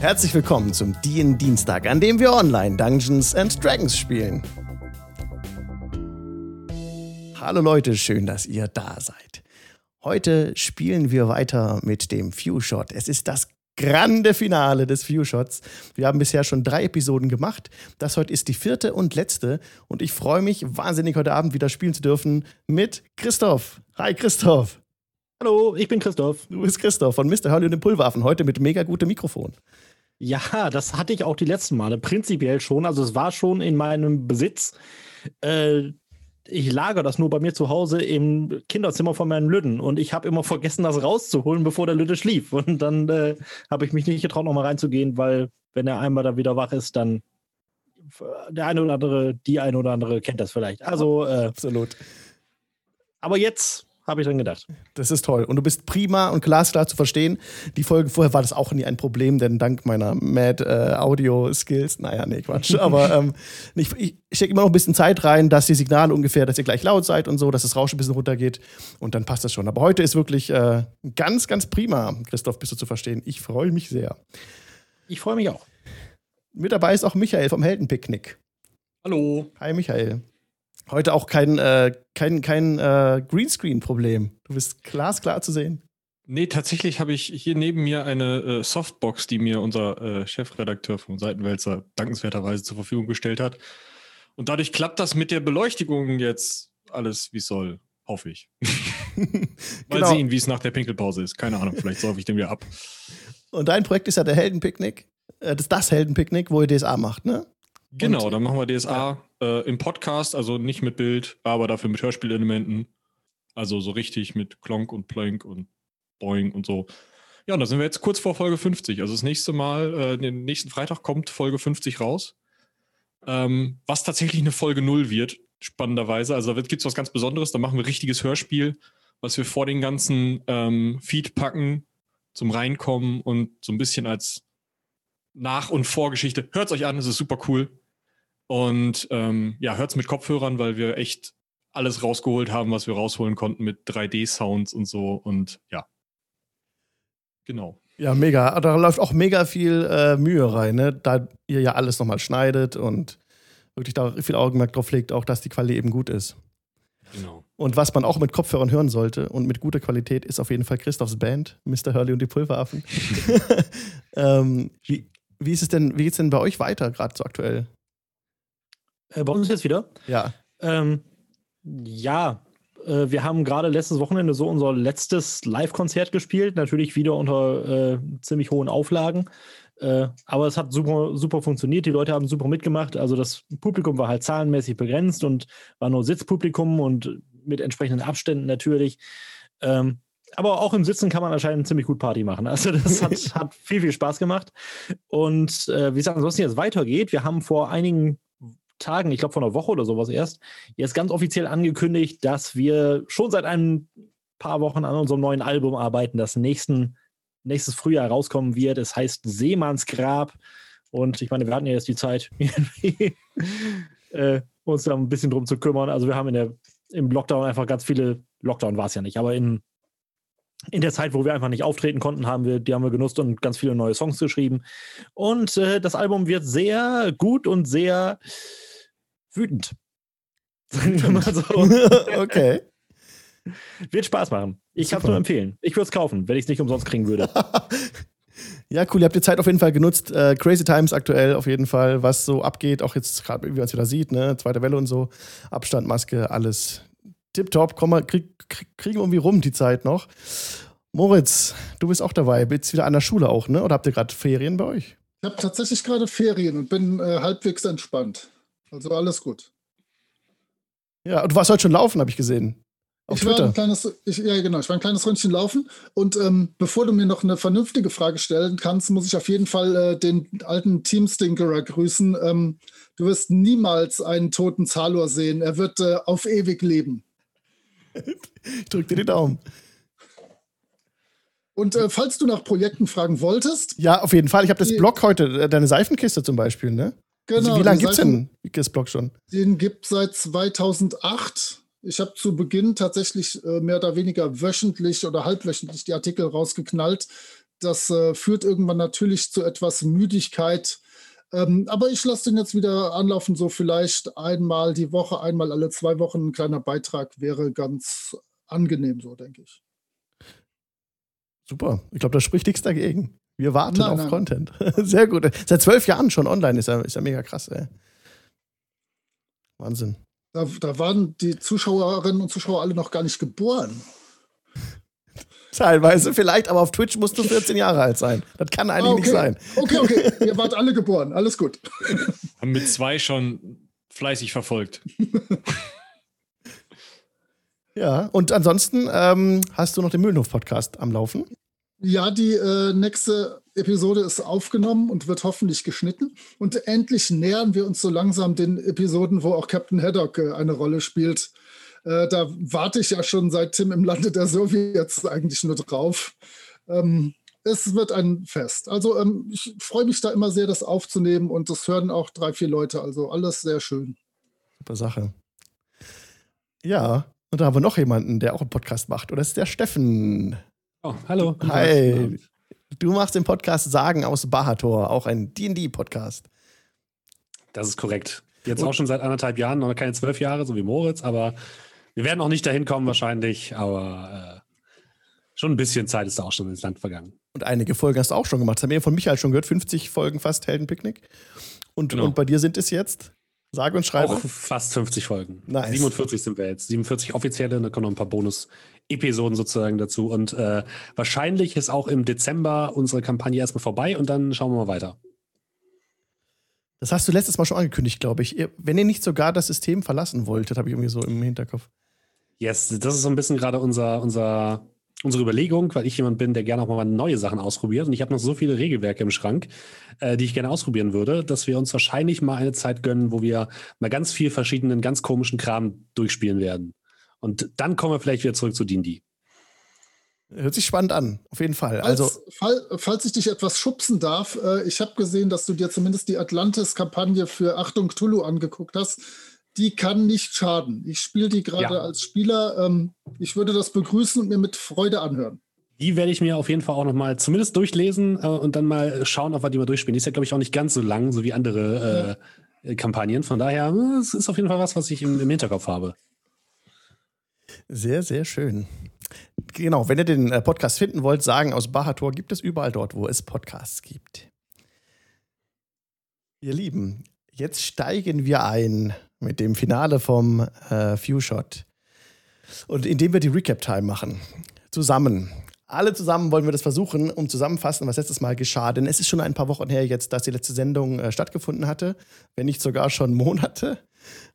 Herzlich willkommen zum DIN Dienstag, an dem wir online Dungeons and Dragons spielen. Hallo Leute, schön, dass ihr da seid. Heute spielen wir weiter mit dem Few Shot. Es ist das grande Finale des Few Shots. Wir haben bisher schon drei Episoden gemacht. Das heute ist die vierte und letzte. Und ich freue mich wahnsinnig, heute Abend wieder spielen zu dürfen mit Christoph. Hi Christoph. Hallo, ich bin Christoph. Du bist Christoph von Mr. Hurley und den Pulverwaffen. Heute mit mega gutem Mikrofon. Ja, das hatte ich auch die letzten Male. Prinzipiell schon. Also es war schon in meinem Besitz. Äh, ich lagere das nur bei mir zu Hause im Kinderzimmer von meinen Lüden und ich habe immer vergessen, das rauszuholen, bevor der Lüde schlief. Und dann äh, habe ich mich nicht getraut, nochmal reinzugehen, weil wenn er einmal da wieder wach ist, dann der eine oder andere, die eine oder andere kennt das vielleicht. Also äh, absolut. Aber jetzt habe ich dann gedacht. Das ist toll. Und du bist prima und glasklar zu verstehen. Die Folgen vorher war das auch nie ein Problem, denn dank meiner Mad äh, Audio Skills, naja, nee, Quatsch. Aber ähm, ich, ich stecke immer noch ein bisschen Zeit rein, dass die Signale ungefähr, dass ihr gleich laut seid und so, dass das Rauschen ein bisschen runtergeht. Und dann passt das schon. Aber heute ist wirklich äh, ganz, ganz prima, Christoph, bist du zu verstehen. Ich freue mich sehr. Ich freue mich auch. Mit dabei ist auch Michael vom Heldenpicknick. Hallo. Hi, Michael. Heute auch kein, äh, kein, kein äh, Greenscreen-Problem. Du bist glasklar zu sehen. Nee, tatsächlich habe ich hier neben mir eine äh, Softbox, die mir unser äh, Chefredakteur vom Seitenwälzer dankenswerterweise zur Verfügung gestellt hat. Und dadurch klappt das mit der Beleuchtung jetzt alles wie es soll, hoffe ich. Mal genau. sehen, wie es nach der Pinkelpause ist. Keine Ahnung, vielleicht saufe ich den wieder ab. Und dein Projekt ist ja der Heldenpicknick. Äh, das ist das Heldenpicknick, wo ihr DSA macht, ne? Genau, dann machen wir DSA ja. äh, im Podcast, also nicht mit Bild, aber dafür mit Hörspielelementen. Also so richtig mit Klonk und Plönk und Boing und so. Ja, und da sind wir jetzt kurz vor Folge 50. Also das nächste Mal, äh, den nächsten Freitag kommt Folge 50 raus. Ähm, was tatsächlich eine Folge 0 wird, spannenderweise. Also da gibt es was ganz Besonderes. Da machen wir richtiges Hörspiel, was wir vor den ganzen ähm, Feed packen, zum Reinkommen und so ein bisschen als Nach- und Vorgeschichte. Hört es euch an, es ist super cool. Und ähm, ja, hört es mit Kopfhörern, weil wir echt alles rausgeholt haben, was wir rausholen konnten mit 3D-Sounds und so. Und ja. Genau. Ja, mega. Da läuft auch mega viel äh, Mühe rein, ne? da ihr ja alles nochmal schneidet und wirklich da viel Augenmerk drauf legt, auch dass die Qualität eben gut ist. Genau. Und was man auch mit Kopfhörern hören sollte und mit guter Qualität, ist auf jeden Fall Christophs Band, Mr. Hurley und die Pulveraffen. ähm, wie, wie ist es denn, wie geht's denn bei euch weiter, gerade so aktuell? Äh, bei uns jetzt wieder? Ja. Ähm, ja, äh, wir haben gerade letztes Wochenende so unser letztes Live-Konzert gespielt. Natürlich wieder unter äh, ziemlich hohen Auflagen. Äh, aber es hat super, super funktioniert. Die Leute haben super mitgemacht. Also das Publikum war halt zahlenmäßig begrenzt und war nur Sitzpublikum und mit entsprechenden Abständen natürlich. Ähm, aber auch im Sitzen kann man anscheinend ziemlich gut Party machen. Also das hat, hat viel, viel Spaß gemacht. Und äh, wie es ansonsten jetzt weitergeht, wir haben vor einigen Tagen, ich glaube vor einer Woche oder sowas erst, jetzt ganz offiziell angekündigt, dass wir schon seit ein paar Wochen an unserem neuen Album arbeiten, das nächsten, nächstes Frühjahr rauskommen wird. Es heißt Seemannsgrab. Und ich meine, wir hatten ja jetzt die Zeit, äh, uns da ein bisschen drum zu kümmern. Also wir haben in der, im Lockdown einfach ganz viele, Lockdown war es ja nicht, aber in, in der Zeit, wo wir einfach nicht auftreten konnten, haben wir, die haben wir genutzt und ganz viele neue Songs geschrieben. Und äh, das Album wird sehr gut und sehr wütend. Sagen wir mal so. okay. Wird Spaß machen. Ich kann es nur empfehlen. Ich würde es kaufen, wenn ich es nicht umsonst kriegen würde. ja, cool. Ihr habt die Zeit auf jeden Fall genutzt. Äh, Crazy Times aktuell auf jeden Fall, was so abgeht. Auch jetzt gerade, wie man es wieder sieht, ne? zweite Welle und so. Abstand, Maske, alles tipptopp. Komm mal, krieg, krieg, kriegen wir irgendwie rum die Zeit noch. Moritz, du bist auch dabei. Bist wieder an der Schule auch, ne? Oder habt ihr gerade Ferien bei euch? Ich habe tatsächlich gerade Ferien und bin äh, halbwegs entspannt. Also alles gut. Ja, und du warst heute schon laufen, habe ich gesehen. Auf ich Twitter. war ein kleines, ich, ja genau, ich war ein kleines Ründchen laufen und ähm, bevor du mir noch eine vernünftige Frage stellen kannst, muss ich auf jeden Fall äh, den alten Teamstinkerer grüßen. Ähm, du wirst niemals einen toten Zalor sehen. Er wird äh, auf ewig leben. ich drück dir die Daumen. Und äh, falls du nach Projekten fragen wolltest. Ja, auf jeden Fall. Ich habe das Blog heute, äh, deine Seifenkiste zum Beispiel, ne? Genau. Wie lange gibt es denn Gizblog schon? Den gibt es seit 2008. Ich habe zu Beginn tatsächlich äh, mehr oder weniger wöchentlich oder halbwöchentlich die Artikel rausgeknallt, das äh, führt irgendwann natürlich zu etwas Müdigkeit. Ähm, aber ich lasse den jetzt wieder anlaufen, so vielleicht einmal die Woche, einmal alle zwei Wochen ein kleiner Beitrag wäre ganz angenehm, so denke ich. Super. Ich glaube, da spricht nichts dagegen. Wir warten nein, auf nein. Content. Sehr gut. Seit zwölf Jahren schon online, ist ja, ist ja mega krass, ey. Wahnsinn. Da, da waren die Zuschauerinnen und Zuschauer alle noch gar nicht geboren. Teilweise vielleicht, aber auf Twitch musst du 14 Jahre alt sein. Das kann eigentlich ah, okay. nicht sein. Okay, okay. Ihr wart alle geboren. Alles gut. Haben mit zwei schon fleißig verfolgt. ja, und ansonsten ähm, hast du noch den Mühlenhof-Podcast am Laufen? Ja, die äh, nächste Episode ist aufgenommen und wird hoffentlich geschnitten. Und endlich nähern wir uns so langsam den Episoden, wo auch Captain Haddock äh, eine Rolle spielt. Äh, da warte ich ja schon seit Tim im Lande der Sowjets eigentlich nur drauf. Ähm, es wird ein Fest. Also ähm, ich freue mich da immer sehr, das aufzunehmen und das hören auch drei, vier Leute. Also alles sehr schön. Super Sache. Ja, und da haben wir noch jemanden, der auch einen Podcast macht. Oder das ist der Steffen. Oh, hallo. Hi. Du machst den Podcast Sagen aus Bahator, auch ein D&D-Podcast. Das ist korrekt. Jetzt Und? auch schon seit anderthalb Jahren, noch keine zwölf Jahre, so wie Moritz, aber wir werden auch nicht dahin kommen wahrscheinlich, aber äh, schon ein bisschen Zeit ist da auch schon ins Land vergangen. Und einige Folgen hast du auch schon gemacht. Das haben wir von Michael schon gehört, 50 Folgen fast Heldenpicknick. Und, genau. und bei dir sind es jetzt? Sage und schreibe. Auch fast 50 Folgen. Nice. 47 sind wir jetzt. 47 offizielle, da kommen noch ein paar Bonus-Episoden sozusagen dazu. Und äh, wahrscheinlich ist auch im Dezember unsere Kampagne erstmal vorbei und dann schauen wir mal weiter. Das hast du letztes Mal schon angekündigt, glaube ich. Wenn ihr nicht sogar das System verlassen wolltet, habe ich irgendwie so im Hinterkopf. Yes, das ist so ein bisschen gerade unser, unser unsere Überlegung, weil ich jemand bin, der gerne auch mal neue Sachen ausprobiert. Und ich habe noch so viele Regelwerke im Schrank, äh, die ich gerne ausprobieren würde, dass wir uns wahrscheinlich mal eine Zeit gönnen, wo wir mal ganz viel verschiedenen, ganz komischen Kram durchspielen werden. Und dann kommen wir vielleicht wieder zurück zu D&D. Hört sich spannend an, auf jeden Fall. Falls, also, fall, falls ich dich etwas schubsen darf, äh, ich habe gesehen, dass du dir zumindest die Atlantis-Kampagne für Achtung Tulu angeguckt hast die kann nicht schaden. Ich spiele die gerade ja. als Spieler. Ähm, ich würde das begrüßen und mir mit Freude anhören. Die werde ich mir auf jeden Fall auch noch mal zumindest durchlesen äh, und dann mal schauen, ob wir die mal durchspielen. Die ist ja, glaube ich, auch nicht ganz so lang, so wie andere äh, Kampagnen. Von daher, äh, es ist auf jeden Fall was, was ich im, im Hinterkopf habe. Sehr, sehr schön. Genau, wenn ihr den äh, Podcast finden wollt, sagen aus Bahator gibt es überall dort, wo es Podcasts gibt. Ihr Lieben, jetzt steigen wir ein mit dem Finale vom äh, Few-Shot. Und indem wir die Recap-Time machen. Zusammen. Alle zusammen wollen wir das versuchen, um zusammenfassen, was letztes Mal geschah. Denn es ist schon ein paar Wochen her jetzt, dass die letzte Sendung äh, stattgefunden hatte. Wenn nicht sogar schon Monate.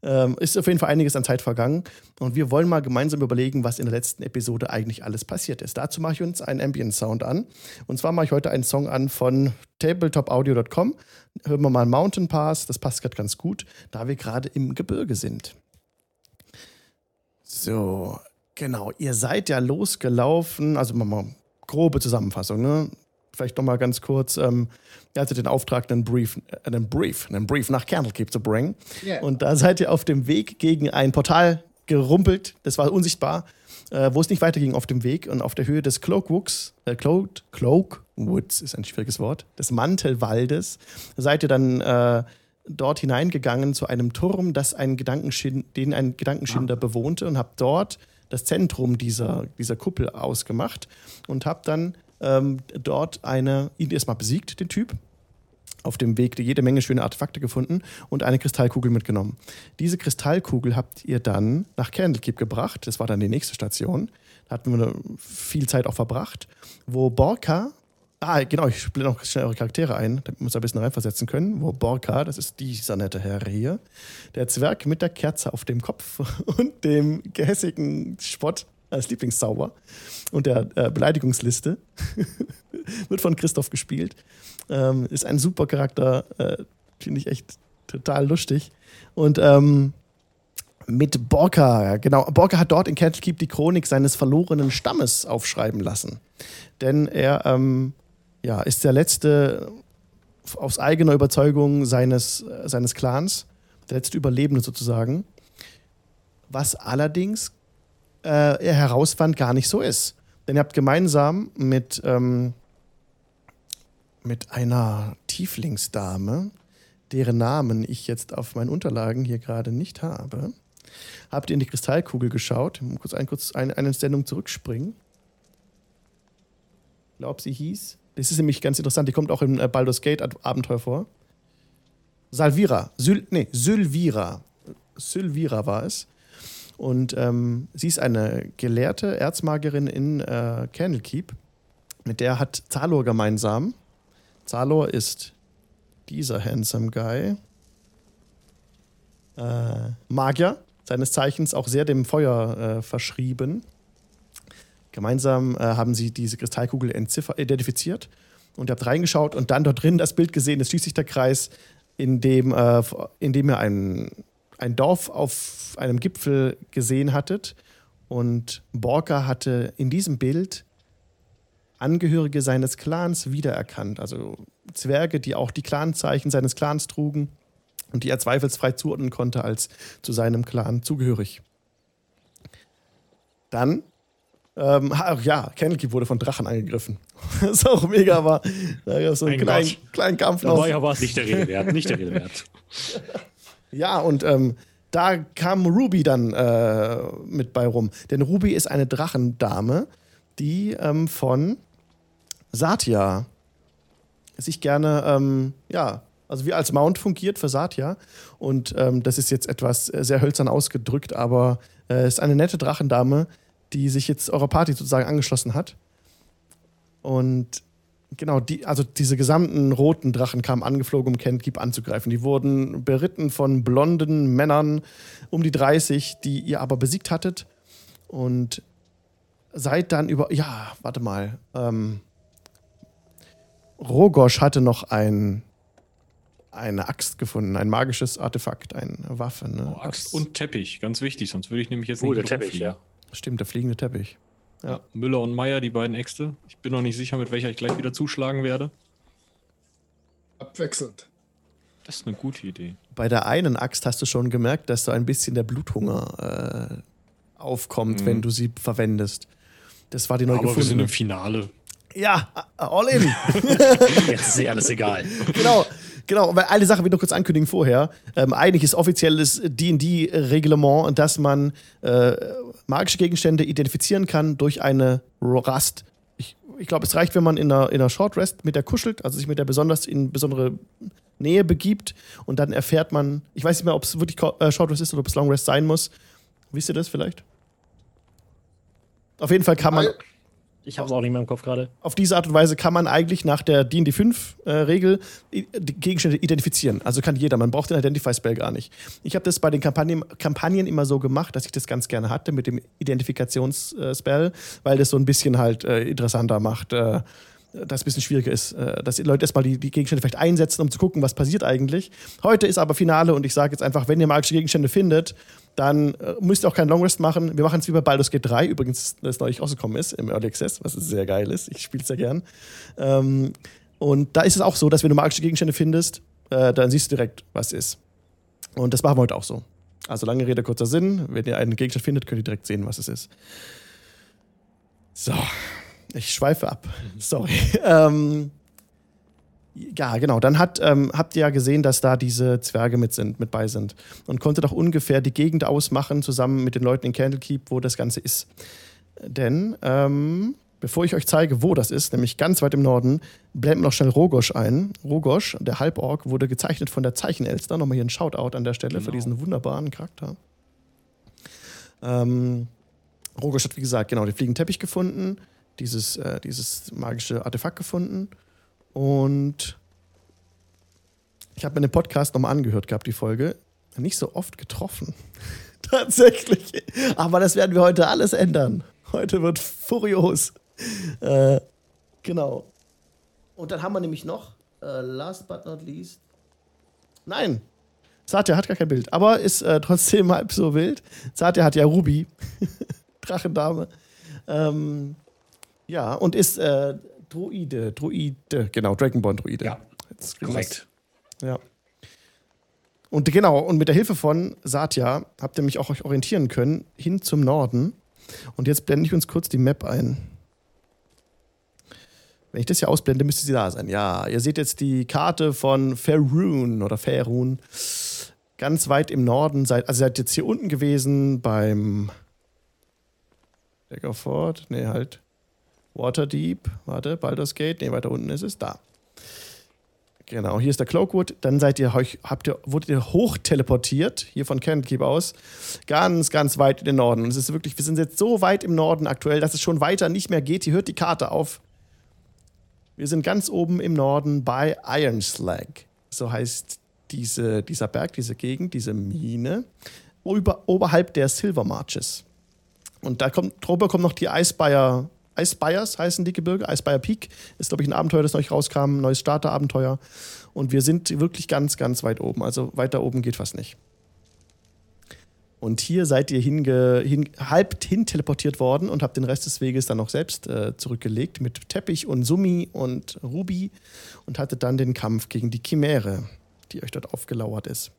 Ähm, ist auf jeden Fall einiges an Zeit vergangen. Und wir wollen mal gemeinsam überlegen, was in der letzten Episode eigentlich alles passiert ist. Dazu mache ich uns einen Ambient-Sound an. Und zwar mache ich heute einen Song an von tabletopaudio.com. Hören wir mal Mountain Pass. Das passt gerade ganz gut, da wir gerade im Gebirge sind. So, genau. Ihr seid ja losgelaufen. Also mal grobe Zusammenfassung. Ne? Vielleicht nochmal ganz kurz, ähm, er hatte den Auftrag, einen Brief, äh, einen Brief, einen Brief nach Candlekeep zu bringen. Yeah. Und da seid ihr auf dem Weg gegen ein Portal gerumpelt, das war unsichtbar, äh, wo es nicht weiterging auf dem Weg. Und auf der Höhe des Cloakwoods, äh, Cloak, Cloakwoods ist ein schwieriges Wort, des Mantelwaldes, seid ihr dann äh, dort hineingegangen zu einem Turm, das einen den ein Gedankenschinder ah. bewohnte und habt dort das Zentrum dieser, dieser Kuppel ausgemacht und habt dann ähm, dort eine, ihn erstmal besiegt, den Typ. Auf dem Weg jede Menge schöne Artefakte gefunden und eine Kristallkugel mitgenommen. Diese Kristallkugel habt ihr dann nach Candlekeep gebracht. Das war dann die nächste Station. Da hatten wir viel Zeit auch verbracht, wo Borka Ah, genau, ich blende noch schnell eure Charaktere ein, damit wir uns ein bisschen reinversetzen können. Wo Borka, das ist dieser nette Herr hier, der Zwerg mit der Kerze auf dem Kopf und dem gehässigen Spott als Lieblingszauber und der äh, Beleidigungsliste. Wird von Christoph gespielt. Ähm, ist ein super Charakter, äh, finde ich echt total lustig. Und ähm, mit Borka, genau, Borka hat dort in Keep die Chronik seines verlorenen Stammes aufschreiben lassen. Denn er ähm, ja, ist der letzte aus eigener Überzeugung seines, äh, seines Clans, der letzte Überlebende sozusagen. Was allerdings äh, er herausfand, gar nicht so ist. Denn ihr habt gemeinsam mit, ähm, mit einer Tieflingsdame, deren Namen ich jetzt auf meinen Unterlagen hier gerade nicht habe. Habt ihr in die Kristallkugel geschaut? Ich muss kurz, ein, kurz eine, eine Sendung zurückspringen. Ich glaube, sie hieß. Das ist nämlich ganz interessant. Die kommt auch im äh, Baldur's Gate Abenteuer vor. Salvira. Syl, nee, Sylvira. Sylvira war es. Und ähm, sie ist eine gelehrte Erzmagerin in äh, Candlekeep. Mit der hat Zalor gemeinsam. Zalor ist dieser handsome Guy. Äh, Magier, seines Zeichens auch sehr dem Feuer äh, verschrieben. Gemeinsam äh, haben sie diese Kristallkugel identifiziert und ihr habt reingeschaut und dann dort drin das Bild gesehen. Es schließt sich der Kreis, in dem, äh, in dem ihr ein, ein Dorf auf einem Gipfel gesehen hattet. Und Borka hatte in diesem Bild Angehörige seines Clans wiedererkannt. Also Zwerge, die auch die Clanzeichen seines Clans trugen und die er zweifelsfrei zuordnen konnte als zu seinem Clan zugehörig. Dann, ähm, ach ja, Candlekeep wurde von Drachen angegriffen. das ist auch mega, aber da gab es so einen kleinen, kleinen Kampf noch. Da war es nicht der Rede wert, nicht der Rede wert. ja, und ähm, da kam Ruby dann äh, mit bei rum. Denn Ruby ist eine Drachendame, die ähm, von Satya sich gerne, ähm, ja, also wie als Mount fungiert für Satya. Und ähm, das ist jetzt etwas äh, sehr hölzern ausgedrückt, aber es äh, ist eine nette Drachendame, die sich jetzt eurer Party sozusagen angeschlossen hat. Und genau, die, also diese gesamten roten Drachen kamen angeflogen, um Kentkeep anzugreifen. Die wurden beritten von blonden Männern um die 30, die ihr aber besiegt hattet. Und seid dann über, ja, warte mal, ähm, Rogosch hatte noch ein, eine Axt gefunden, ein magisches Artefakt, eine Waffe. Ne? Oh, Axt und Teppich, ganz wichtig, sonst würde ich nämlich jetzt oh, nicht. Oh, der Teppich, ja. Stimmt, der fliegende Teppich. Ja. Müller und Meier, die beiden Äxte. Ich bin noch nicht sicher, mit welcher ich gleich wieder zuschlagen werde. Abwechselnd. Das ist eine gute Idee. Bei der einen Axt hast du schon gemerkt, dass so ein bisschen der Bluthunger äh, aufkommt, mhm. wenn du sie verwendest. Das war die neue Aber wir sind im Finale. Ja, all in. Jetzt ist eh alles egal. Genau. Genau, weil eine Sache will ich noch kurz ankündigen vorher. Ähm, eigentlich ist offizielles D&D-Reglement, dass man äh, magische Gegenstände identifizieren kann durch eine Rast. Ich, ich glaube, es reicht, wenn man in einer, in einer Short Rest mit der kuschelt, also sich mit der besonders in besondere Nähe begibt und dann erfährt man, ich weiß nicht mehr, ob es wirklich äh, Short Rest ist oder ob es Long Rest sein muss. Wisst ihr das vielleicht? Auf jeden Fall kann man. Ich habe es auch nicht mehr im Kopf gerade. Auf diese Art und Weise kann man eigentlich nach der D&D 5-Regel äh, die Gegenstände identifizieren. Also kann jeder. Man braucht den Identify-Spell gar nicht. Ich habe das bei den Kampagnen, Kampagnen, immer so gemacht, dass ich das ganz gerne hatte mit dem Identifikationsspell, weil das so ein bisschen halt äh, interessanter macht. Äh, das ein bisschen schwieriger ist, äh, dass die Leute erstmal die, die Gegenstände vielleicht einsetzen, um zu gucken, was passiert eigentlich. Heute ist aber Finale und ich sage jetzt einfach, wenn ihr magische Gegenstände findet, dann äh, müsst ihr auch keinen Long Rest machen. Wir machen es wie bei Baldur's Gate 3, übrigens, das neulich rausgekommen ist im Early Access, was sehr geil ist. Ich spiele es sehr gern. Ähm, und da ist es auch so, dass wenn du magische Gegenstände findest, äh, dann siehst du direkt, was ist. Und das machen wir heute auch so. Also lange Rede, kurzer Sinn. Wenn ihr einen Gegenstand findet, könnt ihr direkt sehen, was es ist. So, ich schweife ab. Sorry. ähm, ja, genau. Dann hat, ähm, habt ihr ja gesehen, dass da diese Zwerge mit sind, mit bei sind. Und konntet auch ungefähr die Gegend ausmachen, zusammen mit den Leuten in Candlekeep, wo das Ganze ist. Denn, ähm, bevor ich euch zeige, wo das ist, nämlich ganz weit im Norden, blenden noch schnell Rogosch ein. Rogosch, der Halborg, wurde gezeichnet von der Zeichenelster. Nochmal hier ein Shoutout an der Stelle genau. für diesen wunderbaren Charakter. Ähm, Rogosch hat, wie gesagt, genau den fliegenden Teppich gefunden, dieses, äh, dieses magische Artefakt gefunden und ich habe mir den Podcast nochmal angehört gehabt, die Folge. Nicht so oft getroffen. Tatsächlich. Aber das werden wir heute alles ändern. Heute wird furios. Äh, genau. Und dann haben wir nämlich noch, äh, last but not least. Nein, Satya hat gar kein Bild, aber ist äh, trotzdem halb so wild. Satya hat ja Ruby, Drachendame. Ähm, ja, und ist äh, Druide, Druide, genau, Dragonborn-Druide. Ja, korrekt. Ja. Und genau, und mit der Hilfe von Satya habt ihr mich auch euch orientieren können, hin zum Norden. Und jetzt blende ich uns kurz die Map ein. Wenn ich das hier ausblende, müsste sie da sein. Ja, ihr seht jetzt die Karte von Faerun oder Faerun. Ganz weit im Norden. Seid, also seid jetzt hier unten gewesen beim Deckerford. Nee, halt. Waterdeep. Warte, Baldur's Gate. Nee, weiter unten ist es. Da. Genau, hier ist der Cloakwood. Dann seid ihr, habt ihr, wurdet ihr hoch teleportiert, hier von Candlekeep aus, ganz, ganz weit in den Norden. Und es ist wirklich, wir sind jetzt so weit im Norden aktuell, dass es schon weiter nicht mehr geht. Ihr hört die Karte auf. Wir sind ganz oben im Norden bei Ironslag. So heißt diese, dieser Berg, diese Gegend, diese Mine, über, oberhalb der Silver Marches. Und da kommt, drüber kommt noch die Icebire Icebires heißen die Gebirge. Icebire Peak ist, glaube ich, ein Abenteuer, das neu rauskam, ein neues Starterabenteuer. Und wir sind wirklich ganz, ganz weit oben. Also weiter oben geht fast nicht. Und hier seid ihr hinge, hin, halb hin teleportiert worden und habt den Rest des Weges dann noch selbst äh, zurückgelegt mit Teppich und Summi und Ruby und hattet dann den Kampf gegen die Chimäre, die euch dort aufgelauert ist.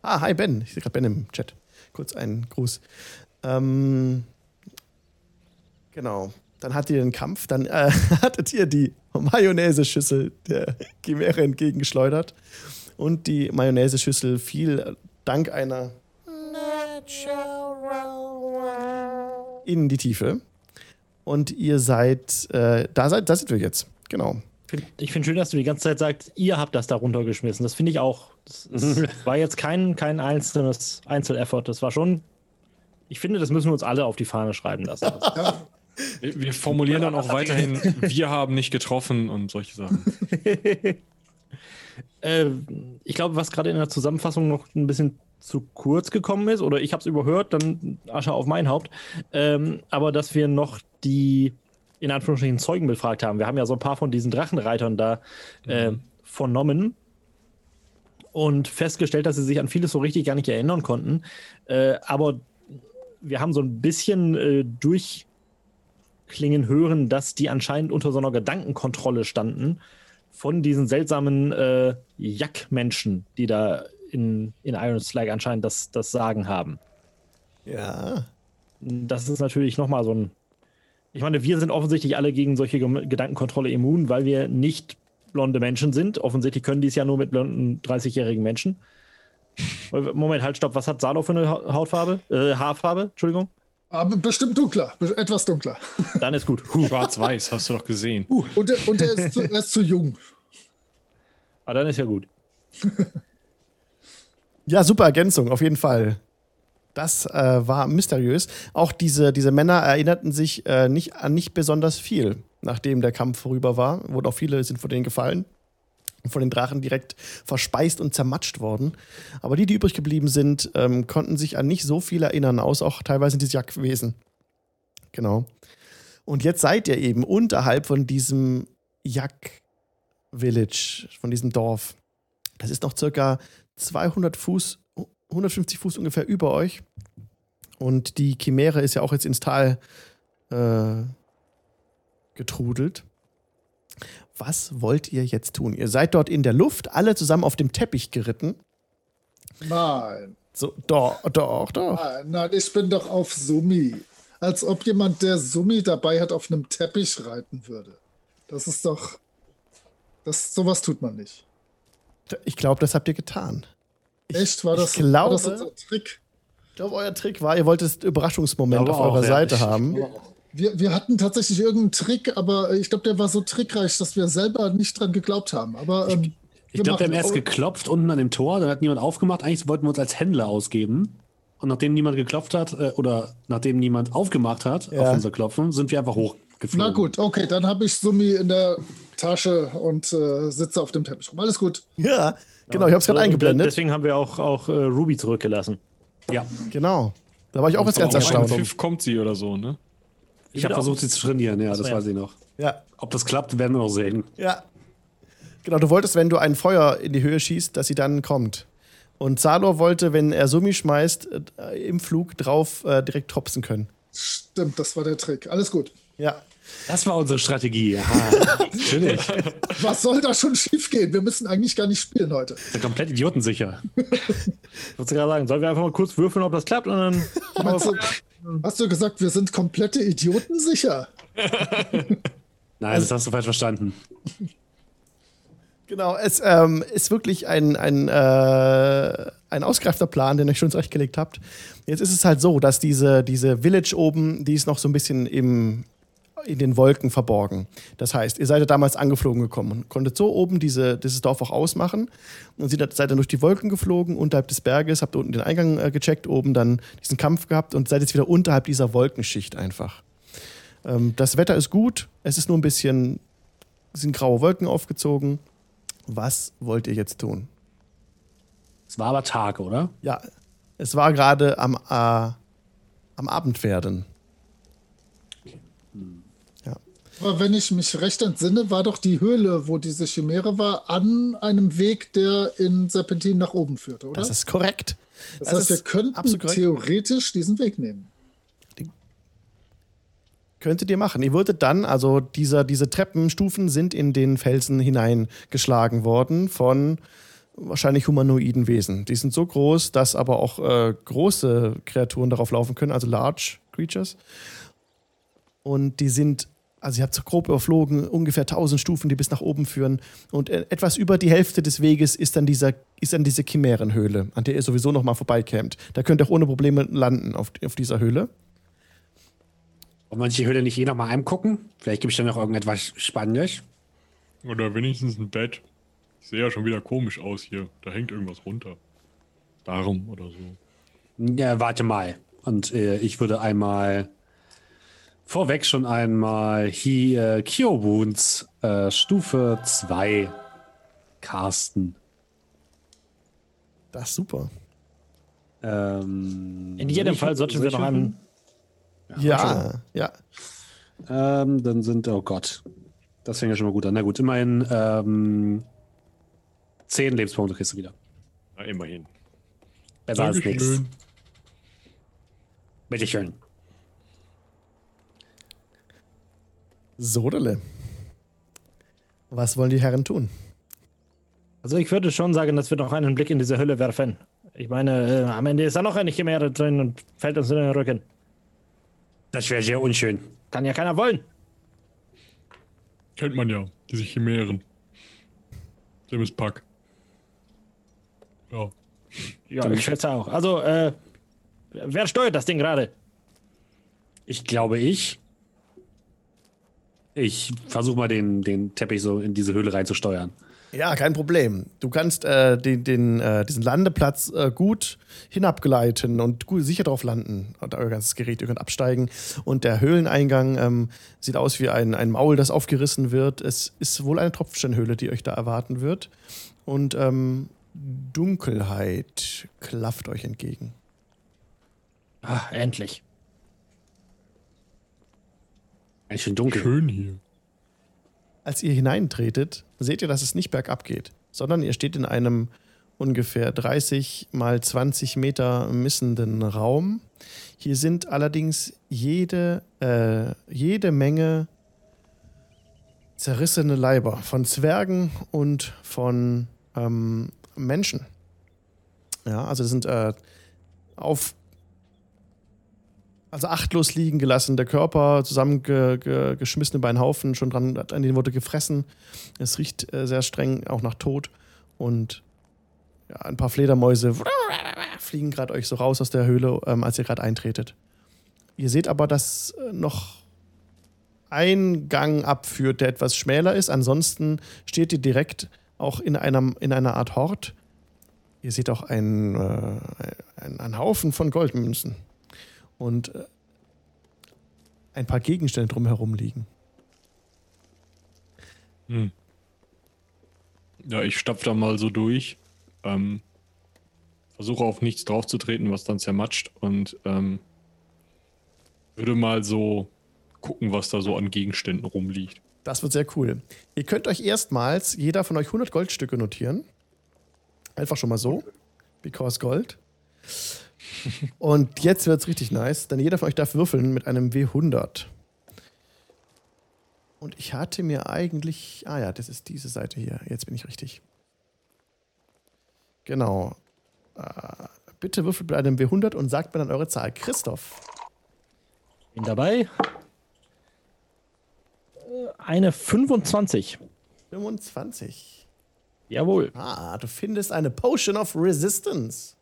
Ah, hi Ben. Ich sehe gerade Ben im Chat. Kurz einen Gruß. Ähm, Genau. Dann hattet ihr den Kampf, dann äh, hattet ihr die Mayonnaise-Schüssel der Chimäre entgegengeschleudert. Und die Mayonnaise-Schüssel fiel dank einer in die Tiefe. Und ihr seid, äh, da seid, da sind wir jetzt. Genau. Ich finde schön, dass du die ganze Zeit sagst, ihr habt das da runtergeschmissen. Das finde ich auch. Das, das war jetzt kein, kein einzelnes Einzeleffort. Das war schon. Ich finde, das müssen wir uns alle auf die Fahne schreiben lassen. Wir formulieren dann auch weiterhin, wir haben nicht getroffen und solche Sachen. äh, ich glaube, was gerade in der Zusammenfassung noch ein bisschen zu kurz gekommen ist, oder ich habe es überhört, dann Asche auf mein Haupt, ähm, aber dass wir noch die in Anführungsstrichen Zeugen befragt haben. Wir haben ja so ein paar von diesen Drachenreitern da äh, mhm. vernommen und festgestellt, dass sie sich an vieles so richtig gar nicht erinnern konnten. Äh, aber wir haben so ein bisschen äh, durch klingen hören, dass die anscheinend unter so einer Gedankenkontrolle standen von diesen seltsamen äh, Jack-Menschen, die da in, in Iron Slag anscheinend das, das Sagen haben. Ja. Das ist natürlich nochmal so ein. Ich meine, wir sind offensichtlich alle gegen solche Gedankenkontrolle immun, weil wir nicht blonde Menschen sind. Offensichtlich können die es ja nur mit blonden 30-jährigen Menschen. Moment, halt, stopp. Was hat Salo für eine Hautfarbe? Äh, Haarfarbe? Entschuldigung. Aber bestimmt dunkler, etwas dunkler. Dann ist gut. Schwarz-Weiß, hast du doch gesehen. Uh, und, er, und er, ist zu, er ist zu jung. Ah, dann ist ja gut. ja, super Ergänzung, auf jeden Fall. Das äh, war mysteriös. Auch diese, diese Männer erinnerten sich äh, nicht an nicht besonders viel, nachdem der Kampf vorüber war. Wurden auch viele sind von denen gefallen von den Drachen direkt verspeist und zermatscht worden. Aber die, die übrig geblieben sind, ähm, konnten sich an nicht so viel erinnern, außer auch teilweise diese Jagdwesen. Genau. Und jetzt seid ihr eben unterhalb von diesem Yak-Village, von diesem Dorf. Das ist noch circa 200 Fuß, 150 Fuß ungefähr über euch. Und die Chimäre ist ja auch jetzt ins Tal äh, getrudelt was wollt ihr jetzt tun? Ihr seid dort in der Luft, alle zusammen auf dem Teppich geritten. Nein. So, doch, doch, doch. Nein, nein, ich bin doch auf Sumi. Als ob jemand, der Sumi dabei hat, auf einem Teppich reiten würde. Das ist doch. Das, sowas tut man nicht. Ich glaube, das habt ihr getan. Ich, Echt? War das, glaube, war das unser Trick? Ich glaube, euer Trick war, ihr wolltet Überraschungsmoment auf eurer Seite ich, haben. Wir, wir hatten tatsächlich irgendeinen Trick, aber ich glaube, der war so trickreich, dass wir selber nicht dran geglaubt haben. Aber ähm, ich, ich glaube, wir haben erst geklopft unten an dem Tor, dann hat niemand aufgemacht. Eigentlich wollten wir uns als Händler ausgeben. Und nachdem niemand geklopft hat äh, oder nachdem niemand aufgemacht hat ja. auf unser Klopfen, sind wir einfach hochgeflogen. Na gut, okay, dann habe ich Summi in der Tasche und äh, sitze auf dem Teppich rum. Alles gut. Ja, genau, ich habe es gerade eingeblendet. Deswegen haben wir auch, auch äh, Ruby zurückgelassen. Ja. Genau. Da war ich auch jetzt ganz erstaunt. Fünf kommt sie oder so, ne? Ich habe versucht, sie zu trainieren, ja, das ja. weiß ich noch. Ja. Ob das klappt, werden wir noch sehen. Ja. Genau, du wolltest, wenn du ein Feuer in die Höhe schießt, dass sie dann kommt. Und Salor wollte, wenn er Summi schmeißt, äh, im Flug drauf äh, direkt tropfen können. Stimmt, das war der Trick. Alles gut. Ja. Das war unsere Strategie. Ja, natürlich. Was soll da schon schiefgehen? Wir müssen eigentlich gar nicht spielen heute. Sind komplett idiotensicher. ich wollte gerade sagen, sollen wir einfach mal kurz würfeln, ob das klappt und dann. Hast du gesagt, wir sind komplette Idioten sicher? Nein, also, das hast du falsch verstanden. Genau, es ähm, ist wirklich ein, ein, äh, ein ausgereifter Plan, den ihr schon zurechtgelegt habt. Jetzt ist es halt so, dass diese, diese Village oben, die ist noch so ein bisschen im, in den Wolken verborgen. Das heißt, ihr seid ja damals angeflogen gekommen und konntet so oben diese, dieses Dorf auch ausmachen und seid dann durch die Wolken geflogen, unterhalb des Berges, habt unten den Eingang äh, gecheckt, oben dann diesen Kampf gehabt und seid jetzt wieder unterhalb dieser Wolkenschicht einfach. Ähm, das Wetter ist gut, es ist nur ein bisschen, sind graue Wolken aufgezogen was wollt ihr jetzt tun? Es war aber Tag, oder? Ja, es war gerade am, äh, am Abend werden. Ja. Aber wenn ich mich recht entsinne, war doch die Höhle, wo diese Chimäre war, an einem Weg, der in Serpentin nach oben führte, oder? Das ist korrekt. Das, das heißt, wir könnten theoretisch diesen Weg nehmen. Könntet ihr machen. Ihr würdet dann, also dieser, diese Treppenstufen sind in den Felsen hineingeschlagen worden von wahrscheinlich humanoiden Wesen. Die sind so groß, dass aber auch äh, große Kreaturen darauf laufen können, also large creatures. Und die sind, also ihr habt so grob überflogen, ungefähr 1000 Stufen, die bis nach oben führen. Und äh, etwas über die Hälfte des Weges ist dann, dieser, ist dann diese Chimärenhöhle, an der ihr sowieso nochmal vorbeikämt. Da könnt ihr auch ohne Probleme landen auf, auf dieser Höhle. Wollen wir uns die Höhle nicht eh noch mal angucken? Vielleicht gibt es da noch irgendetwas Spannendes. Oder wenigstens ein Bett. Ich sehe ja schon wieder komisch aus hier. Da hängt irgendwas runter. Darum oder so. Ja, warte mal. Und äh, ich würde einmal vorweg schon einmal hier äh, Kyo Wounds äh, Stufe 2 casten. Das ist super. Ähm, In jedem Fall sollten wir noch einen ja, ja. Ähm, dann sind, oh Gott. Das fängt ja schon mal gut an. Na gut, immerhin ähm, zehn Lebenspunkte kriegst du wieder. Na, immerhin. Besser als nichts. Bitteschön. Sodele. Was wollen die Herren tun? Also ich würde schon sagen, dass wir noch einen Blick in diese Hölle werfen. Ich meine, äh, am Ende ist da noch eine Chimäre drin und fällt uns in den Rücken. Das wäre sehr unschön. Kann ja keiner wollen. Kennt man ja, diese Chimären. Schlimmes Pack. Ja. Ja, ich schätze auch. Also, äh, wer steuert das Ding gerade? Ich glaube ich. Ich versuche mal den, den Teppich so in diese Höhle reinzusteuern. Ja, kein Problem. Du kannst äh, den, den, äh, diesen Landeplatz äh, gut hinabgleiten und gut, sicher drauf landen. Und euer ganzes Gerät, ihr könnt absteigen. Und der Höhleneingang ähm, sieht aus wie ein, ein Maul, das aufgerissen wird. Es ist wohl eine Tropfsteinhöhle, die euch da erwarten wird. Und ähm, Dunkelheit klafft euch entgegen. Ah, endlich. Ganz schön dunkel. Schön hier. Als ihr hineintretet, seht ihr, dass es nicht bergab geht, sondern ihr steht in einem ungefähr 30 mal 20 Meter missenden Raum. Hier sind allerdings jede, äh, jede Menge zerrissene Leiber von Zwergen und von ähm, Menschen. Ja, also das sind äh, auf also achtlos liegen gelassen, der Körper zusammengeschmissen über einen Haufen, schon dran, an den wurde gefressen. Es riecht äh, sehr streng auch nach Tod und ja, ein paar Fledermäuse fliegen gerade euch so raus aus der Höhle, ähm, als ihr gerade eintretet. Ihr seht aber, dass äh, noch ein Gang abführt, der etwas schmäler ist. Ansonsten steht ihr direkt auch in, einem, in einer Art Hort. Ihr seht auch einen, äh, einen Haufen von Goldmünzen und äh, ein paar Gegenstände drumherum liegen. Hm. Ja, ich stapfe da mal so durch. Ähm, versuche auf nichts draufzutreten, was dann zermatscht und ähm, würde mal so gucken, was da so an Gegenständen rumliegt. Das wird sehr cool. Ihr könnt euch erstmals jeder von euch 100 Goldstücke notieren. Einfach schon mal so. Because Gold. Und jetzt wird es richtig nice, denn jeder von euch darf würfeln mit einem W100. Und ich hatte mir eigentlich. Ah ja, das ist diese Seite hier. Jetzt bin ich richtig. Genau. Äh, bitte würfelt mit einem W100 und sagt mir dann eure Zahl. Christoph. Bin dabei. eine 25. 25. Jawohl. Ah, du findest eine Potion of Resistance.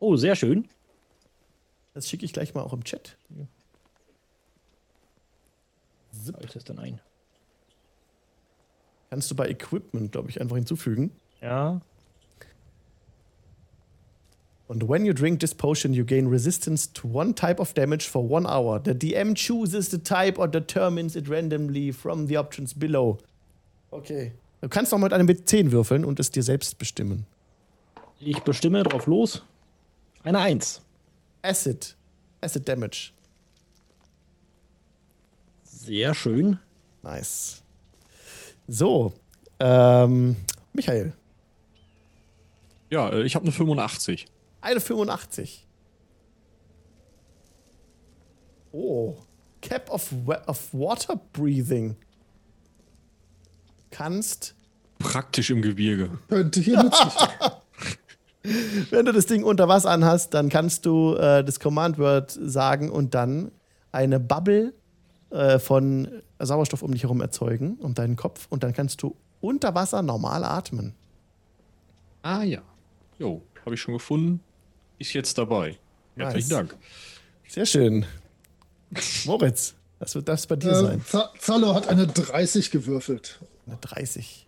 Oh, sehr schön. Das schicke ich gleich mal auch im Chat. Zip. ich das dann ein? Kannst du bei Equipment, glaube ich, einfach hinzufügen. Ja. Und when you drink this potion, you gain resistance to one type of damage for one hour. The DM chooses the type or determines it randomly from the options below. Okay. Du kannst noch mit einem W10 würfeln und es dir selbst bestimmen. Ich bestimme drauf los. Eine 1. Acid. Acid Damage. Sehr schön. Nice. So, ähm, Michael. Ja, äh, ich habe eine 85. Eine 85. Oh. Cap of, of Water Breathing. Kannst. Praktisch im Gebirge. Könnte hier nützlich Wenn du das Ding unter Wasser anhast, dann kannst du äh, das Command-Word sagen und dann eine Bubble äh, von Sauerstoff um dich herum erzeugen, um deinen Kopf. Und dann kannst du unter Wasser normal atmen. Ah ja. Jo, habe ich schon gefunden. Ist jetzt dabei. Herzlichen nice. Dank. Sehr schön. Moritz, was wird das bei dir äh, sein? Zalo hat eine 30 gewürfelt. Eine 30.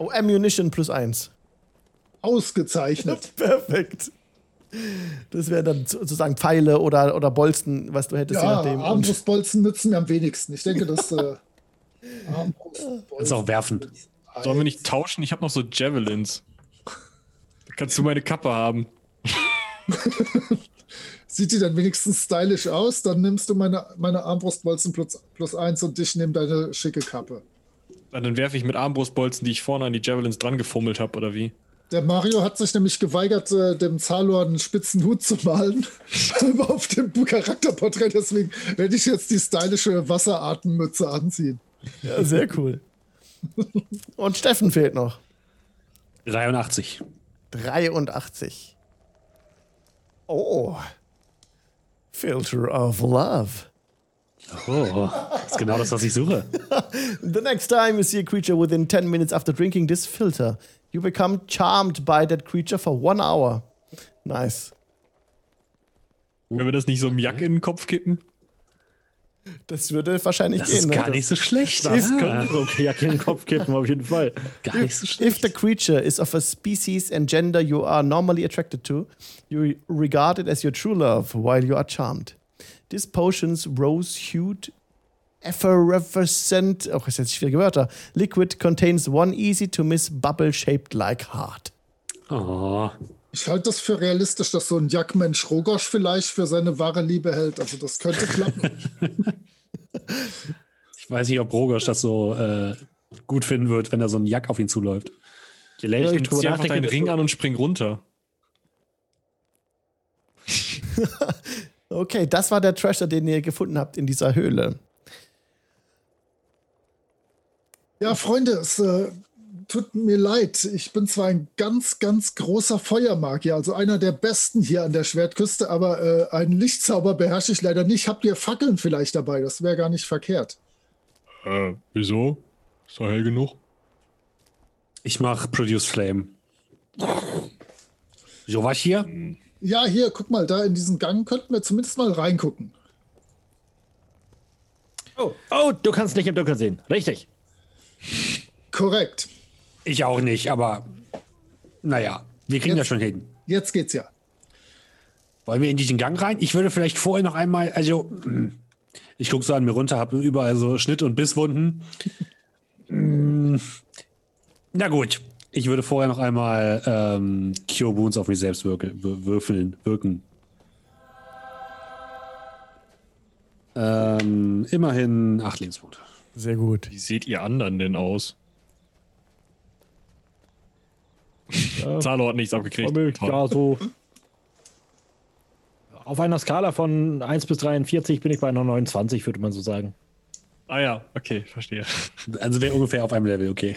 Oh, Ammunition plus 1. Ausgezeichnet. Perfekt. Das wären dann sozusagen Pfeile oder, oder Bolzen, was du hättest. Ja, Armbrustbolzen nützen mir am wenigsten. Ich denke, dass äh, Kannst auch werfen. Sollen wir nicht tauschen? Ich habe noch so Javelins. Da kannst du meine Kappe haben. Sieht die dann wenigstens stylisch aus? Dann nimmst du meine, meine Armbrustbolzen plus, plus eins und dich nimm deine schicke Kappe. Dann werfe ich mit Armbrustbolzen, die ich vorne an die Javelins dran gefummelt habe, oder wie? Der Mario hat sich nämlich geweigert, äh, dem Zalor einen spitzen Hut zu malen auf dem Charakterporträt. Deswegen werde ich jetzt die stylische Wasseratemmmütze anziehen. Ja, sehr cool. Und Steffen fehlt noch. 83. 83. Oh. Filter of Love. Oh, das ist genau das, was ich suche. The next time you see a creature within 10 minutes after drinking this filter, you become charmed by that creature for one hour. Nice. Können wir das nicht so im Jack in den Kopf kippen? Das würde wahrscheinlich das gehen. Das ist gar ne? nicht so schlecht. Das ah. könnte so Jacke in den Kopf kippen, auf jeden Fall. Gar nicht so schlecht. If the creature is of a species and gender you are normally attracted to, you regard it as your true love while you are charmed. This potion's rose-hued, effervescent, auch oh, ist jetzt schwierige Wörter, liquid contains one easy-to-miss bubble shaped like heart. Oh. Ich halte das für realistisch, dass so ein Jackmensch Rogosch vielleicht für seine wahre Liebe hält. Also das könnte klappen. ich weiß nicht, ob Rogosch das so äh, gut finden wird, wenn da so ein Jack auf ihn zuläuft. Vielleicht ja, zieh einfach deinen Ring an und spring runter. Okay, das war der Treasure, den ihr gefunden habt in dieser Höhle. Ja, Freunde, es äh, tut mir leid. Ich bin zwar ein ganz, ganz großer Feuermagier, also einer der besten hier an der Schwertküste, aber äh, einen Lichtzauber beherrsche ich leider nicht. Habt ihr Fackeln vielleicht dabei? Das wäre gar nicht verkehrt. Äh, wieso? Ist doch hell genug. Ich mache Produce Flame. So was hier? Hm. Ja, hier, guck mal, da in diesen Gang könnten wir zumindest mal reingucken. Oh, oh, du kannst nicht im Dunkeln sehen. Richtig. Korrekt. Ich auch nicht, aber naja, wir kriegen jetzt, das schon hin. Jetzt geht's ja. Wollen wir in diesen Gang rein? Ich würde vielleicht vorher noch einmal, also ich gucke so an mir runter, habe überall so Schnitt- und Bisswunden. Na gut, ich würde vorher noch einmal ähm, Cure Wounds auf mich selbst wirke, würfeln, wirken. Ähm, immerhin acht Lebenspunkte. Sehr gut. Wie seht ihr anderen denn aus? Ja, Zalo hat nichts abgekriegt. Ja, so. Auf einer Skala von 1 bis 43 bin ich bei einer 29, würde man so sagen. Ah ja, okay, verstehe. Also wäre ungefähr auf einem Level, okay.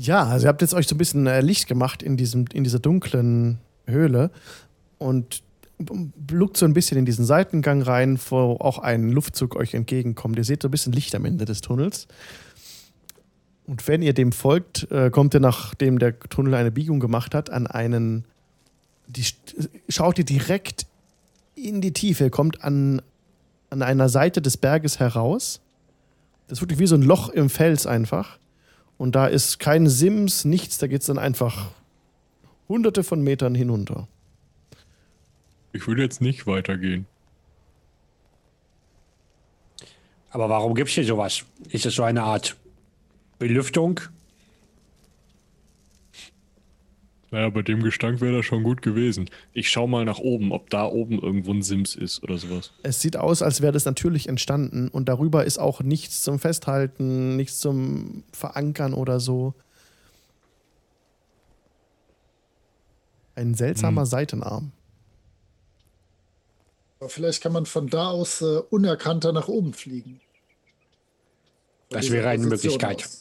Ja, also ihr habt jetzt euch so ein bisschen äh, Licht gemacht in, diesem, in dieser dunklen Höhle. Und bluckt so ein bisschen in diesen Seitengang rein, wo auch ein Luftzug euch entgegenkommt. Ihr seht so ein bisschen Licht am Ende des Tunnels. Und wenn ihr dem folgt, äh, kommt ihr, nachdem der Tunnel eine Biegung gemacht hat, an einen. Die, schaut ihr direkt in die Tiefe, kommt an, an einer Seite des Berges heraus. Das ist wirklich wie so ein Loch im Fels einfach. Und da ist kein Sims, nichts, da geht es dann einfach hunderte von Metern hinunter. Ich würde jetzt nicht weitergehen. Aber warum gibt es hier sowas? Ist das so eine Art Belüftung? Naja, bei dem Gestank wäre das schon gut gewesen. Ich schau mal nach oben, ob da oben irgendwo ein Sims ist oder sowas. Es sieht aus, als wäre das natürlich entstanden und darüber ist auch nichts zum Festhalten, nichts zum Verankern oder so. Ein seltsamer hm. Seitenarm. Aber vielleicht kann man von da aus äh, unerkannter nach oben fliegen. Das wäre eine Möglichkeit. Aus.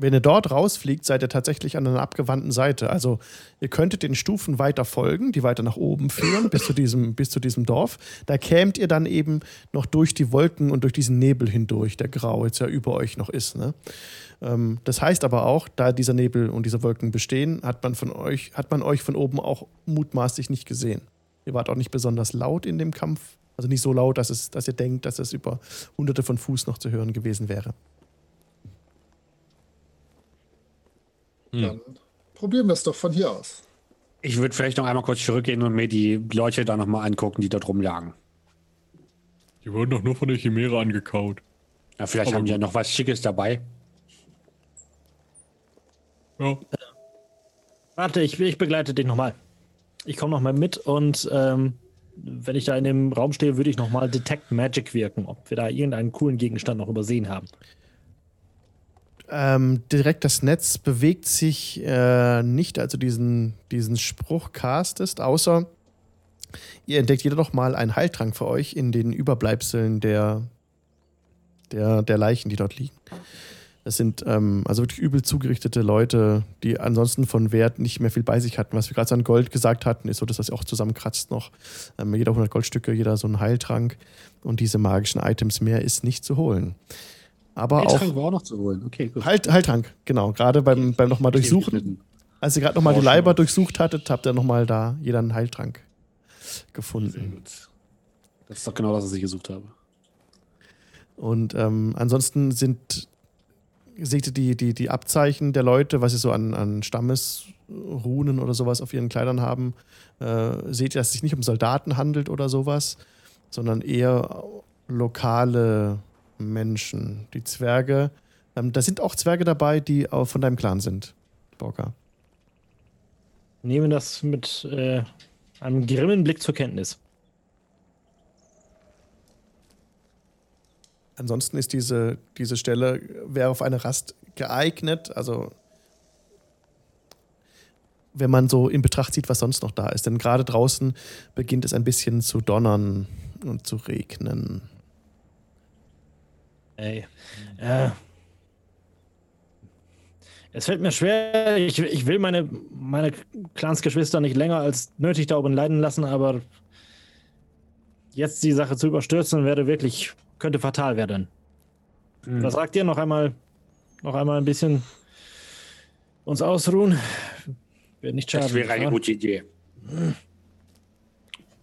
Wenn ihr dort rausfliegt, seid ihr tatsächlich an einer abgewandten Seite. Also ihr könntet den Stufen weiter folgen, die weiter nach oben führen, bis zu diesem, bis zu diesem Dorf. Da kämt ihr dann eben noch durch die Wolken und durch diesen Nebel hindurch, der grau jetzt ja über euch noch ist. Ne? Ähm, das heißt aber auch, da dieser Nebel und diese Wolken bestehen, hat man von euch, hat man euch von oben auch mutmaßlich nicht gesehen. Ihr wart auch nicht besonders laut in dem Kampf. Also nicht so laut, dass, es, dass ihr denkt, dass es über hunderte von Fuß noch zu hören gewesen wäre. Hm. Dann probieren wir es doch von hier aus. Ich würde vielleicht noch einmal kurz zurückgehen und mir die Leute da nochmal angucken, die dort rumlagen. Die wurden doch nur von der Chimäre angekaut. Ja, vielleicht Aber haben die ja noch was Schickes dabei. Ja. Warte, ich, ich begleite dich nochmal. Ich komme nochmal mit und ähm, wenn ich da in dem Raum stehe, würde ich nochmal Detect Magic wirken, ob wir da irgendeinen coolen Gegenstand noch übersehen haben ähm, direkt das Netz bewegt sich äh, nicht, also diesen, diesen Spruch castest, außer ihr entdeckt jeder noch mal einen Heiltrank für euch in den Überbleibseln der, der, der Leichen, die dort liegen. Das sind ähm, also wirklich übel zugerichtete Leute, die ansonsten von Wert nicht mehr viel bei sich hatten. Was wir gerade so an Gold gesagt hatten, ist so, dass das auch zusammenkratzt noch. Ähm, jeder 100 Goldstücke, jeder so ein Heiltrank und diese magischen Items mehr ist nicht zu holen. Aber Heiltrank auch, war auch noch zu holen. Okay, gut. Halt, Heiltrank, genau. Gerade beim, beim nochmal durchsuchen. Als ihr gerade nochmal die Leiber durchsucht hattet, habt ihr nochmal da jeder einen Heiltrank gefunden. Sehr gut. Das ist doch genau das, was ich gesucht habe. Und ähm, ansonsten sind, seht ihr die, die, die Abzeichen der Leute, was sie so an, an Stammesrunen oder sowas auf ihren Kleidern haben. Äh, seht ihr, dass es sich nicht um Soldaten handelt oder sowas, sondern eher lokale Menschen. Die Zwerge. Ähm, da sind auch Zwerge dabei, die auch von deinem Clan sind, Borka. Nehme das mit äh, einem grimmen Blick zur Kenntnis. Ansonsten ist diese, diese Stelle, wäre auf eine Rast geeignet, also wenn man so in Betracht zieht, was sonst noch da ist. Denn gerade draußen beginnt es ein bisschen zu donnern und zu regnen. Ey. Äh, es fällt mir schwer. Ich, ich will meine, meine Clansgeschwister nicht länger als nötig da oben leiden lassen, aber jetzt die Sache zu überstürzen wäre wirklich, könnte fatal werden. Mhm. Was sagt ihr? Noch einmal, noch einmal ein bisschen uns ausruhen? Wird nicht schaden. Das wäre eine gute Idee.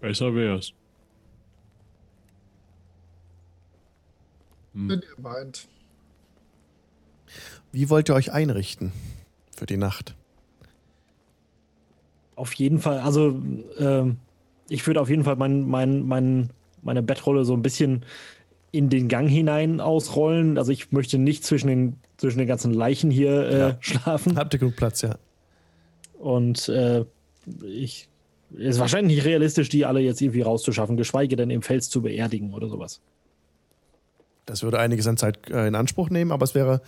Besser wär's. Hm. Wenn ihr meint. Wie wollt ihr euch einrichten für die Nacht? Auf jeden Fall, also äh, ich würde auf jeden Fall mein, mein, mein, meine Bettrolle so ein bisschen in den Gang hinein ausrollen. Also ich möchte nicht zwischen den, zwischen den ganzen Leichen hier äh, ja. schlafen. Habt ihr genug Platz, ja. Und äh, ich ist wahrscheinlich nicht realistisch, die alle jetzt irgendwie rauszuschaffen, geschweige denn im Fels zu beerdigen oder sowas. Das würde einiges an Zeit äh, in Anspruch nehmen, aber es wäre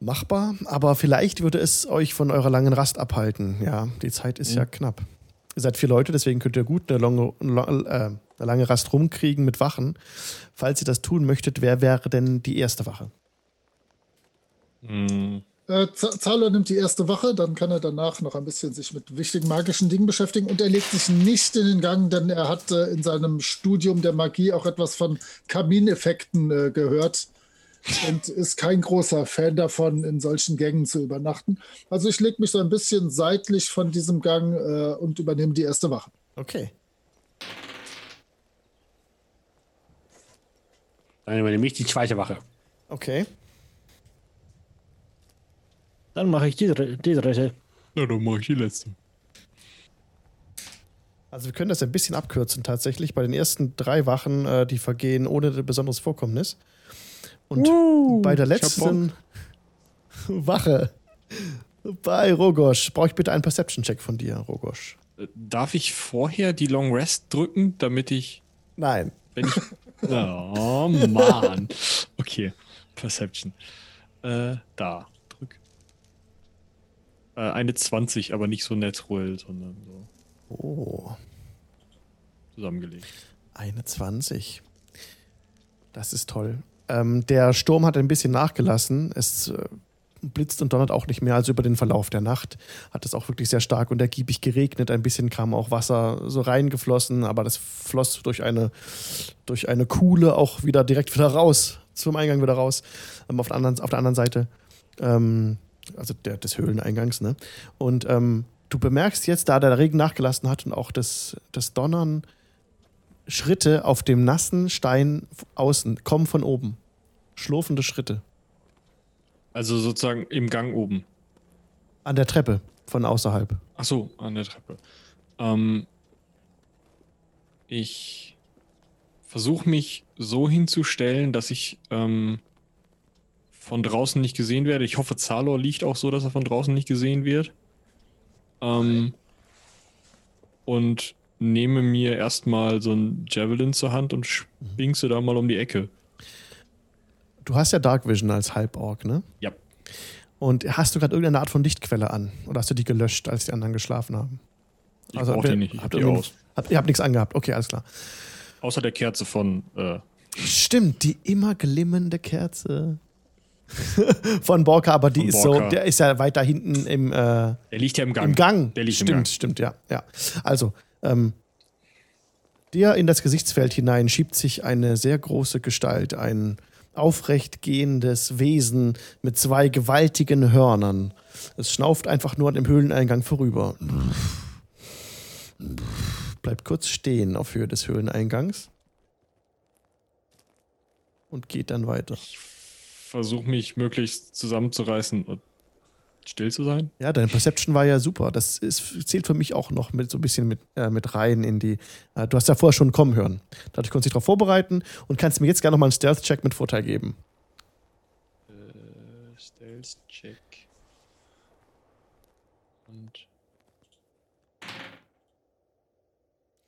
machbar. Aber vielleicht würde es euch von eurer langen Rast abhalten. Ja, die Zeit ist mhm. ja knapp. Ihr seid vier Leute, deswegen könnt ihr gut eine lange, äh, eine lange Rast rumkriegen mit Wachen. Falls ihr das tun möchtet, wer wäre denn die erste Wache? Mhm. Äh, Zalo nimmt die erste Wache, dann kann er danach noch ein bisschen sich mit wichtigen magischen Dingen beschäftigen und er legt sich nicht in den Gang, denn er hat äh, in seinem Studium der Magie auch etwas von Kamineffekten äh, gehört und ist kein großer Fan davon, in solchen Gängen zu übernachten. Also ich lege mich so ein bisschen seitlich von diesem Gang äh, und übernehme die erste Wache. Okay. Dann übernehme ich die zweite Wache. Okay. Dann mache ich die, die dritte. Na, dann mache ich die letzte. Also wir können das ein bisschen abkürzen tatsächlich. Bei den ersten drei Wachen, äh, die vergehen ohne besonderes Vorkommnis. Und uh, bei der letzten Wache bei Rogosch brauche ich bitte einen Perception-Check von dir, Rogosch. Äh, darf ich vorher die Long Rest drücken, damit ich. Nein. Wenn ich. oh, Mann. Okay. Perception. Äh, da. Äh, eine 20, aber nicht so natural, sondern so. Oh. Zusammengelegt. Eine 20. Das ist toll. Ähm, der Sturm hat ein bisschen nachgelassen. Es äh, blitzt und donnert auch nicht mehr. Also über den Verlauf der Nacht hat es auch wirklich sehr stark und ergiebig geregnet. Ein bisschen kam auch Wasser so reingeflossen, aber das floss durch eine, durch eine Kuhle auch wieder direkt wieder raus, zum Eingang wieder raus. Ähm, auf, der anderen, auf der anderen Seite. Ähm, also der, des Höhleneingangs. Ne? Und ähm, du bemerkst jetzt, da der Regen nachgelassen hat und auch das, das Donnern, Schritte auf dem nassen Stein außen kommen von oben. Schlurfende Schritte. Also sozusagen im Gang oben. An der Treppe von außerhalb. Ach so, an der Treppe. Ähm, ich versuche mich so hinzustellen, dass ich ähm, von draußen nicht gesehen werde. Ich hoffe, Zalor liegt auch so, dass er von draußen nicht gesehen wird. Ähm, und nehme mir erstmal so ein Javelin zur Hand und schwingse da mal um die Ecke. Du hast ja Dark Vision als Halborg, ne? Ja. Und hast du gerade irgendeine Art von Lichtquelle an? Oder hast du die gelöscht, als die anderen geschlafen haben? Ich also brauch die nicht, ich hab die aus. Habt, ihr habt nichts angehabt, okay, alles klar. Außer der Kerze von. Äh Stimmt, die immer glimmende Kerze. von Borka, aber die ist so, der ist ja weiter hinten im. Äh, der liegt ja im Gang. Im Gang. Der liegt stimmt, im Gang. stimmt, ja, ja. Also, ähm, dir in das Gesichtsfeld hinein schiebt sich eine sehr große Gestalt, ein aufrecht gehendes Wesen mit zwei gewaltigen Hörnern. Es schnauft einfach nur an dem Höhleneingang vorüber. Bleibt kurz stehen auf Höhe des Höhleneingangs und geht dann weiter. Ich versuche mich möglichst zusammenzureißen und still zu sein. Ja, deine Perception war ja super. Das ist, zählt für mich auch noch mit so ein bisschen mit, äh, mit rein in die. Äh, du hast ja vorher schon kommen hören. Dadurch konntest du dich darauf vorbereiten und kannst mir jetzt gerne nochmal einen Stealth-Check mit Vorteil geben. Äh, Stealth-Check. Und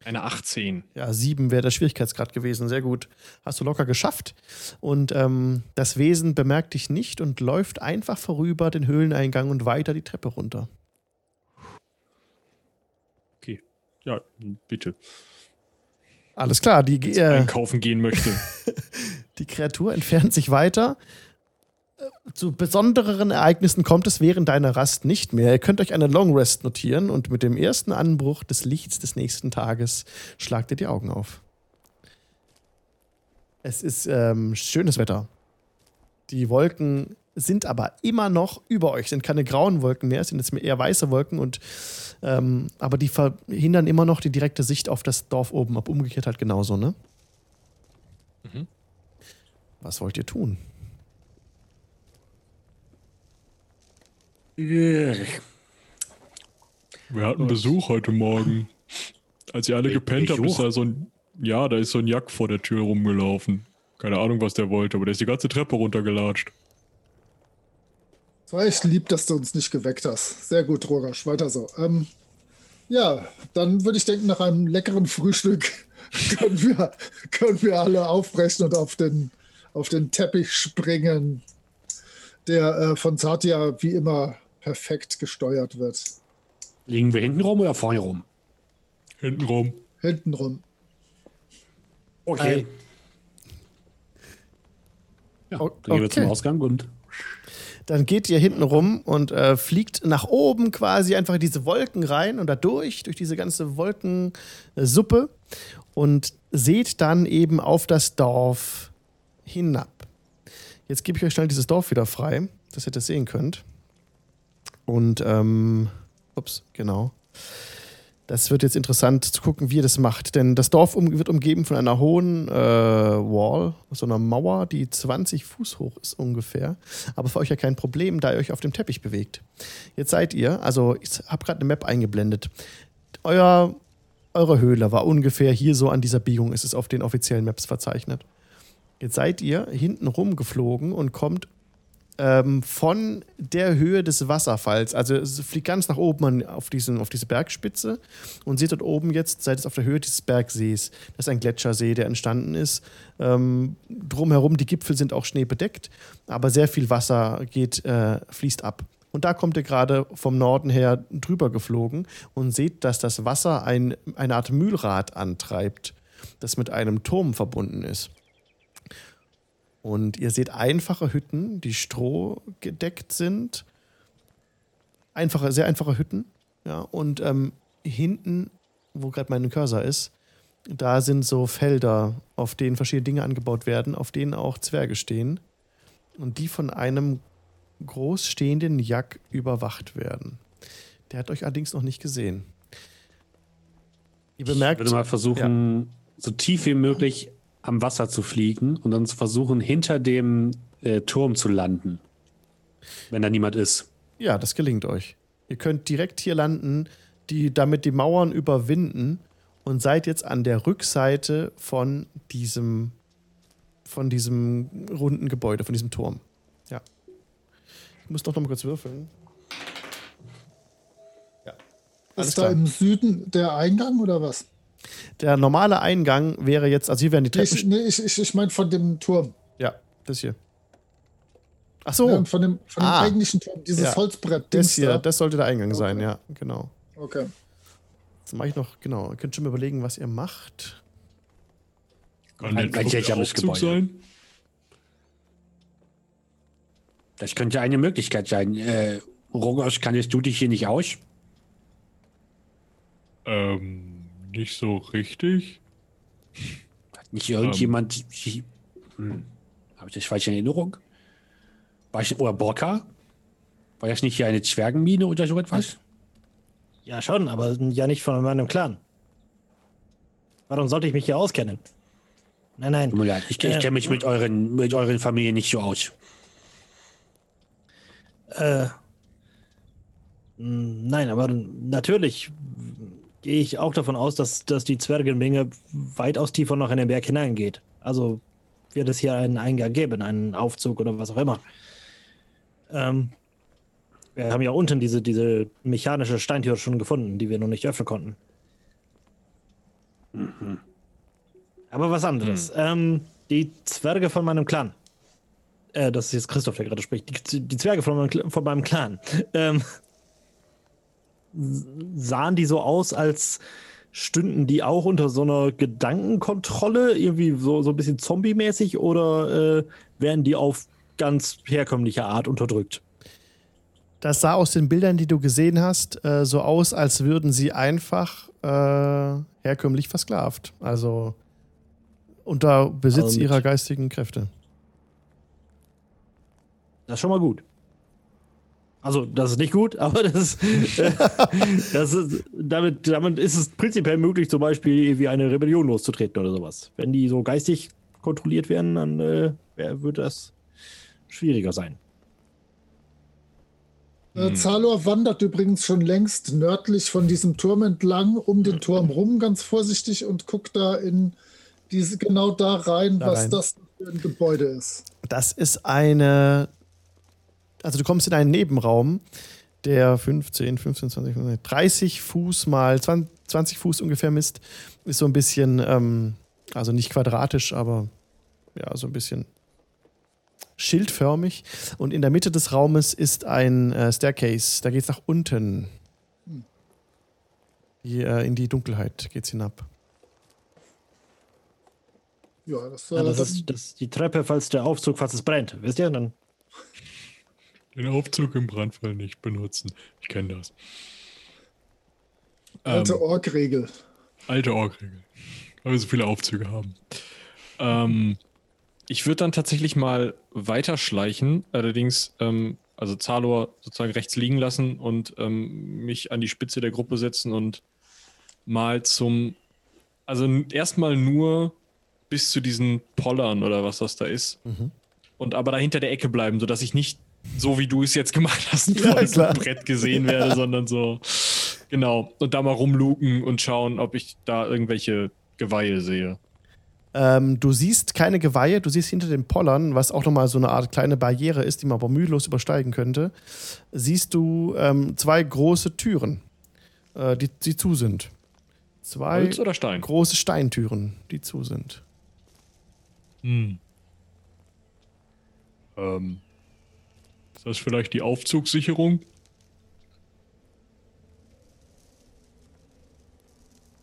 Eine 18. Ja, 7 wäre der Schwierigkeitsgrad gewesen. Sehr gut. Hast du locker geschafft. Und ähm, das Wesen bemerkt dich nicht und läuft einfach vorüber den Höhleneingang und weiter die Treppe runter. Okay. Ja, bitte. Alles klar. Die, äh, einkaufen gehen möchte. die Kreatur entfernt sich weiter zu besondereren Ereignissen kommt es während deiner Rast nicht mehr. Ihr könnt euch eine Long Rest notieren und mit dem ersten Anbruch des Lichts des nächsten Tages schlagt ihr die Augen auf. Es ist ähm, schönes Wetter. Die Wolken sind aber immer noch über euch, sind keine grauen Wolken mehr, es sind jetzt eher weiße Wolken und ähm, aber die verhindern immer noch die direkte Sicht auf das Dorf oben, ob umgekehrt halt genauso, ne? Mhm. Was wollt ihr tun? Wir hatten Besuch heute Morgen. Als ihr alle gepennt habt, ist da so ein. Ja, da ist so ein Jack vor der Tür rumgelaufen. Keine Ahnung, was der wollte, aber der ist die ganze Treppe runtergelatscht. Es war echt lieb, dass du uns nicht geweckt hast. Sehr gut, Rogasch. Weiter so. Ähm, ja, dann würde ich denken, nach einem leckeren Frühstück können wir, können wir alle aufbrechen und auf den, auf den Teppich springen, der äh, von Satya wie immer perfekt gesteuert wird. Liegen wir hinten rum oder vorne rum? Hinten rum. Hinten rum. Okay. Ja, dann gehen wir zum Ausgang und. dann geht ihr hinten rum und äh, fliegt nach oben quasi einfach in diese Wolken rein und da durch, durch diese ganze Wolkensuppe und seht dann eben auf das Dorf hinab. Jetzt gebe ich euch schnell dieses Dorf wieder frei, dass ihr das sehen könnt. Und, ähm, ups, genau. Das wird jetzt interessant zu gucken, wie ihr das macht. Denn das Dorf um, wird umgeben von einer hohen äh, Wall, so einer Mauer, die 20 Fuß hoch ist ungefähr. Aber für euch ja kein Problem, da ihr euch auf dem Teppich bewegt. Jetzt seid ihr, also ich habe gerade eine Map eingeblendet. Euer, eure Höhle war ungefähr hier so an dieser Biegung, ist es auf den offiziellen Maps verzeichnet. Jetzt seid ihr hinten rumgeflogen und kommt ähm, von der Höhe des Wasserfalls. Also es fliegt ganz nach oben auf, diesen, auf diese Bergspitze und seht dort oben jetzt, seid es auf der Höhe dieses Bergsees. Das ist ein Gletschersee, der entstanden ist. Ähm, drumherum, die Gipfel sind auch schneebedeckt, aber sehr viel Wasser geht, äh, fließt ab. Und da kommt ihr gerade vom Norden her drüber geflogen und seht, dass das Wasser ein, eine Art Mühlrad antreibt, das mit einem Turm verbunden ist. Und ihr seht einfache Hütten, die strohgedeckt sind. Einfache, sehr einfache Hütten. Ja, und ähm, hinten, wo gerade mein Cursor ist, da sind so Felder, auf denen verschiedene Dinge angebaut werden, auf denen auch Zwerge stehen. Und die von einem groß stehenden Jack überwacht werden. Der hat euch allerdings noch nicht gesehen. Ihr bemerkt. Ich würde mal versuchen, ja. so tief wie möglich am Wasser zu fliegen und dann zu versuchen, hinter dem äh, Turm zu landen. Wenn da niemand ist. Ja, das gelingt euch. Ihr könnt direkt hier landen, die, damit die Mauern überwinden und seid jetzt an der Rückseite von diesem, von diesem runden Gebäude, von diesem Turm. Ja. Ich muss doch noch mal kurz würfeln. Ja. Ist da im Süden der Eingang oder was? Der normale Eingang wäre jetzt, also hier wären die Treppen. Ich, nee, ich, ich, ich meine von dem Turm. Ja, das hier. Ach so. Ja, von dem, von dem ah. eigentlichen Turm, dieses ja. Holzbrett. Das hier, da. das sollte der Eingang okay. sein, ja, genau. Okay. Jetzt mache ich noch, genau, ihr könnt schon mal überlegen, was ihr macht. Kann ein Aufzug sein? Das könnte eine Möglichkeit sein. Äh, Rogos, kannst du dich hier nicht aus? Ähm, nicht so richtig. Hat nicht irgendjemand. Ähm, hm, Habe ich das falsch in Erinnerung? War ich, oder Borka? War das nicht hier eine Zwergenmine oder so etwas? Ja, schon, aber ja nicht von meinem Clan. Warum sollte ich mich hier auskennen? Nein, nein. Tut mir leid, ich, äh, ich kenne mich mit euren, mit euren Familien nicht so aus. Äh, nein, aber natürlich gehe ich auch davon aus, dass, dass die Zwergenmenge weitaus tiefer noch in den Berg hineingeht. Also wird es hier einen Eingang geben, einen Aufzug oder was auch immer. Ähm, wir haben ja unten diese, diese mechanische Steintür schon gefunden, die wir noch nicht öffnen konnten. Mhm. Aber was anderes. Mhm. Ähm, die Zwerge von meinem Clan. Äh, das ist jetzt Christoph, der gerade spricht. Die, die Zwerge von meinem, von meinem Clan. Ähm, sahen die so aus, als stünden die auch unter so einer Gedankenkontrolle, irgendwie so, so ein bisschen zombie-mäßig, oder äh, werden die auf ganz herkömmliche Art unterdrückt? Das sah aus den Bildern, die du gesehen hast, äh, so aus, als würden sie einfach äh, herkömmlich versklavt. Also unter Besitz also ihrer geistigen Kräfte. Das ist schon mal gut. Also, das ist nicht gut, aber das, äh, das ist, damit, damit ist es prinzipiell möglich, zum Beispiel wie eine Rebellion loszutreten oder sowas. Wenn die so geistig kontrolliert werden, dann äh, wird das schwieriger sein. Äh, Zalor wandert übrigens schon längst nördlich von diesem Turm entlang, um den Turm rum, ganz vorsichtig und guckt da in diese, genau da rein, da was rein. das für ein Gebäude ist. Das ist eine also du kommst in einen Nebenraum, der 15, 15, 20, 30 Fuß mal 20, 20 Fuß ungefähr misst. Ist so ein bisschen, ähm, also nicht quadratisch, aber ja, so ein bisschen schildförmig. Und in der Mitte des Raumes ist ein äh, Staircase. Da geht es nach unten. Die, äh, in die Dunkelheit geht es hinab. Ja, das, äh, ja, das, das, ist, das die Treppe, falls der Aufzug, falls es brennt. Wisst ihr? Dann Den Aufzug im Brandfall nicht benutzen. Ich kenne das. Alte ähm, Org-Regel. Alte Org-Regel. Weil wir so viele Aufzüge haben. Ähm, ich würde dann tatsächlich mal weiterschleichen, allerdings, ähm, also Zalor sozusagen rechts liegen lassen und ähm, mich an die Spitze der Gruppe setzen und mal zum, also erstmal nur bis zu diesen Pollern oder was das da ist. Mhm. Und aber da hinter der Ecke bleiben, sodass ich nicht so wie du es jetzt gemacht hast, ja, vor diesem Brett gesehen werde, sondern so, genau. Und da mal rumluken und schauen, ob ich da irgendwelche Geweihe sehe. Ähm, du siehst keine Geweihe, du siehst hinter den Pollern, was auch nochmal so eine Art kleine Barriere ist, die man aber mühelos übersteigen könnte, siehst du ähm, zwei große Türen, äh, die, die zu sind. Zwei Holz oder Stein? große Steintüren, die zu sind. Hm. Ähm, das vielleicht die Aufzugssicherung?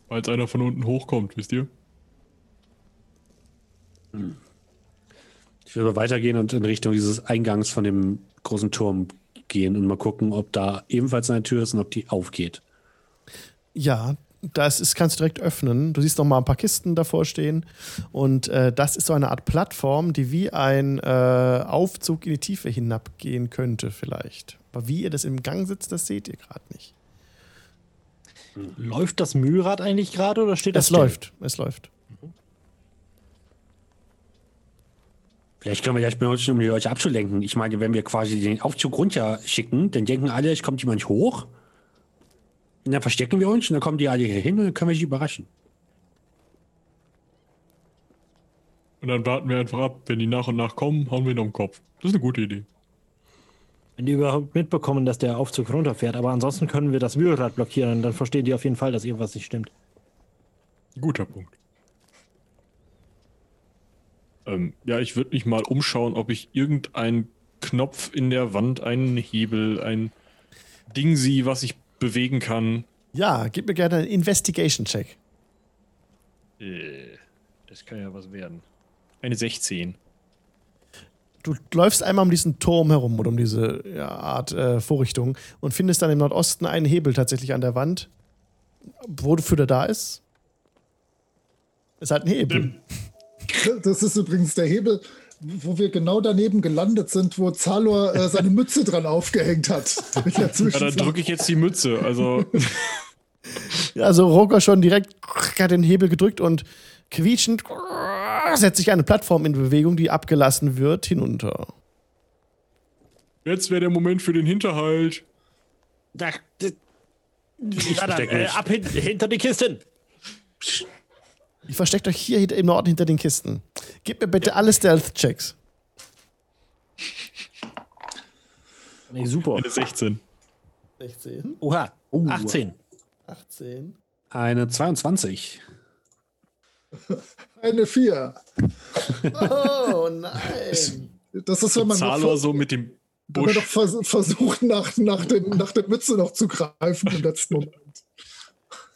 Falls einer von unten hochkommt, wisst ihr? Hm. Ich würde weitergehen und in Richtung dieses Eingangs von dem großen Turm gehen und mal gucken, ob da ebenfalls eine Tür ist und ob die aufgeht. Ja, das ist, kannst du direkt öffnen. Du siehst noch mal ein paar Kisten davor stehen. Und äh, das ist so eine Art Plattform, die wie ein äh, Aufzug in die Tiefe hinabgehen könnte, vielleicht. Aber wie ihr das im Gang sitzt, das seht ihr gerade nicht. Läuft das Mühlrad eigentlich gerade oder steht das? Es still? läuft, es läuft. Vielleicht können wir das benutzen, um die Leute abzulenken. Ich meine, wenn wir quasi den Aufzug runter schicken, dann denken alle, es kommt jemand hoch. Und dann verstecken wir uns und dann kommen die alle hier hin und dann können wir sie überraschen. Und dann warten wir einfach ab. Wenn die nach und nach kommen, hauen wir ihn um den Kopf. Das ist eine gute Idee. Wenn die überhaupt mitbekommen, dass der Aufzug runterfährt. Aber ansonsten können wir das Wühlrad blockieren. Dann verstehen die auf jeden Fall, dass irgendwas nicht stimmt. Guter Punkt. Ähm, ja, ich würde mich mal umschauen, ob ich irgendeinen Knopf in der Wand, einen Hebel, ein Ding sehe, was ich bewegen kann. Ja, gib mir gerne einen Investigation-Check. Äh, das kann ja was werden. Eine 16. Du läufst einmal um diesen Turm herum oder um diese ja, Art äh, Vorrichtung und findest dann im Nordosten einen Hebel tatsächlich an der Wand. Wofür der da ist? Ist halt ein Hebel. Das ist übrigens der Hebel, wo wir genau daneben gelandet sind, wo Zalor äh, seine Mütze dran aufgehängt hat. ja, dann drücke ich jetzt die Mütze. Also. also Roger schon direkt hat den Hebel gedrückt und quietschend setzt sich eine Plattform in Bewegung, die abgelassen wird, hinunter. Jetzt wäre der Moment für den Hinterhalt. Da, da, ich dann, äh, ab hin, hinter die Kisten. Ihr versteckt euch hier im Norden hinter den Kisten. Gib mir bitte ja. alle Stealth-Checks. Nee, super. Eine 16. 16. Oha. Uh. 18. 18. Eine 22. Eine 4. Oh nein. Das ist, wenn man Zalor so mit dem Busch. Wenn man doch vers versucht, nach, nach, den, nach der Mütze noch zu greifen im letzten Moment.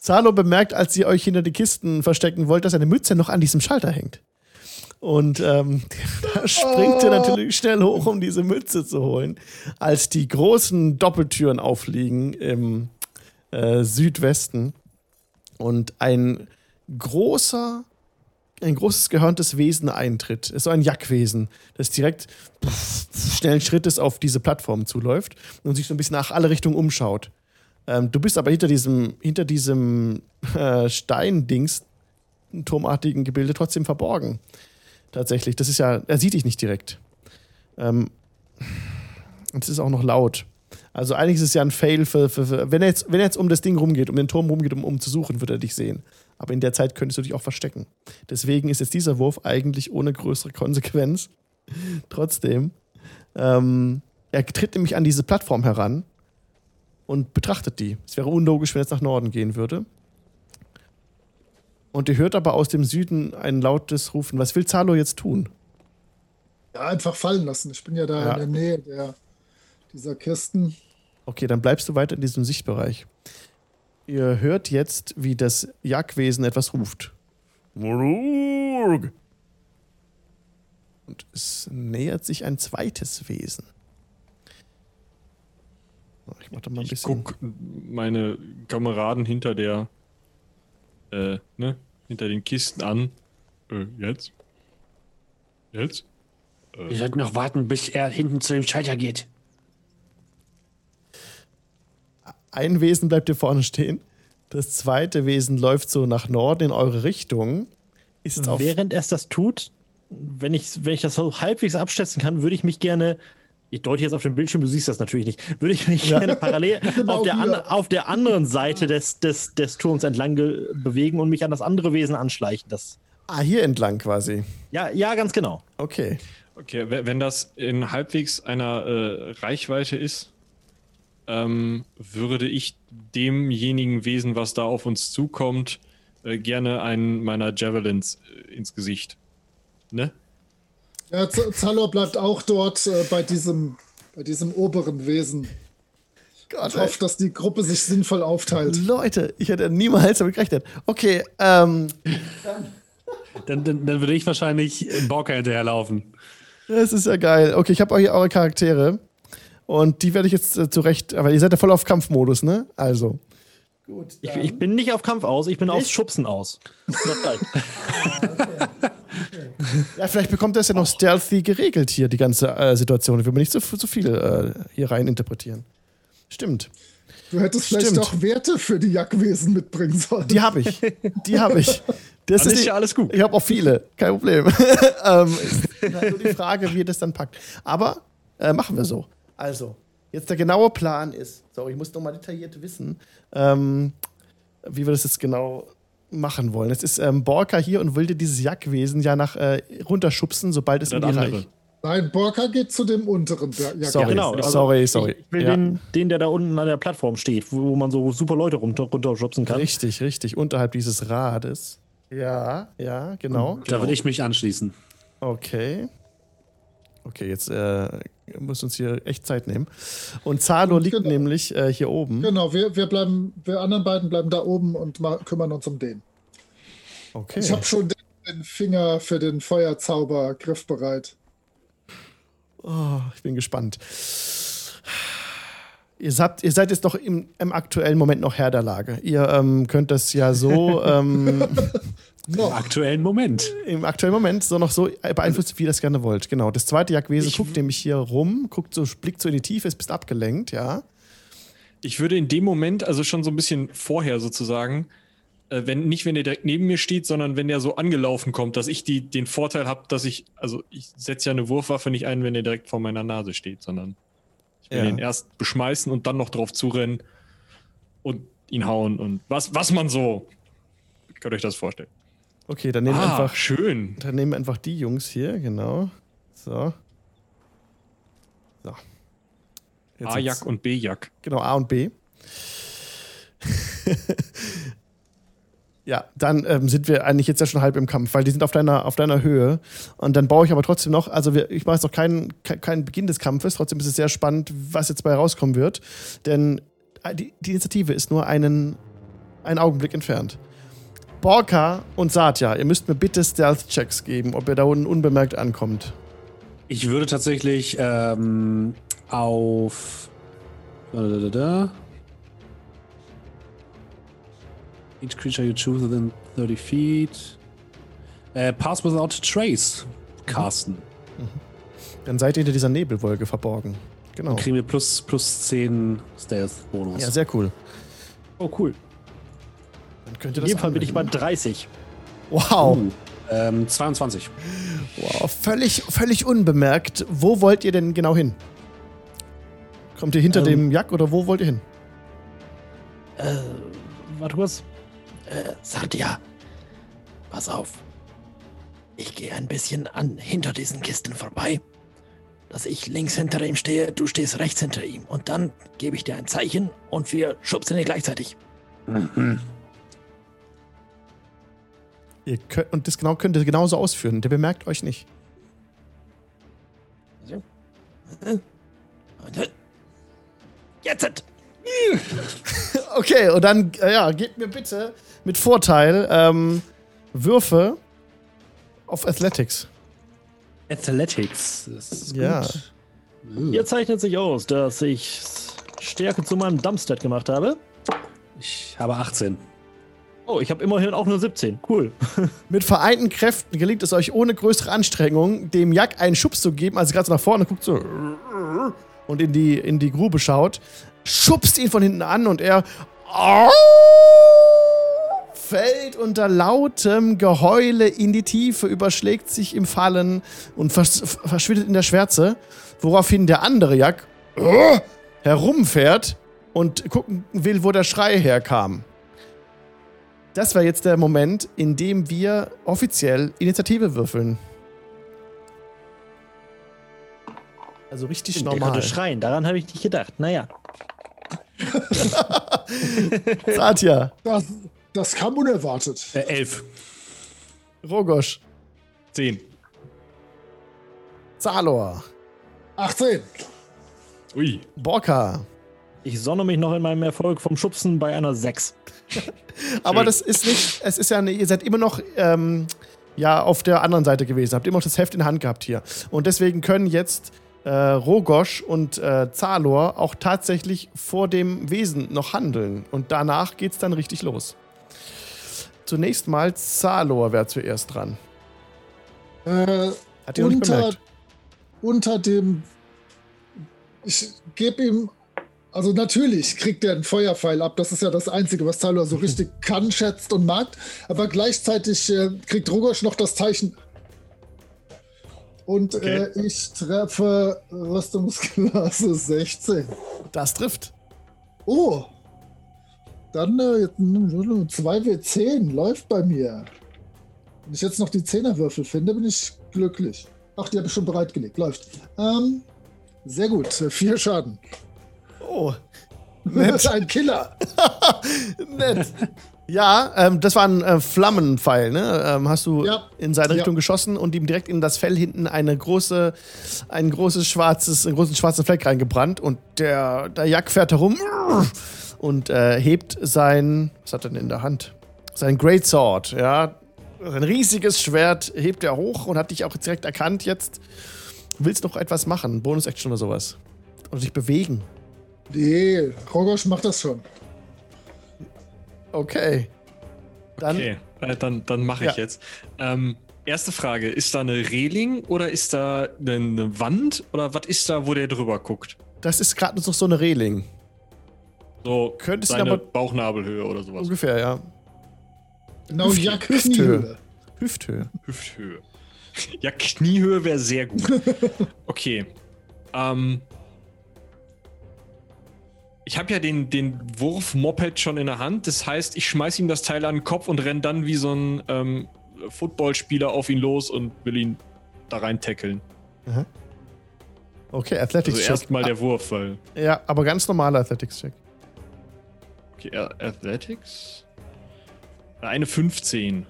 Zalo bemerkt, als ihr euch hinter die Kisten verstecken wollt, dass eine Mütze noch an diesem Schalter hängt. Und ähm, da springt er natürlich schnell hoch, um diese Mütze zu holen, als die großen Doppeltüren aufliegen im äh, Südwesten und ein großer, ein großes gehörntes Wesen eintritt. Es ist so ein Jackwesen, das direkt pff, schnellen Schrittes auf diese Plattform zuläuft und sich so ein bisschen nach alle Richtungen umschaut. Ähm, du bist aber hinter diesem, hinter diesem äh, Steindings, turmartigen Gebilde, trotzdem verborgen. Tatsächlich. Das ist ja, er sieht dich nicht direkt. Ähm, und es ist auch noch laut. Also eigentlich ist es ja ein Fail für, für, für, wenn, er jetzt, wenn er jetzt um das Ding rumgeht, um den Turm rumgeht, um, um zu suchen, wird er dich sehen. Aber in der Zeit könntest du dich auch verstecken. Deswegen ist jetzt dieser Wurf eigentlich ohne größere Konsequenz. Trotzdem. Ähm, er tritt nämlich an diese Plattform heran und betrachtet die. Es wäre unlogisch, wenn es nach Norden gehen würde. Und ihr hört aber aus dem Süden ein lautes Rufen. Was will Zalo jetzt tun? Ja, einfach fallen lassen. Ich bin ja da ja. in der Nähe der, dieser Kisten. Okay, dann bleibst du weiter in diesem Sichtbereich. Ihr hört jetzt, wie das Jagdwesen etwas ruft. Und es nähert sich ein zweites Wesen. Ich mach da mal ein ich guck meine Kameraden hinter der, äh, ne, hinter den Kisten an. Äh, jetzt? Jetzt? Äh. Wir sollten noch warten, bis er hinten zu dem Schalter geht. Ein Wesen bleibt hier vorne stehen. Das zweite Wesen läuft so nach Norden in eure Richtung. Ist Während es das tut, wenn ich, wenn ich das so halbwegs abschätzen kann, würde ich mich gerne ich deute jetzt auf dem Bildschirm, du siehst das natürlich nicht, würde ich mich ja. gerne parallel genau auf, der an, auf der anderen Seite des, des, des Turms entlang bewegen und mich an das andere Wesen anschleichen. Das ah, hier entlang quasi. Ja, ja, ganz genau. Okay. Okay, wenn das in halbwegs einer äh, Reichweite ist, ähm, würde ich demjenigen Wesen, was da auf uns zukommt, äh, gerne einen meiner Javelins äh, ins Gesicht. Ne? Ja, Zalor bleibt auch dort äh, bei, diesem, bei diesem oberen Wesen. Gott, ich hoffe, dass die Gruppe sich sinnvoll aufteilt. Leute, ich hätte niemals damit gerechnet. Okay, ähm. dann, dann, dann würde ich wahrscheinlich Borka hinterherlaufen. Das ist ja geil. Okay, ich habe auch hier eure Charaktere. Und die werde ich jetzt äh, zurecht, aber ihr seid ja voll auf Kampfmodus, ne? Also. Gut. Ich, ich, bin nicht auf Kampf aus, ich bin auf Schubsen aus. Ja, vielleicht bekommt das ja noch stealthy geregelt hier, die ganze äh, Situation. Ich will mir nicht so, so viel äh, hier rein interpretieren. Stimmt. Du hättest Stimmt. vielleicht doch Werte für die Jackwesen mitbringen sollen. Die habe ich. Die habe ich. Das ist, ist ja alles gut. Ich habe auch viele, kein Problem. ähm, ist nur die Frage, wie ihr das dann packt. Aber äh, machen wir so. Also, jetzt der genaue Plan ist, sorry, ich muss nochmal detailliert wissen, ähm, wie wir das jetzt genau machen wollen. Es ist ähm, Borka hier und will dir dieses Jackwesen ja nach äh, runterschubsen, sobald es in die reicht. Nein, Borka geht zu dem unteren Jackwesen. Sorry, genau, also sorry, sorry. Ich will ja. den, den, der da unten an der Plattform steht, wo man so super Leute runter, runterschubsen kann. Richtig, richtig, unterhalb dieses Rades. Ja, ja, genau. Da würde ich mich anschließen. Okay. Okay, jetzt äh, muss uns hier echt Zeit nehmen. Und Zalo liegt genau. nämlich äh, hier oben. Genau, wir, wir bleiben, wir anderen beiden bleiben da oben und kümmern uns um den. Okay. Ich habe schon den Finger für den Feuerzauber griffbereit. Oh, ich bin gespannt. Ihr, habt, ihr seid jetzt doch im, im, aktuellen Moment noch Herr der Lage. Ihr ähm, könnt das ja so ähm, Im aktuellen Moment. Im aktuellen Moment, so noch so beeinflusst, wie ihr das gerne wollt. Genau. Das zweite Jagdwesen guckt nämlich hier rum, guckt so, blickt so in die Tiefe, ist bist abgelenkt, ja. Ich würde in dem Moment, also schon so ein bisschen vorher sozusagen, äh, wenn nicht wenn der direkt neben mir steht, sondern wenn der so angelaufen kommt, dass ich die, den Vorteil habe, dass ich, also ich setze ja eine Wurfwaffe nicht ein, wenn der direkt vor meiner Nase steht, sondern ich will ja. ihn erst beschmeißen und dann noch drauf zurennen und ihn hauen und was, was man so. Könnt ihr euch das vorstellen? Okay, dann nehmen wir ah, einfach. Schön. Dann nehmen wir einfach die Jungs hier, genau. So. So. A-Jack und B-Jack. Genau, A und B. ja, dann ähm, sind wir eigentlich jetzt ja schon halb im Kampf, weil die sind auf deiner, auf deiner Höhe. Und dann baue ich aber trotzdem noch, also wir, ich mache jetzt noch keinen, keinen Beginn des Kampfes, trotzdem ist es sehr spannend, was jetzt bei rauskommen wird. Denn äh, die, die Initiative ist nur einen, einen Augenblick entfernt. Borka und Satya, ihr müsst mir bitte Stealth-Checks geben, ob ihr da unten unbemerkt ankommt. Ich würde tatsächlich ähm, auf. Da, da, da, Each creature you choose within 30 feet. Äh, pass without trace casten. Mhm. Dann seid ihr hinter dieser Nebelwolke verborgen. Genau. Dann kriegen wir plus, plus 10 Stealth-Bonus. Ja, sehr cool. Oh, cool. Dann könnte In jedem Fall bin ich bei 30. Wow. Uh, ähm, 22. Wow, völlig, völlig unbemerkt. Wo wollt ihr denn genau hin? Kommt ihr hinter ähm, dem Jack oder wo wollt ihr hin? Äh, warte kurz. Äh, Satya, pass auf. Ich gehe ein bisschen an hinter diesen Kisten vorbei. Dass ich links hinter ihm stehe, du stehst rechts hinter ihm. Und dann gebe ich dir ein Zeichen und wir schubsen ihn gleichzeitig. Mhm. Ihr könnt, und das genau könnt ihr genauso ausführen. Der bemerkt euch nicht. Jetzt! okay, und dann, äh, ja, gebt mir bitte mit Vorteil ähm, Würfe auf Athletics. Athletics, das ist ja. gut. Hier zeichnet sich aus, dass ich Stärke zu meinem Dumpstat gemacht habe. Ich habe 18. Oh, ich habe immerhin auch nur 17. Cool. Mit vereinten Kräften gelingt es euch ohne größere Anstrengung, dem Jack einen Schubs zu geben, als er gerade so nach vorne guckt so und in die, in die Grube schaut, schubst ihn von hinten an und er fällt unter lautem Geheule in die Tiefe, überschlägt sich im Fallen und vers verschwindet in der Schwärze, woraufhin der andere Jack herumfährt und gucken will, wo der Schrei herkam. Das war jetzt der Moment, in dem wir offiziell Initiative würfeln. Also richtig normal. konnte schreien, daran habe ich nicht gedacht. Naja. Satya, Das, das kam unerwartet. Äh, 11. Rogosch, 10. Zalor, 18. Ui. Borka. Ich sonne mich noch in meinem Erfolg vom Schubsen bei einer 6. Aber Schön. das ist nicht, es ist ja, eine, ihr seid immer noch ähm, ja, auf der anderen Seite gewesen, habt immer noch das Heft in der Hand gehabt hier. Und deswegen können jetzt äh, Rogosch und äh, Zalor auch tatsächlich vor dem Wesen noch handeln. Und danach geht's dann richtig los. Zunächst mal Zalor wäre zuerst dran. Äh, Hat ihr nicht unter, bemerkt? unter dem. Ich gebe ihm. Also natürlich kriegt er einen Feuerpfeil ab. Das ist ja das Einzige, was Talor so richtig kann, schätzt und mag. Aber gleichzeitig äh, kriegt Rogosch noch das Zeichen. Und Okay. äh, ich treffe Rüstungsklasse 16. Das trifft. Oh. Dann äh, jetzt, mm, 2W10 läuft bei mir. Wenn ich jetzt noch die Zehnerwürfel finde, bin ich glücklich. Ach, die habe ich schon bereitgelegt. Läuft. Ähm, sehr gut. Vier Schaden. Oh, ist ein Killer. nett. Ja, ähm, das war ein äh, Flammenpfeil, ne? Ähm, hast du Ja. in seine Ja. Richtung geschossen und ihm direkt in das Fell hinten eine große, ein großes schwarzes, einen großen schwarzen Fleck reingebrannt und der, der Jack fährt herum und äh, hebt sein, was hat er denn in der Hand? Sein Great Sword, ja. Sein riesiges Schwert hebt er hoch und hat dich auch direkt erkannt jetzt. Willst noch etwas machen? Bonus-Action oder sowas? Oder dich bewegen? Nee, Rogosch macht das schon. Okay. Dann Okay, äh, dann, dann mache ich Ja. jetzt. Ähm, erste Frage: Ist da eine Reling oder ist da eine, Wand oder was ist da, wo der drüber guckt? Das ist gerade noch so eine Reling. So Könntest du aber- Bauchnabelhöhe oder sowas. Ungefähr, ja. Genau, Hüft- Hüfthöhe. Kniehöhe. Hüfthöhe. Hüfthöhe. Ja, Kniehöhe wäre sehr gut. Okay. Ähm, ich habe ja den, den Wurf-Moped schon in der Hand. Das heißt, ich schmeiß ihm das Teil an den Kopf und renn dann wie so ein ähm, Footballspieler auf ihn los und will ihn da rein tackeln. Okay, Athletics Also erstmal der Wurf, weil. Ja, aber ganz normaler Athletics Check. Okay, A- Athletics? Eine 15.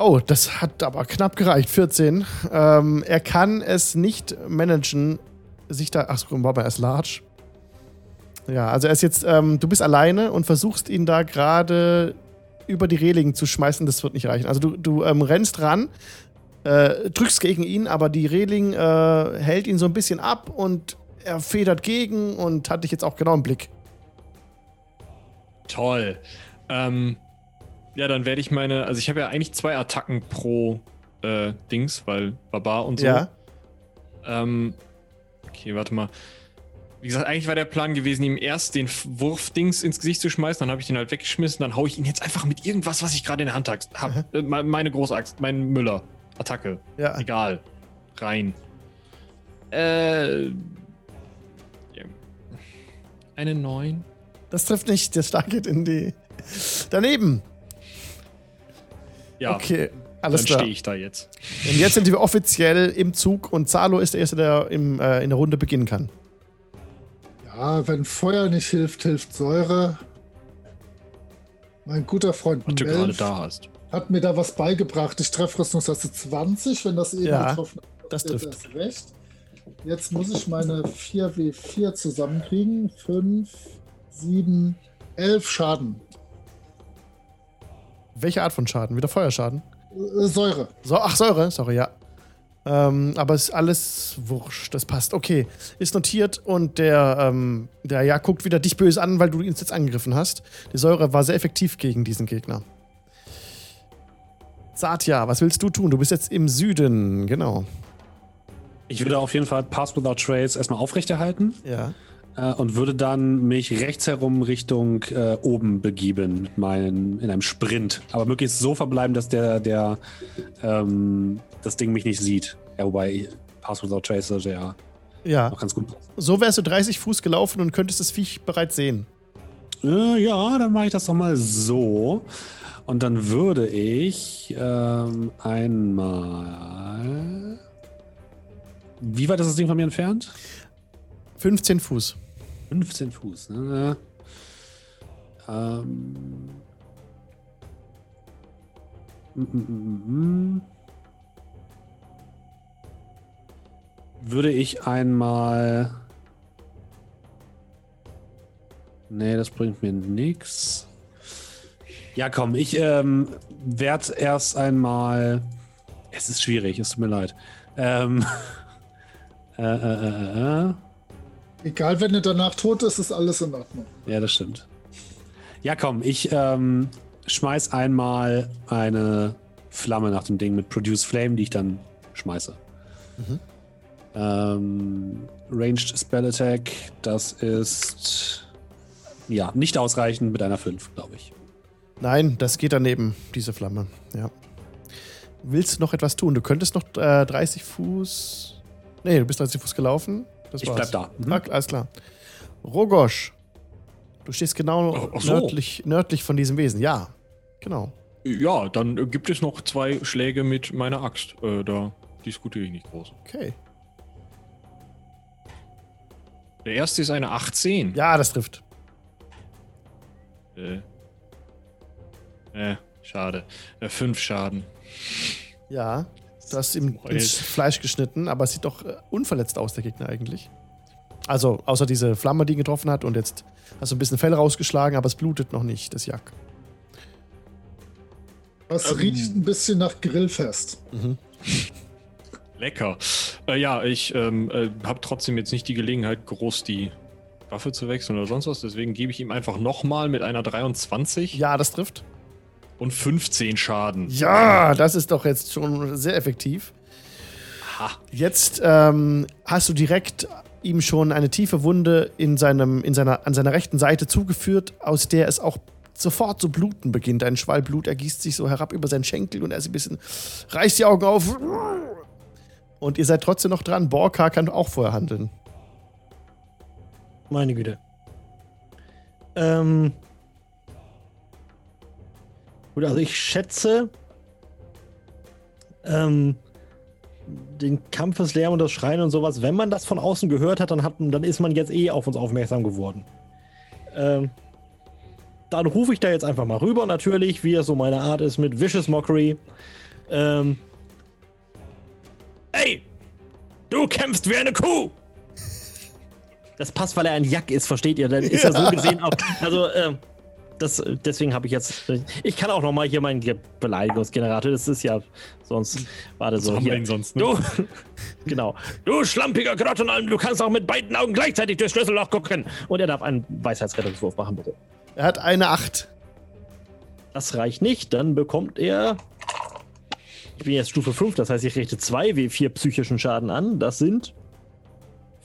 Oh, das hat aber knapp gereicht. 14. Ähm, er kann es nicht managen, sich da. Ach warte mal, er ist large. Ja, also er ist jetzt. Ähm, du bist alleine und versuchst ihn da gerade über die Reling zu schmeißen. Das wird nicht reichen. Also du, du ähm, rennst ran, äh, drückst gegen ihn, aber die Reling äh, hält ihn so ein bisschen ab und er federt gegen und hat dich jetzt auch genau im Blick. Toll. Ähm, ja, dann werde ich meine. Also, ich habe ja eigentlich zwei Attacken pro äh, Dings, weil Barbar und so. Ja. Ähm, okay, warte mal. Wie gesagt, eigentlich war der Plan gewesen, ihm erst den Wurfdings ins Gesicht zu schmeißen, dann habe ich den halt weggeschmissen, dann haue ich ihn jetzt einfach mit irgendwas, was ich gerade in der Hand habe. Äh, me- meine Großaxt, mein Müller. Attacke. Ja. Egal. Rein. Äh. ja. Eine 9. Das trifft nicht. Der Star geht in die. Daneben. Ja, Okay, alles dann klar. stehe ich da jetzt. Und jetzt sind wir offiziell im Zug und Zalo ist der Erste, der im, äh, in der Runde beginnen kann. Ja, wenn Feuer nicht hilft, hilft Säure. Mein guter Freund Was du gerade da hast. hat mir da was beigebracht. Ich treffe Rüstungsklasse 20, wenn das eben Ja, getroffen das hat. trifft. erst recht. Jetzt muss ich meine 4W4 zusammenkriegen. 5, 7, 11 Schaden. Welche Art von Schaden? Wieder Feuerschaden? Äh, Säure. So, ach, Säure, sorry, ja. Ähm, aber es ist alles wurscht, das passt. Okay, ist notiert und der, ähm, der ja guckt wieder dich böse an, weil du ihn jetzt angegriffen hast. Die Säure war sehr effektiv gegen diesen Gegner. Satya, was willst du tun? Du bist jetzt im Süden, genau. Ich würde auf jeden Fall Pass Without Trace erstmal aufrechterhalten. Ja. Äh, und würde dann mich rechts herum Richtung äh, oben begeben mit meinen, in einem Sprint. Aber möglichst so verbleiben, dass der, der ähm, das Ding mich nicht sieht. Ja, wobei Pass Without Trace sollte ja, ja. noch ganz gut So wärst du 30 Fuß gelaufen und könntest das Viech bereits sehen. Äh, ja, dann mache ich das doch mal so. Und dann würde ich ähm, einmal. Wie weit ist das Ding von mir entfernt? 15 Fuß. 15 Fuß, ne? Ähm. Würde ich einmal. Nee, das bringt mir nichts. Ja, komm, ich ähm, werde erst einmal. Es ist schwierig, es tut mir leid. Ähm, äh, äh, äh, äh. Egal, wenn er danach tot ist, ist alles in Ordnung. Ja, das stimmt. Ja, komm, ich ähm, schmeiß einmal eine Flamme nach dem Ding mit Produce Flame, die ich dann schmeiße. Mhm. Ähm, Ranged Spell Attack, das ist ja nicht ausreichend mit einer 5, glaube ich. Nein, das geht daneben, diese Flamme. Ja. Willst du noch etwas tun? Du könntest noch äh, 30 Fuß. Nee, du bist 30 Fuß gelaufen. Das ich bleib da. Mhm. alles klar. Rogosch, du stehst genau so. nördlich, nördlich von diesem Wesen. Ja, genau. Ja, dann gibt es noch zwei Schläge mit meiner Axt. Äh, da diskutiere ich nicht groß. Okay. Der erste ist eine 18. Ja, das trifft. Äh, äh, schade. Äh, fünf Schaden. Ja, du hast ihm ins Fleisch geschnitten, aber es sieht doch äh, unverletzt aus, der Gegner eigentlich. Also, außer diese Flamme, die ihn getroffen hat und jetzt hast du ein bisschen Fell rausgeschlagen, aber es blutet noch nicht, das Jack. Das ähm, riecht ein bisschen nach Grillfest. Mhm. Lecker. Äh, ja, ich ähm, äh, habe trotzdem jetzt nicht die Gelegenheit, groß die Waffe zu wechseln oder sonst was. Deswegen gebe ich ihm einfach nochmal mit einer 23. Ja, das trifft und 15 Schaden. Ja, das ist doch jetzt schon sehr effektiv. Aha. Jetzt ähm, hast du direkt ihm schon eine tiefe Wunde in seinem, in seiner, an seiner rechten Seite zugeführt, aus der es auch sofort zu bluten beginnt. Ein Schwall Blut ergießt sich so herab über seinen Schenkel und er ist ein bisschen, reißt die Augen auf. Und ihr seid trotzdem noch dran. Borka kann auch vorher handeln. Meine Güte. Ähm, Gut, also ich schätze, ähm, den Kampfeslärm und das Schreien und sowas, wenn man das von außen gehört hat, dann, hat, dann ist man jetzt eh auf uns aufmerksam geworden. Ähm, dann rufe ich da jetzt einfach mal rüber, natürlich, wie es so meine Art ist mit Vicious Mockery. Ähm, Ey, du kämpfst wie eine Kuh! Das passt, weil er ein Jack ist, versteht ihr? Dann ist ja. er so gesehen auch. Also, ähm, das, deswegen habe ich jetzt. Ich kann auch noch mal hier meinen Beleidigungsgenerator. Das ist ja sonst. Warte so. Hier. Sonst, ne? Du, genau. Du schlampiger Grottenalm, du kannst auch mit beiden Augen gleichzeitig durchs Schlüsselloch gucken. Und er darf einen Weisheitsrettungswurf machen, bitte. Er hat eine 8. Das reicht nicht. Dann bekommt er. Ich bin jetzt Stufe 5, das heißt, ich richte 2 W4 psychischen Schaden an. Das sind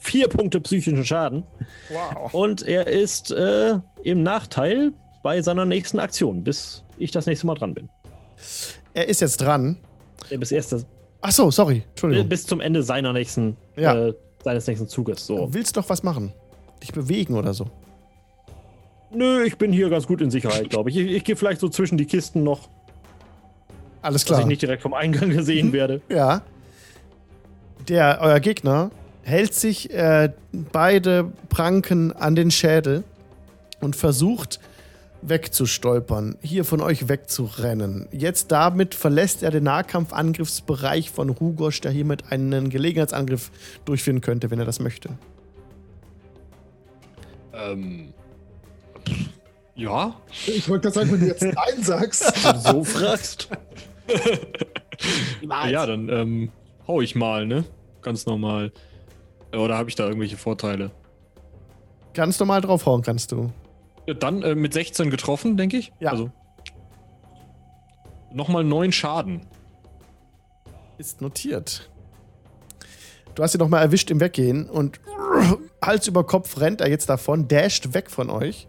vier Punkte psychischen Schaden. Wow. Und er ist äh, im Nachteil bei seiner nächsten Aktion, bis ich das nächste Mal dran bin. Er ist jetzt dran. Bis erste. Ach so, sorry. Entschuldigung. Bis zum Ende seiner nächsten, ja. äh, seines nächsten Zuges. So. Du willst doch was machen? Dich bewegen oder so? Nö, ich bin hier ganz gut in Sicherheit, glaube ich. Ich, ich gehe vielleicht so zwischen die Kisten noch. Alles klar. Dass ich nicht direkt vom Eingang gesehen mhm. werde. Ja. Der, euer Gegner, hält sich äh, beide Pranken an den Schädel und versucht, wegzustolpern, hier von euch wegzurennen. Jetzt damit verlässt er den Nahkampfangriffsbereich von Rugosch, der hiermit einen Gelegenheitsangriff durchführen könnte, wenn er das möchte. Ähm. Ja. Ich wollte gerade sagen, wenn du jetzt Nein sagst. so fragst. ja, dann ähm, hau ich mal, ne? Ganz normal. Oder habe ich da irgendwelche Vorteile? Ganz normal draufhauen kannst du. Ja, dann äh, mit 16 getroffen, denke ich. Ja. Also. Nochmal 9 Schaden. Ist notiert. Du hast ihn nochmal erwischt im Weggehen und Hals über Kopf rennt er jetzt davon, dasht weg von euch.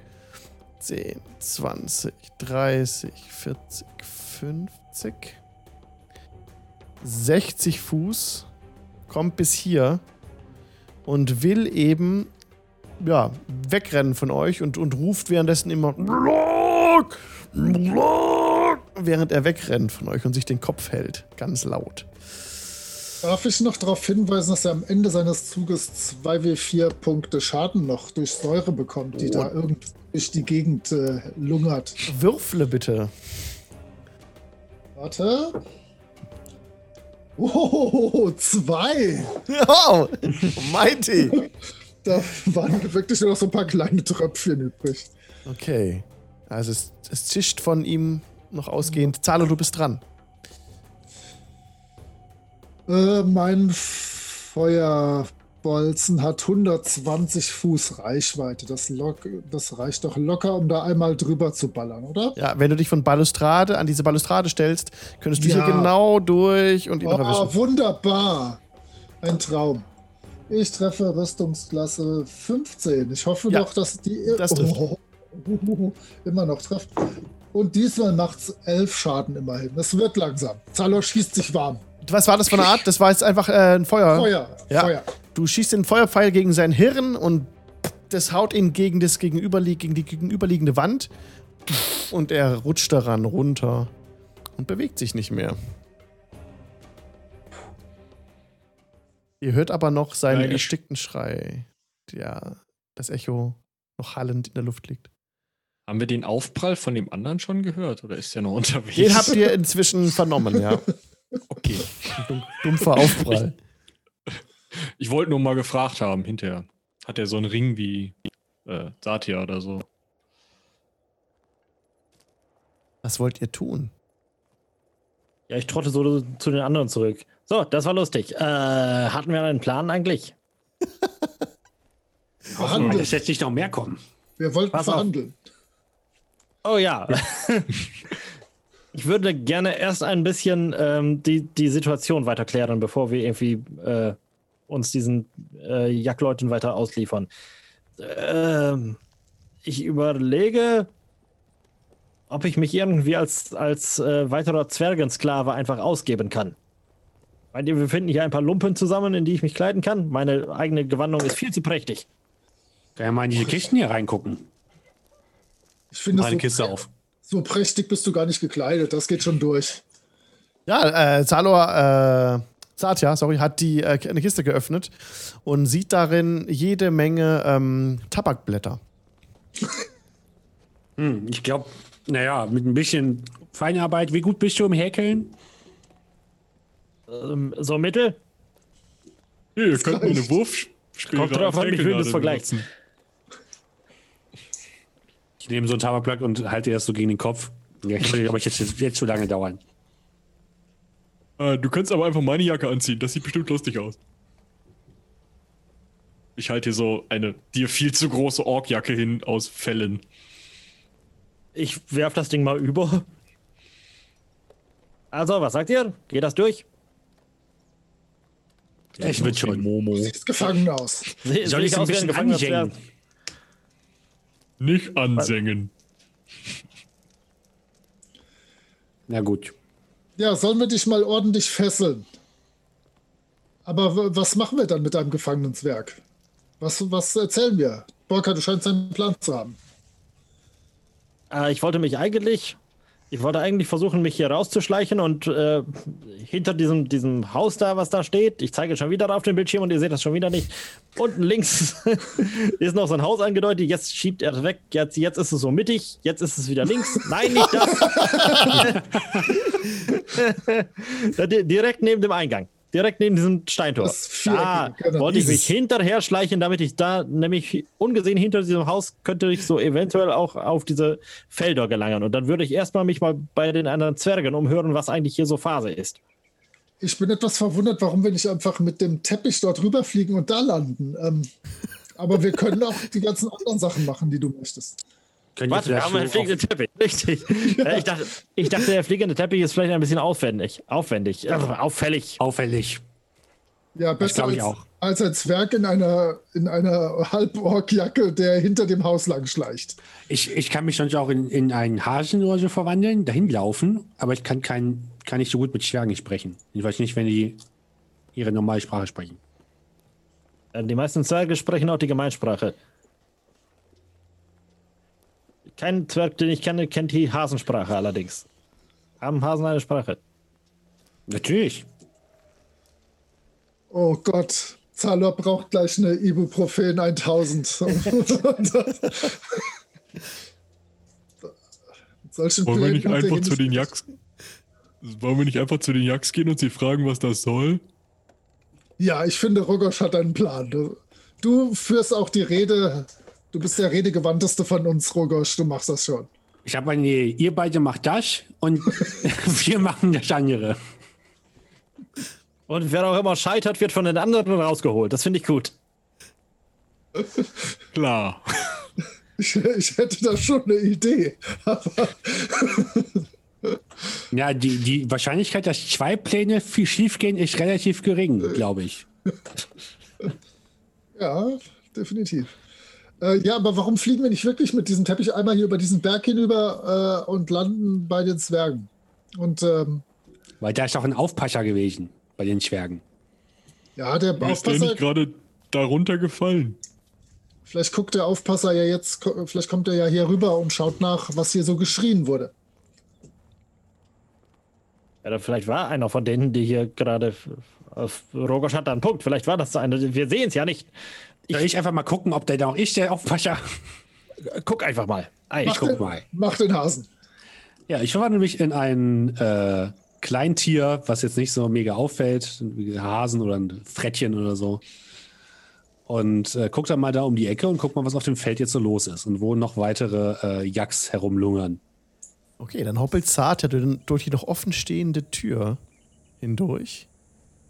10, 20, 30, 40, 50, 60 Fuß, kommt bis hier und will eben ja, wegrennen von euch und, und ruft währenddessen immer während er wegrennt von euch und sich den Kopf hält, ganz laut. Darf ich noch darauf hinweisen, dass er am Ende seines Zuges 2w4 Punkte Schaden noch durch Säure bekommt, die oh. da irgendwie durch die Gegend äh, lungert? Würfle bitte. Warte. Oh, zwei. Oh, mighty. da waren wirklich nur noch so ein paar kleine Tröpfchen übrig. Okay. Also es, es zischt von ihm noch ausgehend. Zalo, du bist dran. Äh, mein Feuerbolzen hat 120 Fuß Reichweite. Das, das, reicht doch locker, um da einmal drüber zu ballern, oder? Ja, wenn du dich von Balustrade an diese Balustrade stellst, könntest du ja. hier genau durch und ihn oh, erwischen. wunderbar. Ein Traum. Ich treffe Rüstungsklasse 15. Ich hoffe ja, doch, dass die das oh, immer noch trifft. Und diesmal macht es 11 Schaden immerhin. Das wird langsam. Zalo schießt sich warm. Was war das für eine Art? Das war jetzt einfach äh, ein Feuer. Feuer. Ja. Feuer. Du schießt den Feuerpfeil gegen sein Hirn und das haut ihn gegen, das gegenüberlie gegen die gegenüberliegende Wand. Und er rutscht daran runter und bewegt sich nicht mehr. Ihr hört aber noch seinen Nein, erstickten Schrei, der das Echo noch hallend in der Luft liegt. Haben wir den Aufprall von dem anderen schon gehört oder ist der noch unterwegs? Den habt ihr inzwischen vernommen, ja. Okay. Dumpfer Aufprall. Ich, ich wollte nur mal gefragt haben, hinterher. Hat er so einen Ring wie äh, Satya oder so? Was wollt ihr tun? Ja, ich trotte so zu den anderen zurück. So, das war lustig. Äh, hatten wir einen Plan eigentlich? Verhandeln. Es jetzt nicht noch mehr kommen. Wir wollten Pass verhandeln. Auf. Oh ja. Ich würde gerne erst ein bisschen ähm, die, die Situation weiter klären, bevor wir irgendwie äh, uns diesen äh, Jagdleuten weiter ausliefern. Ähm, ich überlege, ob ich mich irgendwie als, als äh, weiterer Zwergensklave einfach ausgeben kann. Meint ihr, wir finden hier ein paar Lumpen zusammen, in die ich mich kleiden kann? Meine eigene Gewandung ist viel zu prächtig. Kann ja mal in diese Kisten hier reingucken. Ich finde Meine so Kiste auf. So prächtig bist du gar nicht gekleidet, das geht schon durch. Ja, äh, Salor, äh, Satya, sorry, hat die äh, eine Kiste geöffnet und sieht darin jede Menge ähm, Tabakblätter. hm, ich glaube, naja, mit ein bisschen Feinarbeit, wie gut bist du im Häkeln? Ähm, so mittel? Ja, ihr könnt mir eine Wurf Kommt drauf an, ich will das vergleichen. Ich nehme so einen Tabakblatt und halte erst so gegen den Kopf. Ja, ich aber jetzt, jetzt zu lange dauern. Äh, du kannst aber einfach meine Jacke anziehen. Das sieht bestimmt lustig aus. Ich halte hier so eine dir viel zu große Orkjacke hin aus Fellen. Ich werf das Ding mal über. Also, was sagt ihr? Geht das durch? Ja, ich will schon. Momo. Sieht gefangen aus. Soll ich ein bisschen anhängen? Nicht ansängen. Na gut. Ja, sollen wir dich mal ordentlich fesseln? Aber was machen wir dann mit deinem Gefangenenzwerg? Was, was erzählen wir? Borka, du scheinst einen Plan zu haben. Äh, ich wollte mich eigentlich ich wollte eigentlich versuchen, mich hier rauszuschleichen und äh, hinter diesem, diesem Haus da, was da steht, ich zeige schon wieder auf dem Bildschirm und ihr seht das schon wieder nicht. Unten links ist noch so ein Haus angedeutet. Jetzt schiebt er weg. Jetzt, jetzt ist es so mittig. Jetzt ist es wieder links. Nein, nicht das. Direkt neben dem Eingang direkt neben diesem Steintor. Da genau. wollte ich mich hinterher schleichen, damit ich da nämlich ungesehen hinter diesem Haus könnte ich so eventuell auch auf diese Felder gelangen. Und dann würde ich erstmal mich mal bei den anderen Zwergen umhören, was eigentlich hier so Phase ist. Ich bin etwas verwundert, warum wir nicht einfach mit dem Teppich dort rüberfliegen und da landen. Ähm, aber wir können auch die ganzen anderen Sachen machen, die du möchtest. Warte, wir haben einen fliegenden Teppich. Richtig. Ja. Ich, dachte, ich dachte, der fliegende Teppich ist vielleicht ein bisschen aufwendig. Aufwendig. Also auffällig. Auffällig. Ja, besser als, als, ein Zwerg in einer, in einer Halborg-Jacke, der hinter dem Haus lang schleicht. Ich, ich kann mich sonst auch in, in einen Hasen oder so verwandeln, dahin laufen, aber ich kann, kein, kann nicht so gut mit Zwergen sprechen. Ich weiß nicht, wenn die ihre normale Sprache sprechen. Äh, die meisten Zwerge sprechen auch die Gemeinsprache. Kein Zwerg, den ich kenne, kennt die Hasensprache allerdings. Haben Hasen eine Sprache? Natürlich. Oh Gott, Zalor braucht gleich eine Ibuprofen 1000. Solchen Wollen wir nicht einfach zu den Jacks? Wollen wir nicht einfach zu den Jacks gehen und sie fragen, was das soll? Ja, ich finde, Rogosch hat einen Plan. Du, du führst auch die Rede. Du bist der Redegewandteste von uns, Rogosch. Du machst das schon. Ich habe eine, ihr beide macht das und wir machen das andere. Und wer auch immer scheitert, wird von den anderen rausgeholt. Das finde ich gut. Klar. Ich, ich, hätte da schon eine Idee. ja, die, die Wahrscheinlichkeit, dass zwei Pläne viel schief gehen, ist relativ gering, glaube ich. Ja, definitiv. Äh, ja, aber warum fliegen wir nicht wirklich mit diesem Teppich einmal hier über diesen Berg hinüber äh, und landen bei den Zwergen? Und ähm, weil da ist auch ein Aufpasser gewesen bei den Zwergen. Ja, der Wie ist der nicht gerade darunter gefallen? Vielleicht guckt der Aufpasser ja jetzt, vielleicht kommt er ja hier rüber und schaut nach, was hier so geschrien wurde. Ja, vielleicht war einer von denen, die hier gerade auf Rogosch hat da einen Punkt. Vielleicht war das so einer. Wir sehen es ja nicht. Ich, Soll ich einfach mal gucken, ob der da auch ist, der Aufpasser? Guck einfach mal. Ich mach guck den, mal. Mach den Hasen. Ja, ich verwandle mich in ein äh, Kleintier, was jetzt nicht so mega auffällt, wie Hasen oder ein Frettchen oder so. Und äh, guck dann mal da um die Ecke und guck mal, was auf dem Feld jetzt so los ist und wo noch weitere äh, Jacks herumlungern. Okay, dann hoppelt zart ja durch die noch offenstehende Tür hindurch.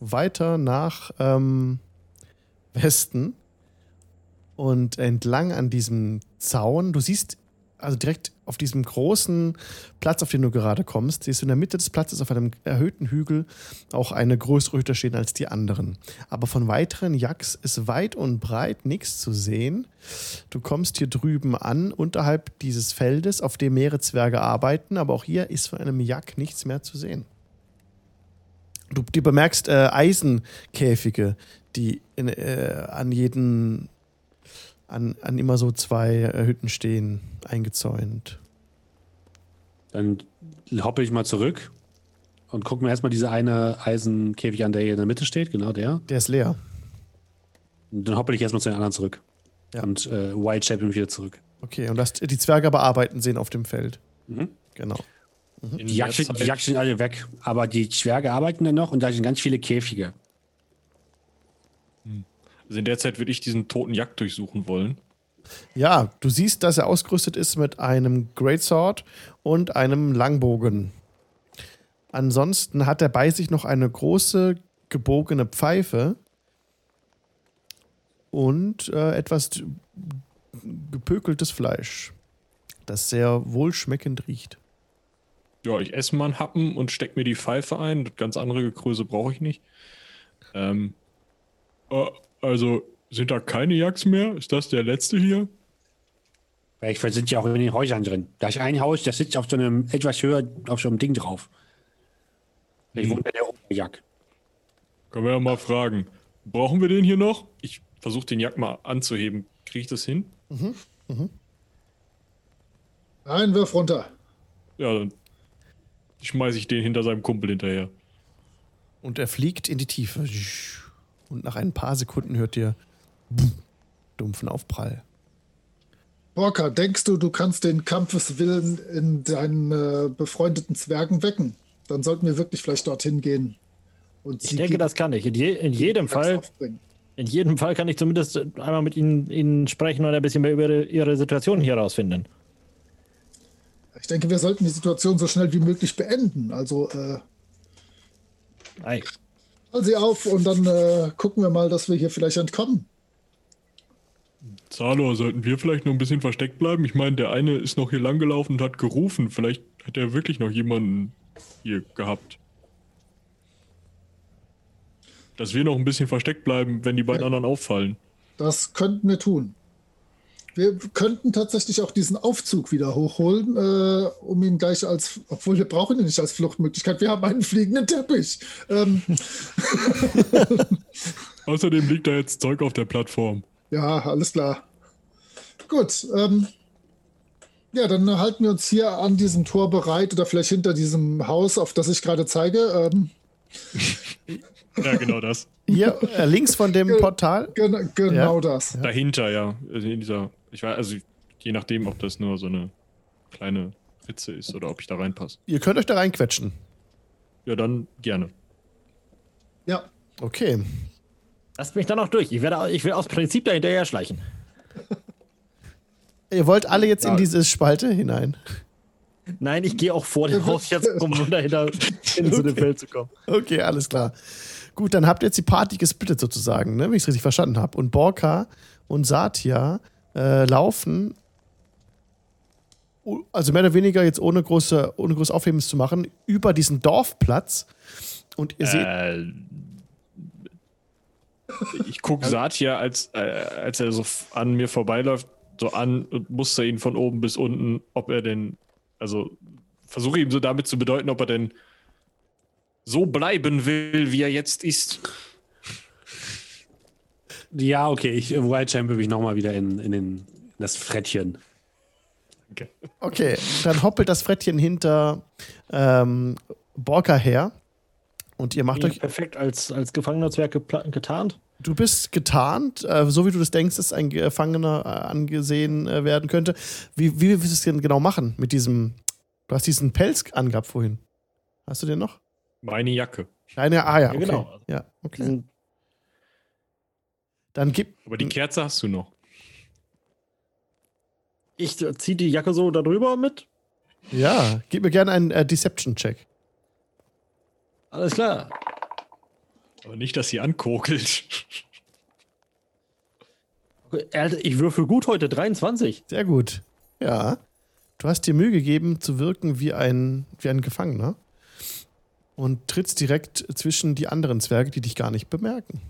Weiter nach ähm, Westen und entlang an diesem Zaun. Du siehst also direkt auf diesem großen Platz, auf den du gerade kommst, siehst du in der Mitte des Platzes auf einem erhöhten Hügel auch eine größere Hütte stehen als die anderen. Aber von weiteren Jacks ist weit und breit nichts zu sehen. Du kommst hier drüben an, unterhalb dieses Feldes, auf dem mehrere Zwerge arbeiten, aber auch hier ist von einem Jack nichts mehr zu sehen. Du, du bemerkst äh, Eisenkäfige, die in, äh, an jeden an, an immer so zwei äh, Hütten stehen, eingezäunt. Dann hoppe ich mal zurück und gucke mir erstmal diese eine Eisenkäfig an, der hier in der Mitte steht, genau der. Der ist leer. Und dann hoppe ich erstmal zu den anderen zurück. Ja. Und äh, White Shape wieder zurück. Okay, und das, die Zwerge bearbeiten sehen auf dem Feld. Mhm. Genau. Mhm. Die, Jagd, die Jagd sind alle weg, aber die Zwerge arbeiten dann noch und da sind ganz viele Käfige. Also in der Zeit würde ich diesen toten Jagd durchsuchen wollen. Ja, du siehst, dass er ausgerüstet ist mit einem Greatsword und einem Langbogen. Ansonsten hat er bei sich noch eine große gebogene Pfeife und äh, etwas gepökeltes Fleisch, das sehr wohlschmeckend riecht. Ja, ich esse mal einen Happen und stecke mir die Pfeife ein. Ganz andere Größe brauche ich nicht. Ähm, äh, also sind da keine Jacks mehr? Ist das der letzte hier? Vielleicht sind ja auch in den Häusern drin. Da ist ein Haus, das sitzt auf so einem etwas höher, auf so einem Ding drauf. Ich hm. wohnt der Oberjack. Können wir ja mal fragen. Brauchen wir den hier noch? Ich versuche den Jack mal anzuheben. Kriege ich das hin? Mhm. Mhm. Ein Wirf runter. Ja, dann schmeiße ich den hinter seinem Kumpel hinterher. Und er fliegt in die Tiefe und nach ein paar Sekunden hört ihr dumpfen Aufprall. Borka, denkst du, du kannst den Kampfeswillen in deinen äh, befreundeten Zwergen wecken? Dann sollten wir wirklich vielleicht dorthin gehen. ich denke, das kann ich. In, je, in jedem Fall. In jedem Fall kann ich zumindest einmal mit ihnen, ihnen sprechen und ein bisschen mehr über ihre, ihre Situation hier herausfinden. Ich denke, wir sollten die Situation so schnell wie möglich beenden. Also, äh. Sie auf und dann äh, gucken wir mal, dass wir hier vielleicht entkommen. Zalo, sollten wir vielleicht noch ein bisschen versteckt bleiben? Ich meine, der eine ist noch hier langgelaufen und hat gerufen. Vielleicht hat er wirklich noch jemanden hier gehabt. Dass wir noch ein bisschen versteckt bleiben, wenn die beiden ja. anderen auffallen. Das könnten wir tun. Wir könnten tatsächlich auch diesen Aufzug wieder hochholen, äh, um ihn gleich als, obwohl wir brauchen ihn nicht als Fluchtmöglichkeit, wir haben einen fliegenden Teppich. Ähm. Außerdem liegt da jetzt Zeug auf der Plattform. Ja, alles klar. Gut. Ähm, ja, dann halten wir uns hier an diesem Tor bereit oder vielleicht hinter diesem Haus, auf das ich gerade zeige. Ähm. ja, genau das. Hier äh, links von dem Portal? Gen genau ja. das. Dahinter, ja. In dieser ich weiß, also je nachdem, ob das nur so eine kleine Ritze ist oder ob ich da reinpasse. Ihr könnt euch da reinquetschen. Ja, dann gerne. Ja. Okay. Lasst mich dann auch durch. Ich, werde, ich will aus Prinzip da hinterher schleichen. Ihr wollt alle jetzt ja. in diese Spalte hinein? Nein, ich gehe auch vor dem Haus jetzt, um dahinter in okay. dem Feld zu kommen. Okay, alles klar. Gut, dann habt ihr jetzt die Party gesplittet sozusagen, ne, wenn ich es richtig verstanden habe. Und Borka und Satya äh, laufen, also mehr oder weniger jetzt ohne große, ohne großes Aufhebens zu machen, über diesen Dorfplatz. Und ihr seht. Äh, ich gucke Satya, als, äh, als er so an mir vorbeiläuft, so an und muster ihn von oben bis unten, ob er denn, also versuche ihm so damit zu bedeuten, ob er denn so bleiben will, wie er jetzt ist. Ja, okay, ich White Champion mich nochmal wieder in, in, den, in das Frettchen. Okay. okay, dann hoppelt das Frettchen hinter ähm, Borka her. Und ihr macht wie euch. Perfekt als, als gefangener Zwerg getarnt. Du bist getarnt, äh, so wie du das denkst, dass ein Gefangener äh, angesehen äh, werden könnte. Wie, wie willst du es denn genau machen mit diesem. Du hast diesen Pelz angehabt vorhin. Hast du den noch? Meine Jacke. Deine, ah ja, okay. ja genau. Ja, okay. Diesen dann gib. Aber die Kerze hast du noch. Ich ziehe die Jacke so darüber mit. Ja, gib mir gerne einen äh, Deception-Check. Alles klar. Aber nicht, dass sie ankokelt. Ich würfel gut heute, 23. Sehr gut. Ja. Du hast dir Mühe gegeben, zu wirken wie ein, wie ein Gefangener. Und trittst direkt zwischen die anderen Zwerge, die dich gar nicht bemerken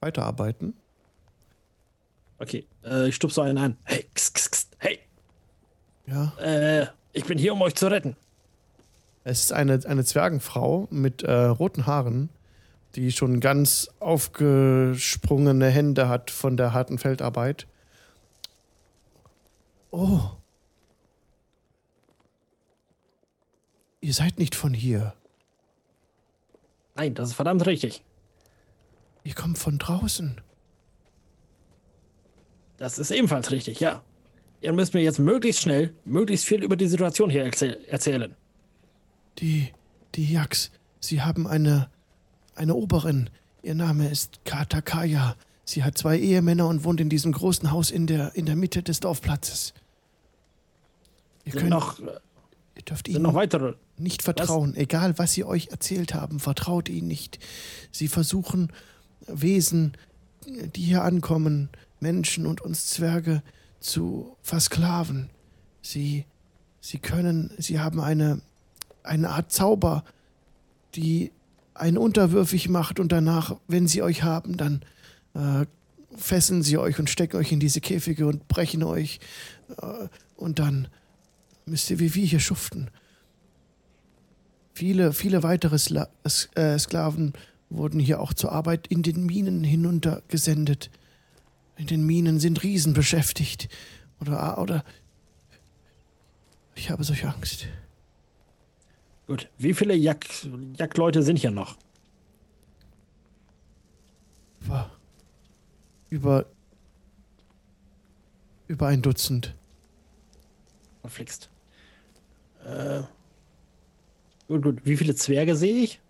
weiterarbeiten. Okay, äh, ich stupse einen an. Hey, kss, kss, kss, hey. Ja. Äh, ich bin hier, um euch zu retten. Es ist eine, eine Zwergenfrau mit äh, roten Haaren, die schon ganz aufgesprungene Hände hat von der harten Feldarbeit. Oh. Ihr seid nicht von hier. Nein, das ist verdammt richtig. Ihr kommt von draußen. Das ist ebenfalls richtig, ja. Ihr müsst mir jetzt möglichst schnell, möglichst viel über die Situation hier erzähl erzählen. Die, die Yaks, sie haben eine, eine Oberin. Ihr Name ist Katakaya. Sie hat zwei Ehemänner und wohnt in diesem großen Haus in der, in der Mitte des Dorfplatzes. Ihr könnt, noch, ihr dürft ihnen noch weitere. nicht vertrauen. Was? Egal, was sie euch erzählt haben, vertraut ihnen nicht. Sie versuchen, Wesen, die hier ankommen, Menschen und uns Zwerge, zu versklaven. Sie, sie können, sie haben eine, eine Art Zauber, die einen unterwürfig macht und danach, wenn sie euch haben, dann äh, fesseln sie euch und stecken euch in diese Käfige und brechen euch. Äh, und dann müsst ihr wie wir hier schuften. Viele, viele weitere Sla äh, Sklaven wurden hier auch zur Arbeit in den Minen hinuntergesendet. In den Minen sind Riesen beschäftigt. Oder, oder. Ich habe solche Angst. Gut. Wie viele Jack Jagdleute sind hier noch? Über. Über. Über ein Dutzend. Verflixt. Äh. Gut, gut. Wie viele Zwerge sehe ich?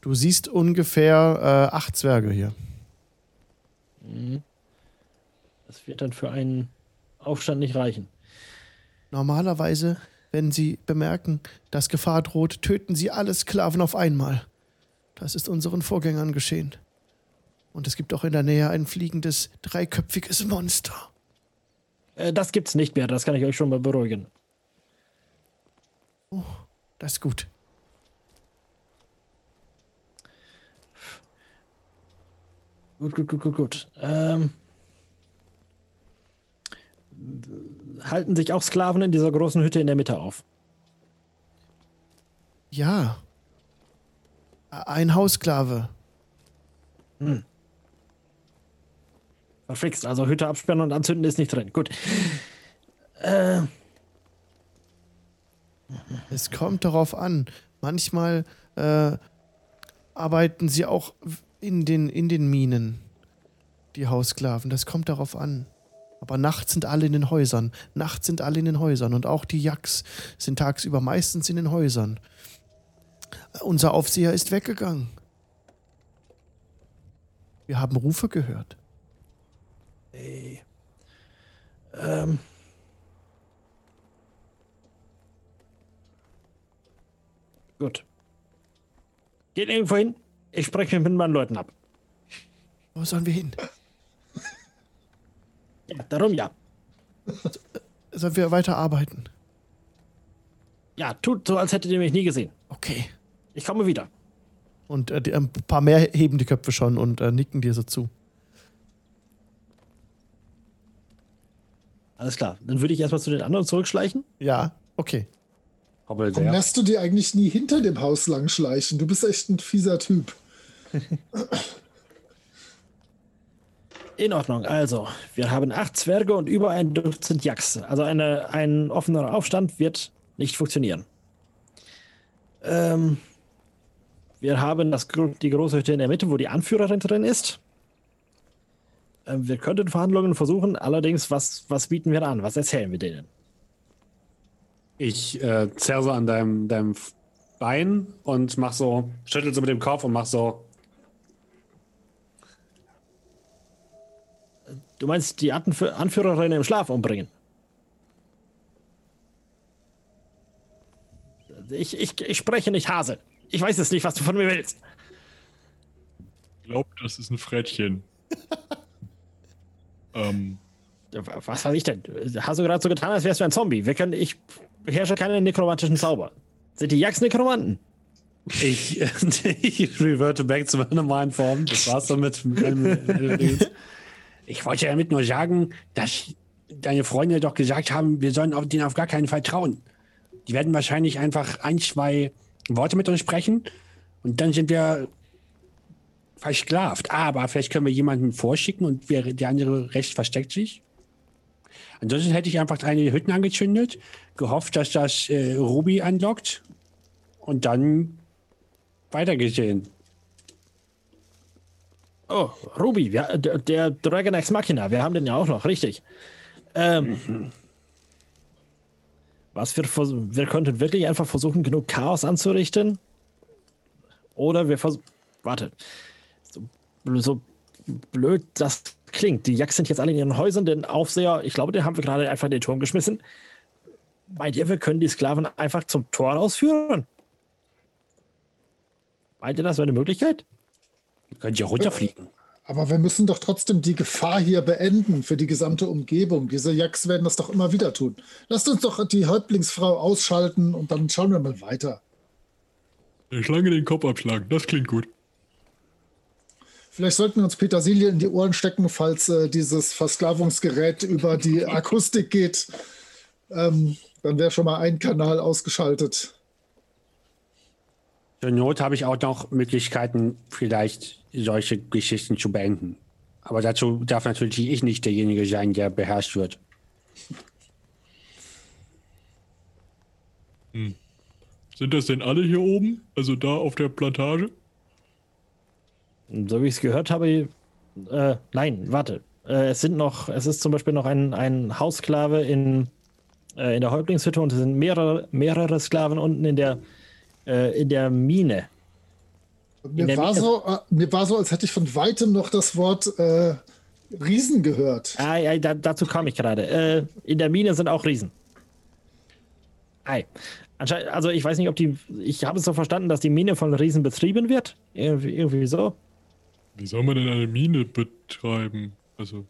Du siehst ungefähr äh, acht Zwerge hier. Mhm. Das wird dann für einen Aufstand nicht reichen. Normalerweise Wenn Sie bemerken, dass Gefahr droht, töten Sie alle Sklaven auf einmal. Das ist unseren Vorgängern geschehen. Und es gibt auch in der Nähe ein fliegendes, dreiköpfiges Monster. Äh, das gibt's nicht mehr, das kann ich euch schon mal beruhigen. Oh, das ist gut. Gut, gut, gut, gut, gut. Ähm, halten sich auch Sklaven in dieser großen Hütte in der Mitte auf? Ja. Ein Haussklave. Hm. Verflixt, also Hütte absperren und anzünden ist nicht drin. Gut. Äh. Es kommt darauf an. Manchmal äh, arbeiten sie auch in den, in den Minen, die Haussklaven. Das kommt darauf an. Aber nachts sind alle in den Häusern. Nachts sind alle in den Häusern. Und auch die Jacks sind tagsüber meistens in den Häusern. Unser Aufseher ist weggegangen. Wir haben Rufe gehört. Hey. Ähm. Gut. Geht irgendwo hin. Ich spreche mit meinen Leuten ab. Wo sollen wir hin? Ja, darum ja. Sollen wir weiter arbeiten? Ja, tut so, als hättet ihr mich nie gesehen. Okay. Ich komme wieder. Und äh, die, ein paar mehr heben die Köpfe schon und äh, nicken dir so zu. Alles klar. Dann würde ich erstmal zu den anderen zurückschleichen. Ja, okay. Warum lässt du die eigentlich nie hinter dem Haus lang schleichen? Du bist echt ein fieser Typ. In Ordnung. Also, wir haben acht Zwerge und über ein Dutzend Jacks. Also eine, ein offener Aufstand wird nicht funktionieren. Ähm, wir haben das, die große Hütte in der Mitte, wo die Anführerin drin ist. Ähm, wir könnten Verhandlungen versuchen. Allerdings, was, was bieten wir an? Was erzählen wir denen? Ich äh, zerre an deinem, deinem Bein und mach so, schüttel so mit dem Kopf und mach so. Du meinst die Anf Anführerin im Schlaf umbringen? Ich, ich, ich spreche nicht Hase. Ich weiß es nicht, was du von mir willst. Ich glaube, das ist ein Frettchen. ähm. Was weiß ich denn? Hast du gerade so getan, als wärst du ein Zombie? Wir können, ich beherrsche keine nekromantischen Zauber. Sind die Jacks Nekromanten? Ich, ich reverte back zu meiner normalen Form. Das war's damit. Ich wollte damit nur sagen, dass deine Freunde doch gesagt haben, wir sollen auf denen auf gar keinen Fall trauen. Die werden wahrscheinlich einfach ein, zwei Worte mit uns sprechen und dann sind wir versklavt. Aber vielleicht können wir jemanden vorschicken und der andere recht versteckt sich. Ansonsten hätte ich einfach eine Hütten angezündet, gehofft, dass das äh, Ruby anlockt und dann weitergesehen. Oh, Ruby, wir, der, der Dragon Ex Machina, wir haben den ja auch noch, richtig. Ähm, mhm. Was wir, wir könnten wirklich einfach versuchen, genug Chaos anzurichten. Oder wir versuchen. Warte. So, so blöd das klingt. Die Jacks sind jetzt alle in ihren Häusern. Den Aufseher, ich glaube, den haben wir gerade einfach in den Turm geschmissen. Meint ihr, wir können die Sklaven einfach zum Tor ausführen? Meint ihr, das wäre eine Möglichkeit? Können ja runterfliegen. Aber wir müssen doch trotzdem die Gefahr hier beenden für die gesamte Umgebung. Diese Jacks werden das doch immer wieder tun. Lasst uns doch die Häuptlingsfrau ausschalten und dann schauen wir mal weiter. Der Schlange den Kopf abschlagen, das klingt gut. Vielleicht sollten wir uns Petersilie in die Ohren stecken, falls äh, dieses Versklavungsgerät über die Akustik geht. Ähm, dann wäre schon mal ein Kanal ausgeschaltet. Zur Not habe ich auch noch Möglichkeiten, vielleicht solche Geschichten zu beenden. Aber dazu darf natürlich ich nicht derjenige sein, der beherrscht wird. Hm. Sind das denn alle hier oben? Also da auf der Plantage? So wie ich es gehört habe, äh, nein, warte. Äh, es sind noch, es ist zum Beispiel noch ein, ein Haussklave in, äh, in der Häuptlingshütte und es sind mehrere, mehrere Sklaven unten in der, äh, in der Mine. Mir war, so, äh, mir war so, als hätte ich von weitem noch das Wort äh, Riesen gehört. Ah, ja, da, dazu kam ich gerade. in der Mine sind auch Riesen. Hi. Also ich weiß nicht, ob die. Ich habe es so verstanden, dass die Mine von Riesen betrieben wird. Irgendwie, irgendwie so. Wie soll man denn eine Mine betreiben? Also.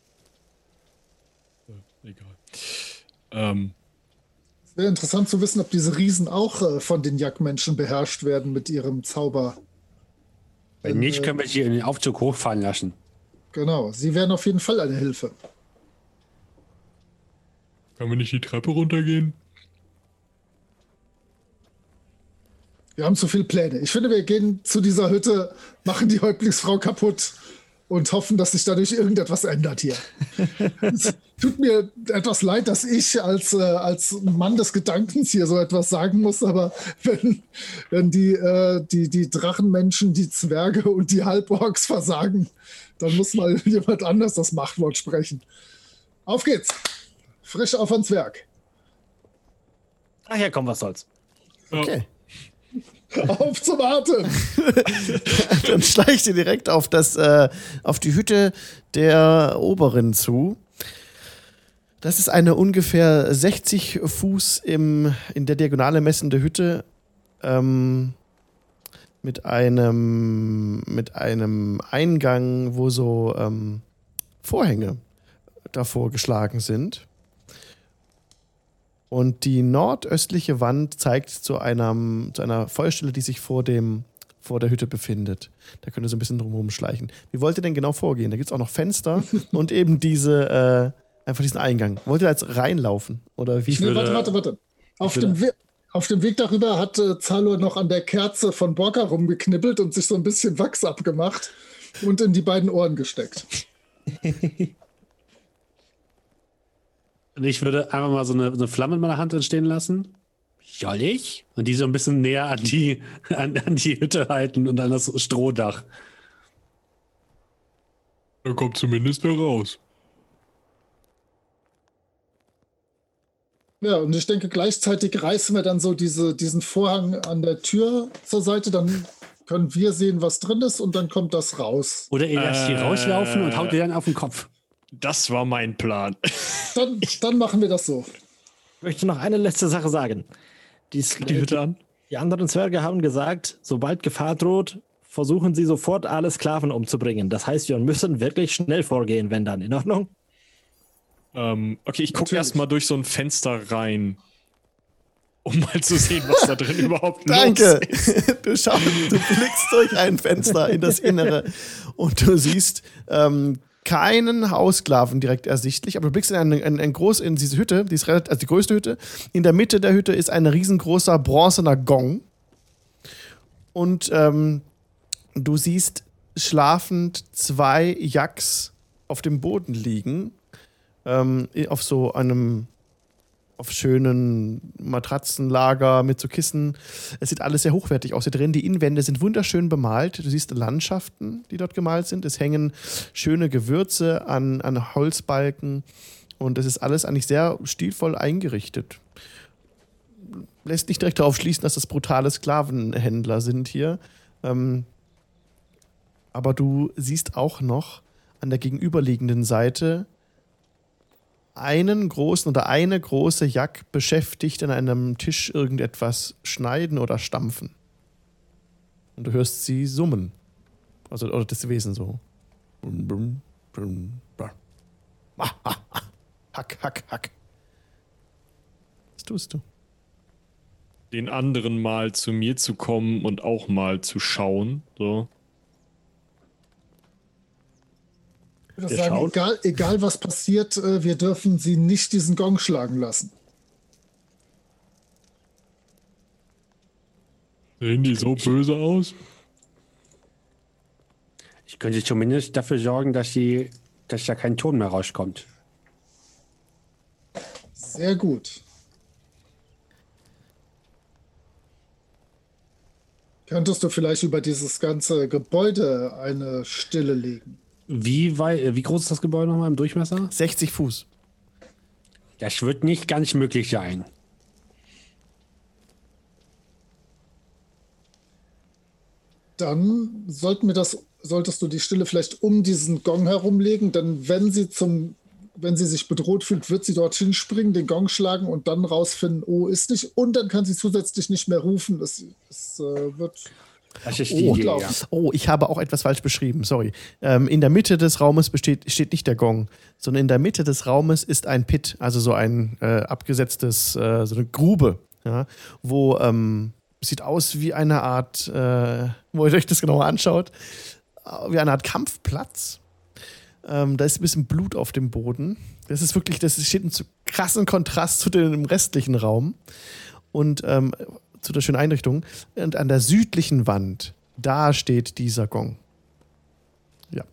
Äh, egal. Ähm. Es wäre interessant zu wissen, ob diese Riesen auch äh, von den Jagdmenschen beherrscht werden mit ihrem Zauber. Wenn nicht, äh, können wir sie in den Aufzug hochfahren lassen. Genau, sie wären auf jeden Fall eine Hilfe. Können wir nicht die Treppe runtergehen? Wir haben zu viele Pläne. Ich finde, wir gehen zu dieser Hütte, machen die Häuptlingsfrau kaputt und hoffen, dass sich dadurch irgendetwas ändert hier. es tut mir etwas leid, dass ich als, äh, als Mann des Gedankens hier so etwas sagen muss, aber wenn, wenn die, äh, die, die Drachenmenschen, die Zwerge und die Halborgs versagen, dann muss mal jemand anders das Machtwort sprechen. Auf geht's! Frisch auf ans Werk. Ach ja, komm, was soll's. Okay. Auf zum Atem! Dann schleicht ihr direkt auf, das, äh, auf die Hütte der Oberin zu. Das ist eine ungefähr 60 Fuß im, in der Diagonale messende Hütte ähm, mit, einem, mit einem Eingang, wo so ähm, Vorhänge davor geschlagen sind. Und die nordöstliche Wand zeigt zu, einem, zu einer Feuerstelle, die sich vor, dem, vor der Hütte befindet. Da könnt ihr so ein bisschen drumherum schleichen. Wie wollt ihr denn genau vorgehen? Da gibt es auch noch Fenster und eben diese, äh, einfach diesen Eingang. Wollt ihr jetzt reinlaufen? Oder wie? Nee, warte, warte, warte. Auf dem, auf dem Weg darüber hat äh, Zalor noch an der Kerze von Borka rumgeknibbelt und sich so ein bisschen Wachs abgemacht und in die beiden Ohren gesteckt. Und ich würde einfach mal so eine, eine Flamme in meiner Hand entstehen lassen. Soll ich? Und die so ein bisschen näher an die, an, an die Hütte halten und an das Strohdach. Da kommt zumindest wer raus. Ja, und ich denke, gleichzeitig reißen wir dann so diese, diesen Vorhang an der Tür zur Seite, dann können wir sehen, was drin ist und dann kommt das raus. Oder ihr lasst äh, die rauslaufen und haut ihr dann auf den Kopf. Das war mein Plan. Dann, dann machen wir das so. Ich möchte noch eine letzte Sache sagen. Die, die Hütte an. Die anderen Zwerge haben gesagt, sobald Gefahr droht, versuchen sie sofort alle Sklaven umzubringen. Das heißt, wir müssen wirklich schnell vorgehen, wenn dann. In Ordnung? Ähm, okay, ich gucke erstmal durch so ein Fenster rein, um mal zu sehen, was da drin überhaupt Danke. los ist. Danke. Du, du blickst durch ein Fenster in das Innere und du siehst ähm, keinen Hausklaven direkt ersichtlich, aber du blickst in eine, eine, eine groß in diese Hütte, die ist relativ, also die größte Hütte. In der Mitte der Hütte ist ein riesengroßer bronzener Gong. Und ähm, du siehst schlafend zwei Yaks auf dem Boden liegen. Ähm, auf so einem auf schönen Matratzenlager mit so Kissen. Es sieht alles sehr hochwertig aus hier drin. Die Innenwände sind wunderschön bemalt. Du siehst Landschaften, die dort gemalt sind. Es hängen schöne Gewürze an, an Holzbalken. Und es ist alles eigentlich sehr stilvoll eingerichtet. Lässt nicht direkt darauf schließen, dass das brutale Sklavenhändler sind hier. Ähm, aber du siehst auch noch an der gegenüberliegenden Seite einen großen oder eine große Jack beschäftigt an einem Tisch irgendetwas schneiden oder stampfen. Und du hörst sie summen. Also, oder das Wesen so. Hack, hack, hack. Was tust du? Den anderen mal zu mir zu kommen und auch mal zu schauen. So. Ich würde sagen, egal, egal was passiert, äh, wir dürfen sie nicht diesen Gong schlagen lassen. Sehen die so böse aus? Ich könnte zumindest dafür sorgen, dass, sie, dass da kein Ton mehr rauskommt. Sehr gut. Könntest du vielleicht über dieses ganze Gebäude eine Stille legen? Wie, weit, äh, wie groß ist das Gebäude nochmal im Durchmesser? 60 Fuß. Das wird nicht ganz möglich sein. Dann sollten wir das, solltest du die Stille vielleicht um diesen Gong herumlegen, denn wenn sie zum wenn sie sich bedroht fühlt, wird sie dorthin springen, den Gong schlagen und dann rausfinden, oh, ist nicht. Und dann kann sie zusätzlich nicht mehr rufen. Das, das äh, wird. Oh, ja. oh, ich habe auch etwas falsch beschrieben, sorry. Ähm, in der Mitte des Raumes besteht, steht nicht der Gong, sondern in der Mitte des Raumes ist ein Pit, also so ein äh, abgesetztes, äh, so eine Grube, ja, wo ähm, sieht aus wie eine Art, äh, wo ihr euch das genauer anschaut, wie eine Art Kampfplatz ähm, da ist ein bisschen Blut auf dem Boden. Das ist wirklich, das steht in krassen Kontrast zu dem restlichen Raum und ähm, zu der schönen Einrichtung. Und an der südlichen Wand, da steht dieser Gong. Ja.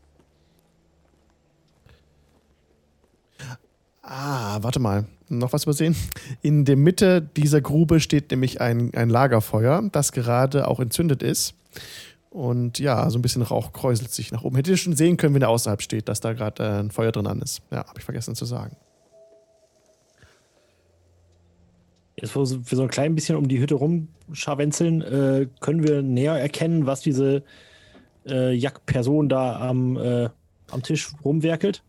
Ah, warte mal. Noch was übersehen? In der Mitte dieser Grube steht nämlich ein, ein Lagerfeuer, das gerade auch entzündet ist. Und ja, so ein bisschen Rauch kräuselt sich nach oben. Hättet ihr schon sehen können, wenn er außerhalb steht, dass da gerade äh, ein Feuer drin an ist. Ja, habe ich vergessen zu sagen. Jetzt, wo wir so ein klein bisschen um die Hütte rumscharwenzeln, äh, können wir näher erkennen, was diese äh, Jack-Person da am, äh, am Tisch rumwerkelt?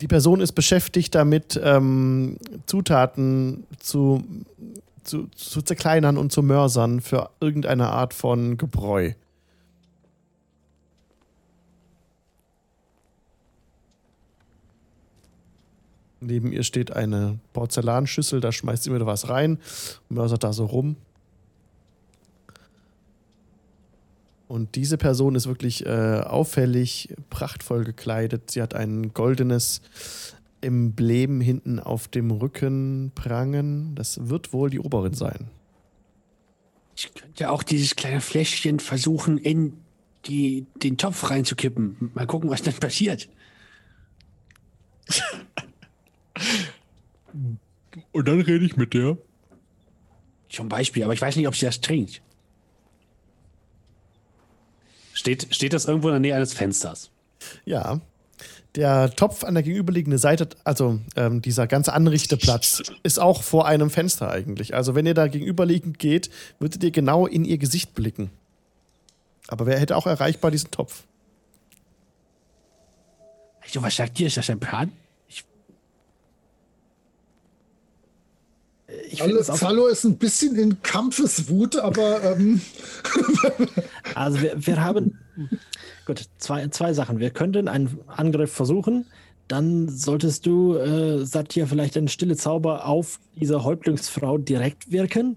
Die Person ist beschäftigt damit, ähm, Zutaten zu zu, zu zerkleinern und zu mörsern für irgendeine Art von Gebräu. Neben ihr steht eine Porzellanschüssel, da schmeißt sie mir was rein, mörsert da so rum. Und diese Person ist wirklich äh, auffällig, prachtvoll gekleidet. Sie hat ein goldenes Emblem hinten auf dem Rücken prangen. Das wird wohl die Oberin sein. Ich könnte auch dieses kleine Fläschchen versuchen, in die, den Topf reinzukippen. Mal gucken, was dann passiert. Und dann rede ich mit der. Zum Beispiel, aber ich weiß nicht, ob sie das trinkt. Steht, steht das irgendwo in der Nähe eines Fensters? Ja, der Topf an der gegenüberliegenden Seite, also ähm, dieser ganze Anrichteplatz, ist auch vor einem Fenster eigentlich. Also wenn ihr da gegenüberliegend geht, würdet ihr genau in ihr Gesicht blicken. Aber wer hätte auch erreichbar diesen Topf? Also was sagt ihr? Ist das ein Plan? Ich Alles, Zalo ist ein bisschen in Kampfeswut, aber. Ähm also, wir, wir haben. Gut, zwei, zwei Sachen. Wir könnten einen Angriff versuchen. Dann solltest du, äh, Satya, vielleicht einen stille Zauber auf diese Häuptlingsfrau direkt wirken,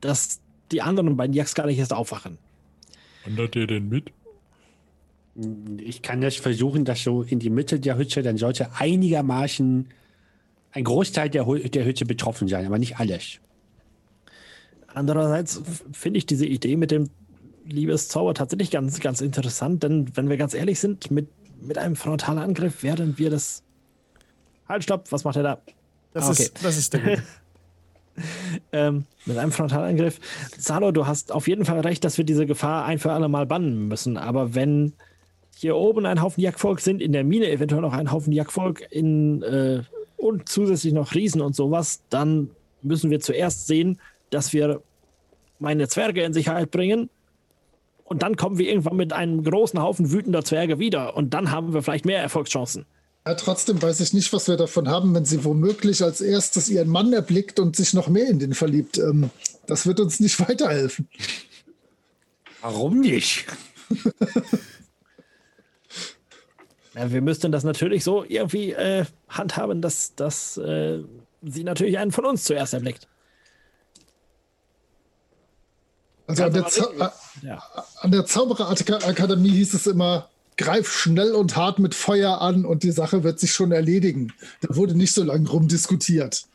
dass die anderen beiden Jacks gar nicht erst aufwachen. Wandert ihr denn mit? Ich kann das versuchen, dass so in die Mitte der Hütte, dann sollte einigermaßen ein Großteil der, der Hütte betroffen sein, aber nicht alles. Andererseits finde ich diese Idee mit dem Liebeszauber tatsächlich ganz, ganz interessant, denn wenn wir ganz ehrlich sind, mit, mit einem Frontalangriff werden wir das. Halt, stopp, was macht er da? Das, ah, okay. ist, das ist der ähm, mit einem Frontalangriff. Salo, du hast auf jeden Fall recht, dass wir diese Gefahr ein für alle Mal bannen müssen. Aber wenn hier oben ein Haufen Jagdvolk sind, in der Mine eventuell noch ein Haufen Jagdvolk, in äh, und zusätzlich noch Riesen und sowas, dann müssen wir zuerst sehen, dass wir meine Zwerge in Sicherheit bringen. Und dann kommen wir irgendwann mit einem großen Haufen wütender Zwerge wieder. Und dann haben wir vielleicht mehr Erfolgschancen. Ja, trotzdem weiß ich nicht, was wir davon haben, wenn sie womöglich als erstes ihren Mann erblickt und sich noch mehr in den verliebt. Ähm, das wird uns nicht weiterhelfen. Warum nicht? Ja, wir müssten das natürlich so irgendwie äh, handhaben, dass, dass äh, sie natürlich einen von uns zuerst erblickt. Also an der, ja. an der Zaubererakademie hieß es immer, greif schnell und hart mit Feuer an und die Sache wird sich schon erledigen. Da wurde nicht so lange rumdiskutiert.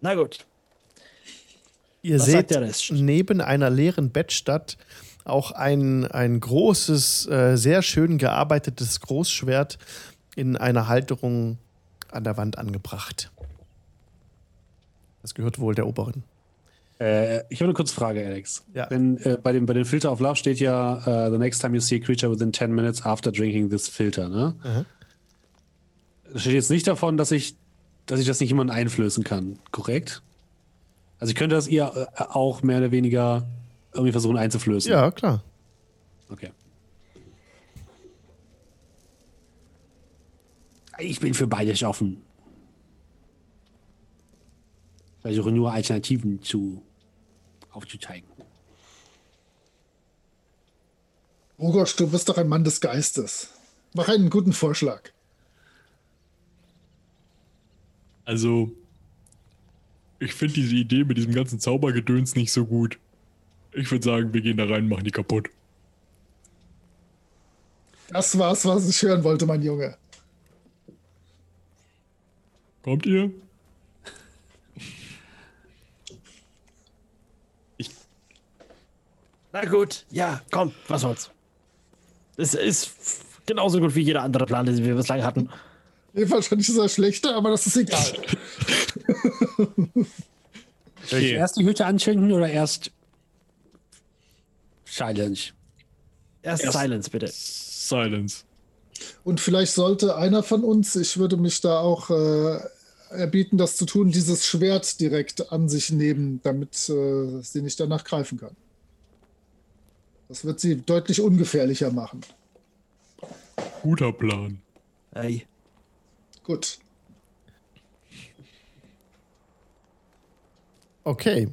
Na gut. Ihr Was seht neben einer leeren Bettstadt auch ein, ein großes, äh, sehr schön gearbeitetes Großschwert in einer Halterung an der Wand angebracht. Das gehört wohl der Oberin. Äh, ich habe eine kurze Frage, Alex. Ja. Wenn, äh, bei, dem, bei dem Filter of Love steht ja, uh, the next time you see a creature within 10 minutes after drinking this filter, ne? Mhm. Da steht jetzt nicht davon, dass ich, dass ich das nicht jemandem einflößen kann, korrekt? Also ich könnte das ihr äh, auch mehr oder weniger irgendwie versuchen einzuflößen? Ja, klar. Okay. Ich bin für beides offen. Ich versuche nur Alternativen zu aufzuzeigen. Oh Gott, du bist doch ein Mann des Geistes. Mach einen guten Vorschlag. Also, ich finde diese Idee mit diesem ganzen Zaubergedöns nicht so gut. Ich würde sagen, wir gehen da rein und machen die kaputt. Das war's, was ich hören wollte, mein Junge. Kommt ihr? Ich. Na gut, ja, komm, was soll's. Es ist genauso gut wie jeder andere Plan, den wir bislang hatten. Jedenfalls fand ich es schlechter, aber das ist egal. Soll ich erst die Hütte anzünden oder erst Silence? Erst, erst Silence, bitte. Silence. Und vielleicht sollte einer von uns, ich würde mich da auch äh, erbieten, das zu tun, dieses Schwert direkt an sich nehmen, damit äh, sie nicht danach greifen kann. Das wird sie deutlich ungefährlicher machen. Guter Plan. Hey. Gut. Okay.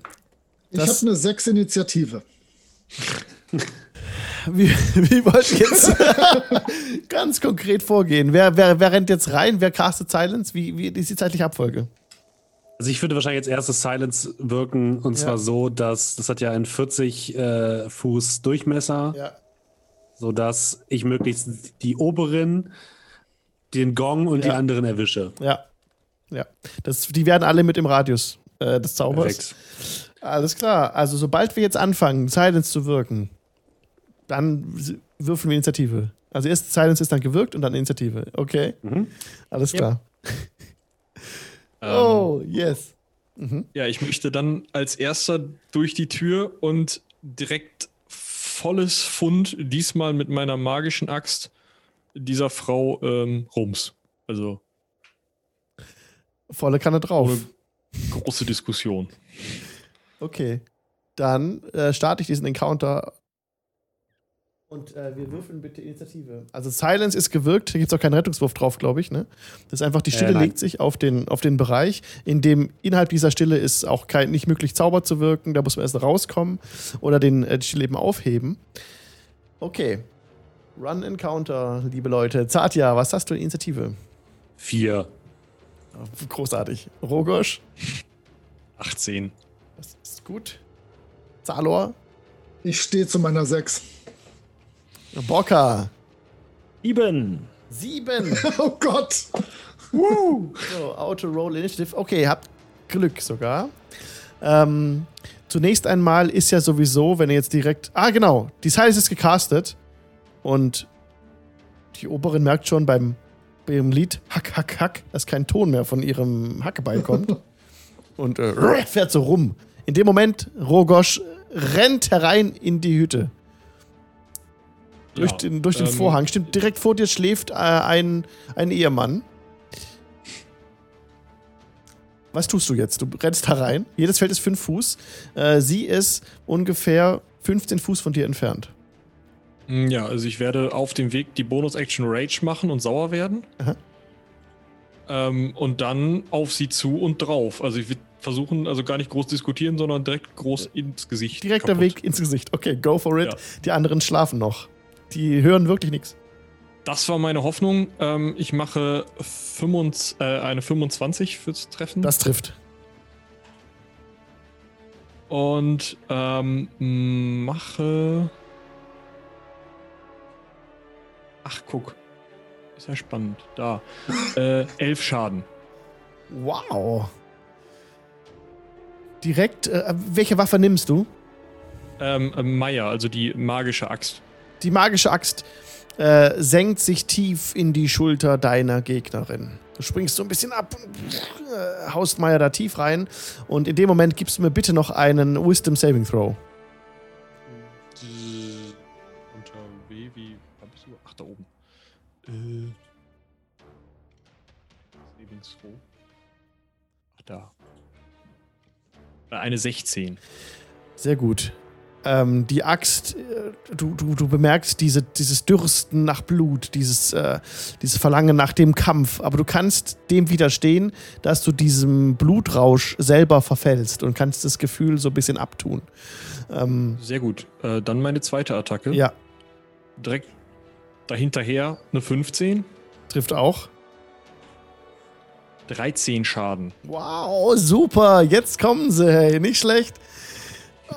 Ich habe eine sechs Initiative. Wie, wie wollt ihr jetzt ganz konkret vorgehen? Wer, wer, wer rennt jetzt rein? Wer castet Silence? Wie, wie ist die zeitliche Abfolge? Also ich würde wahrscheinlich als erstes Silence wirken und ja. zwar so, dass das hat ja einen 40 äh, Fuß Durchmesser, ja. sodass ich möglichst die oberen, den Gong und ja. die anderen erwische. Ja, ja. Das, die werden alle mit im Radius äh, des Zaubers. Perfekt. Alles klar. Also sobald wir jetzt anfangen, Silence zu wirken, dann würfeln wir Initiative. Also erst Silence ist dann gewirkt und dann Initiative. Okay. Mhm. Alles klar. Ähm, oh, yes. Mhm. Ja, ich möchte dann als erster durch die Tür und direkt volles Fund, diesmal mit meiner magischen Axt, dieser Frau ähm, Rums. Also. Volle Kanne drauf. Große Diskussion. Okay. Dann äh, starte ich diesen Encounter und äh, wir würfeln bitte Initiative. Also Silence ist gewirkt, hier gibt es auch keinen Rettungswurf drauf, glaube ich. Ne? Das ist einfach, die Stille äh, legt sich auf den, auf den Bereich, in dem innerhalb dieser Stille ist auch kein, nicht möglich, Zauber zu wirken. Da muss man erst rauskommen oder den, äh, die Stille eben aufheben. Okay. Run Encounter, liebe Leute. Zatja, was hast du in Initiative? Vier. Großartig. Rogosch? 18. Das ist gut. Zalor? Ich stehe zu meiner 6. Bocker. Sieben. Sieben. oh Gott. Woo. So, Auto-Roll Initiative. Okay, habt Glück sogar. Ähm, zunächst einmal ist ja sowieso, wenn ihr jetzt direkt. Ah, genau. Die Size ist gecastet. Und die Oberin merkt schon beim, bei ihrem Lied Hack, Hack, Hack, dass kein Ton mehr von ihrem Hackebeil kommt. und äh, fährt so rum. In dem Moment, Rogosch rennt herein in die Hütte. Durch, ja, den, durch den ähm, Vorhang. Stimmt, direkt vor dir schläft äh, ein, ein Ehemann. Was tust du jetzt? Du rennst herein. Jedes Feld ist fünf Fuß. Äh, sie ist ungefähr 15 Fuß von dir entfernt. Hm, ja, also ich werde auf dem Weg die Bonus-Action Rage machen und sauer werden. Ähm, und dann auf sie zu und drauf. Also ich würde versuchen, also gar nicht groß diskutieren, sondern direkt groß ins Gesicht. Direkter kaputt. Weg ins Gesicht. Okay, go for it. Ja. Die anderen schlafen noch. Die hören wirklich nichts. Das war meine Hoffnung. Ähm, ich mache 25, äh, eine 25 fürs Treffen. Das trifft. Und ähm, mache. Ach, guck. Ist ja spannend. Da. äh, elf Schaden. Wow. Direkt. Äh, welche Waffe nimmst du? Ähm, äh, Meier, also die magische Axt. Die magische Axt äh, senkt sich tief in die Schulter deiner Gegnerin. Du springst so ein bisschen ab und äh, haust Meier da tief rein. Und in dem Moment gibst du mir bitte noch einen Wisdom Saving Throw. Eine 16. Sehr gut. ähm, die Axt, äh, du, du, du bemerkst diese, dieses Dürsten nach Blut, dieses, äh, dieses Verlangen nach dem Kampf, aber du kannst dem widerstehen, dass du diesem Blutrausch selber verfällst und kannst das Gefühl so ein bisschen abtun. Ähm, Sehr gut. Äh, dann meine zweite Attacke. Ja. Direkt dahinterher eine 15. Trifft auch. 13 Schaden. Wow, super. Jetzt kommen sie, hey. Nicht schlecht.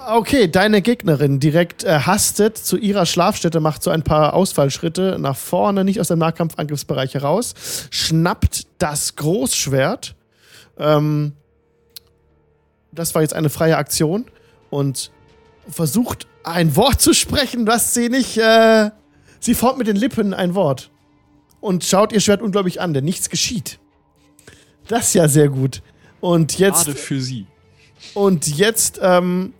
Okay, deine Gegnerin direkt äh, hastet zu ihrer Schlafstätte, macht so ein paar Ausfallschritte nach vorne, nicht aus dem Nahkampfangriffsbereich heraus, schnappt das Großschwert. Ähm, das war jetzt eine freie Aktion und versucht ein Wort zu sprechen, was sie nicht. Äh, sie formt mit den Lippen ein Wort und schaut ihr Schwert unglaublich an, denn nichts geschieht. Das ist ja sehr gut. Und jetzt. Gerade für sie. Und jetzt ähm,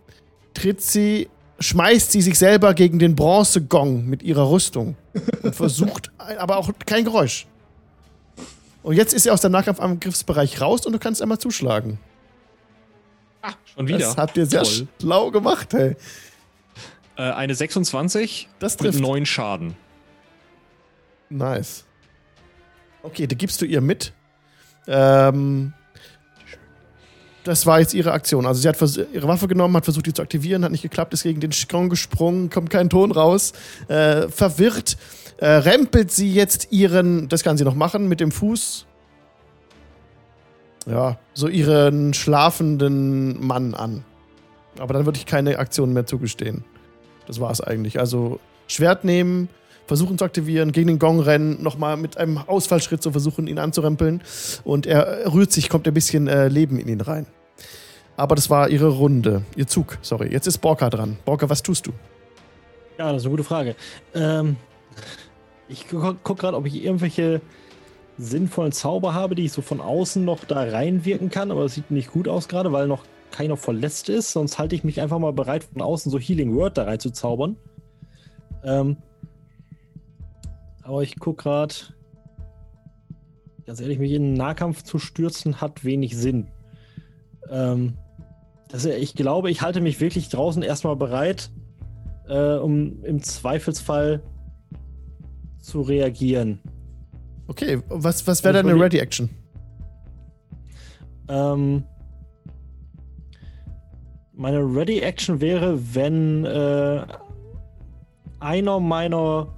tritt sie, schmeißt sie sich selber gegen den Bronzegong mit ihrer Rüstung und versucht, aber auch kein Geräusch. Und jetzt ist sie aus dem Nahkampfangriffsbereich raus und du kannst einmal zuschlagen. Ah, schon wieder. Das habt ihr sehr Toll. schlau gemacht, hey. Äh, eine 26 das trifft. mit 9 Schaden. Nice. Okay, da gibst du ihr mit. Ähm, das war jetzt ihre Aktion. Also sie hat ihre Waffe genommen, hat versucht, die zu aktivieren, hat nicht geklappt, ist gegen den Strong gesprungen, kommt kein Ton raus. Äh, verwirrt äh, rempelt sie jetzt ihren, das kann sie noch machen, mit dem Fuß. Ja, so ihren schlafenden Mann an. Aber dann würde ich keine Aktion mehr zugestehen. Das war es eigentlich. Also Schwert nehmen, versuchen zu aktivieren, gegen den Gong rennen, nochmal mit einem Ausfallschritt zu versuchen, ihn anzurempeln. Und er rührt sich, kommt ein bisschen äh, Leben in ihn rein. Aber das war ihre Runde, ihr Zug, sorry. Jetzt ist Borka dran. Borka, was tust du? Ja, das ist eine gute Frage. Ähm, ich gucke guck gerade, ob ich irgendwelche sinnvollen Zauber habe, die ich so von außen noch da reinwirken kann, aber das sieht nicht gut aus gerade, weil noch keiner verletzt ist. Sonst halte ich mich einfach mal bereit, von außen so Healing Word da rein zu zaubern. Ähm, aber ich gucke gerade. Ganz ehrlich, mich in den Nahkampf zu stürzen, hat wenig Sinn. Ähm, das, ich glaube, ich halte mich wirklich draußen erstmal bereit, äh, um im Zweifelsfall zu reagieren. Okay, was, was wäre deine Ready-Action? Ähm, meine Ready-Action wäre, wenn äh, einer meiner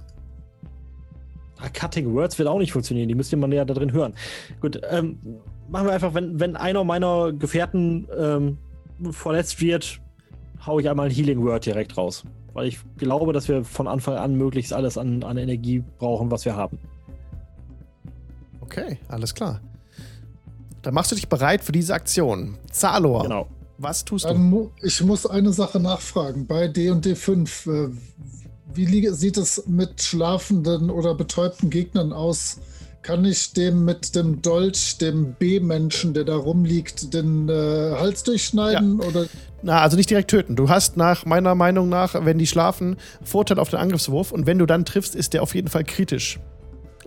Cutting Words wird auch nicht funktionieren, die müsste man ja da drin hören. Gut, ähm, machen wir einfach, wenn, wenn einer meiner Gefährten ähm, verletzt wird, haue ich einmal ein Healing Word direkt raus. Weil ich glaube, dass wir von Anfang an möglichst alles an, an Energie brauchen, was wir haben. Okay, alles klar. Dann machst du dich bereit für diese Aktion. Zalor. Genau. Was tust du? ich muss eine Sache nachfragen. Bei D&D 5, äh, wie sieht es mit schlafenden oder betäubten Gegnern aus? Kann ich dem mit dem Dolch, dem B-Menschen, der da rumliegt, den äh, Hals durchschneiden? Ja. Oder? Na, also nicht direkt töten. Du hast nach meiner Meinung nach, wenn die schlafen, Vorteil auf den Angriffswurf und wenn du dann triffst, ist der auf jeden Fall kritisch.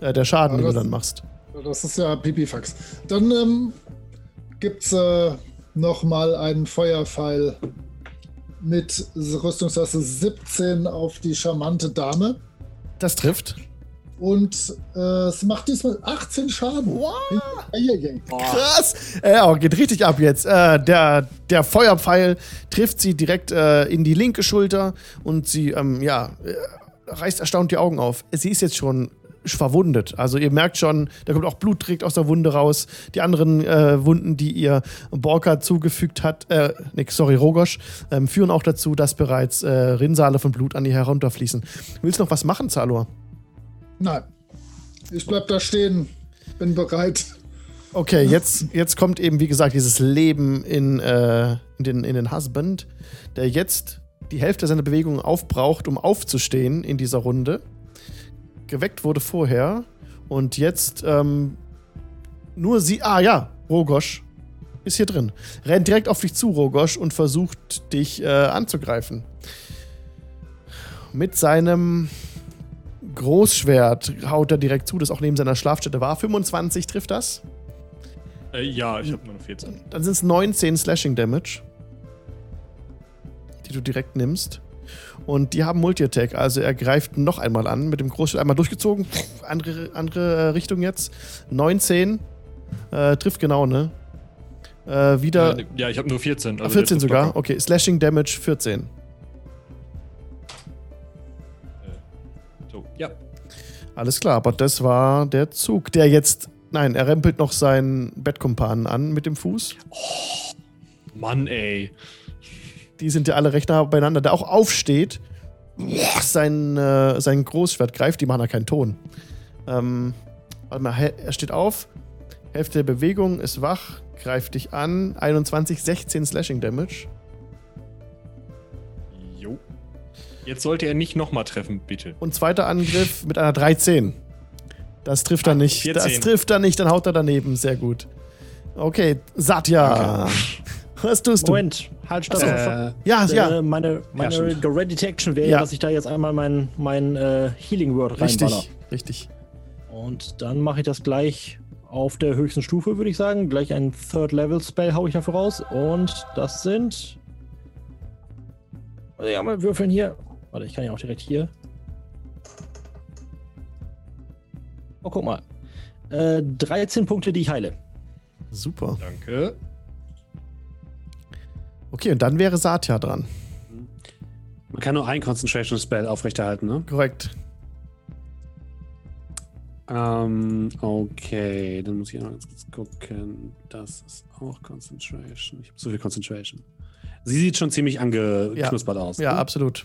Äh, der Schaden, ja, den du dann machst. Das ist ja Pipifax. Dann ähm, es äh, nochmal einen Feuerpfeil mit Rüstungsklasse 17 auf die charmante Dame. Das trifft. Und äh, es macht diesmal 18 Schaden. Wow. Krass. Ja, geht richtig ab jetzt. Äh, der, der Feuerpfeil trifft sie direkt äh, in die linke Schulter und sie, ähm, ja, äh, reißt erstaunt die Augen auf. Sie ist jetzt schon verwundet. Also ihr merkt schon, da kommt auch Blut direkt aus der Wunde raus. Die anderen äh, Wunden, die ihr Borka zugefügt hat, äh, nee, sorry, Rogosch, ähm, führen auch dazu, dass bereits äh, Rinnsale von Blut an ihr herunterfließen. Willst du noch was machen, Zalor? Nein. Ich bleib da stehen. Bin bereit. Okay, jetzt, jetzt kommt eben, wie gesagt, dieses Leben in, äh, in, den, in den Husband, der jetzt die Hälfte seiner Bewegungen aufbraucht, um aufzustehen in dieser Runde geweckt wurde vorher und jetzt ähm, nur sie. Ah ja, Rogosch ist hier drin. Rennt direkt auf dich zu, Rogosch, und versucht dich äh, anzugreifen. Mit seinem Großschwert haut er direkt zu, das auch neben seiner Schlafstätte war. 25 trifft das? Äh, ja, ich habe nur noch 14. Dann sind es 19 Slashing Damage, die du direkt nimmst. Und die haben Multi-Attack. Also er greift noch einmal an mit dem Großschwert. Einmal durchgezogen. Andere, andere äh, Richtung jetzt. 19. Äh, trifft genau, ne? Äh, wieder. Ja, ich habe nur 14. Ah, 14 sogar. Okay, Slashing Damage 14. So, ja. Alles klar, aber das war der Zug, der jetzt. Nein, er rempelt noch seinen Bettkumpanen an mit dem Fuß. Oh, Mann, ey. Die sind ja alle recht nah beieinander. Der auch aufsteht. Sein, äh, sein Großschwert greift, die machen ja keinen Ton. Ähm, warte mal, er steht auf. Hälfte der Bewegung ist wach, greift dich an. 21, 16 Slashing Damage. Jo. Jetzt sollte er nicht nochmal treffen, bitte. Und zweiter Angriff mit einer 13. Das trifft er nicht. 14. Das trifft er nicht, dann haut er daneben. Sehr gut. Okay, Satya. Was tust du? Moment, halt, stopp. Äh, Ja, ja. Äh, meine meine stimmt. Red Detection wäre, Ja. dass ich da jetzt einmal mein, mein äh, Healing Word reinballer. Richtig, richtig. Und dann mache ich das gleich auf der höchsten Stufe, würde ich sagen. Gleich ein Third Level Spell haue ich dafür raus. Und das sind. Warte, ja, mal würfeln hier. Warte, ich kann ja auch direkt hier. Oh, guck mal. Äh, 13 Punkte, die ich heile. Super. Danke. Okay, und dann wäre Satya dran. man kann nur ein Concentration Spell aufrechterhalten, ne? Korrekt. Ähm, okay, dann muss ich noch ganz kurz gucken. Das ist auch Concentration. Ich habe so viel Concentration. Sie sieht schon ziemlich angeknuspert aus. Ja, ne? absolut.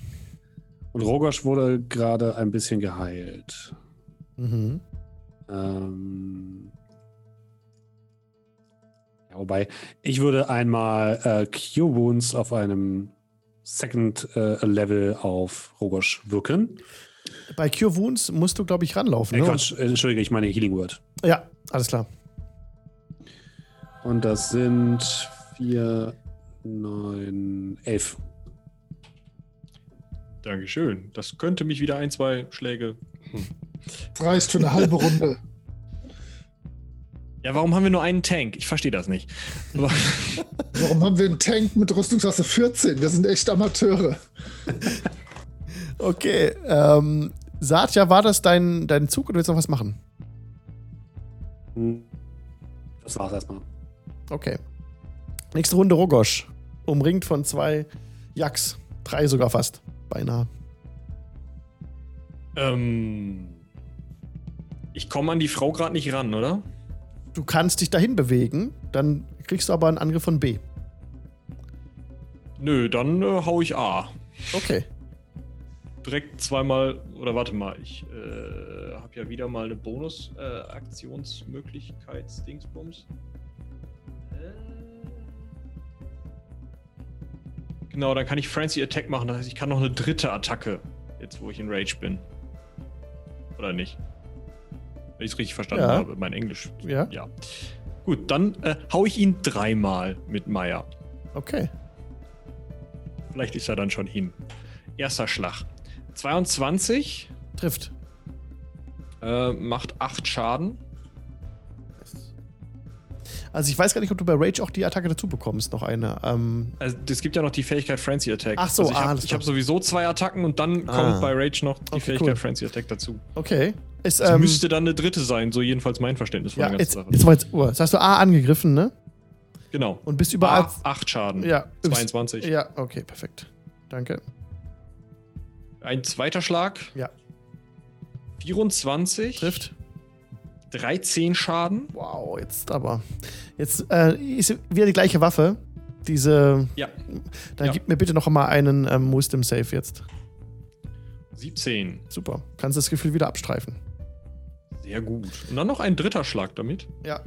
Und Rogosch wurde gerade ein bisschen geheilt. Mhm. Ähm, ja, wobei, ich würde einmal äh, Cure Wounds auf einem Second äh, Level auf Rogosch wirken. Bei Cure Wounds musst du, glaube ich, ranlaufen. Äh, Ne? Quatsch, äh, Entschuldige, ich meine Healing Word. Ja, alles klar. Und das sind vier, neun, elf. Dankeschön. Das könnte mich wieder ein, zwei Schläge. Das reicht für eine halbe Runde. Ja, warum haben wir nur einen Tank? Ich verstehe das nicht. Warum haben wir einen Tank mit Rüstungsklasse 14? Wir sind echt Amateure. Okay, ähm, Satya, war das dein, dein Zug oder willst du noch was machen? Das war's erstmal. Okay. Nächste Runde Rogosch. Umringt von zwei Yaks. Drei sogar fast. Beinahe. ähm, ich komme an die Frau gerade nicht ran, oder? Du kannst dich dahin bewegen, dann kriegst du aber einen Angriff von B. Nö, dann äh, hau ich A. Okay. Direkt zweimal, oder warte mal, ich äh, habe ja wieder mal eine Bonus-Aktionsmöglichkeit, Dingsbums. Äh, Genau, dann kann ich Frenzy Attack machen. Das heißt, ich kann noch eine dritte Attacke, jetzt wo ich in Rage bin. Oder nicht? Wenn ich es richtig verstanden Ja. habe, mein Englisch. Ja. Ja. Gut, dann äh, hau ich ihn dreimal mit Meier. Okay. Vielleicht ist er dann schon hin. Erster Schlag. 22 Trifft. äh, macht 8 Schaden. Also ich weiß gar nicht, ob du bei Rage auch die Attacke dazu bekommst, noch eine. Ähm, Also es gibt ja noch die Fähigkeit Frenzy Attack. Ach so, also ich ah, habe hab sowieso zwei Attacken und dann Ah. kommt bei Rage noch die Okay, Fähigkeit cool. Frenzy Attack dazu. okay. Es ähm, müsste dann eine dritte sein, so jedenfalls mein Verständnis von ja, der ganzen jetzt, Sache. war jetzt, oh, jetzt hast du A angegriffen, ne? Genau. Und bist überall. Ah, 8 Schaden. ja, 22. Ja, okay, perfekt. Danke. Ein zweiter Schlag. Ja. 24. Trifft. 13 Schaden. Wow, jetzt aber. Jetzt äh, ist wieder die gleiche Waffe. Diese. Ja. Dann Ja. gib mir bitte noch mal einen ähm, Wisdom Save jetzt. 17. Super. Kannst das Gefühl wieder abstreifen. Sehr gut. Und dann noch ein dritter Schlag damit. Ja.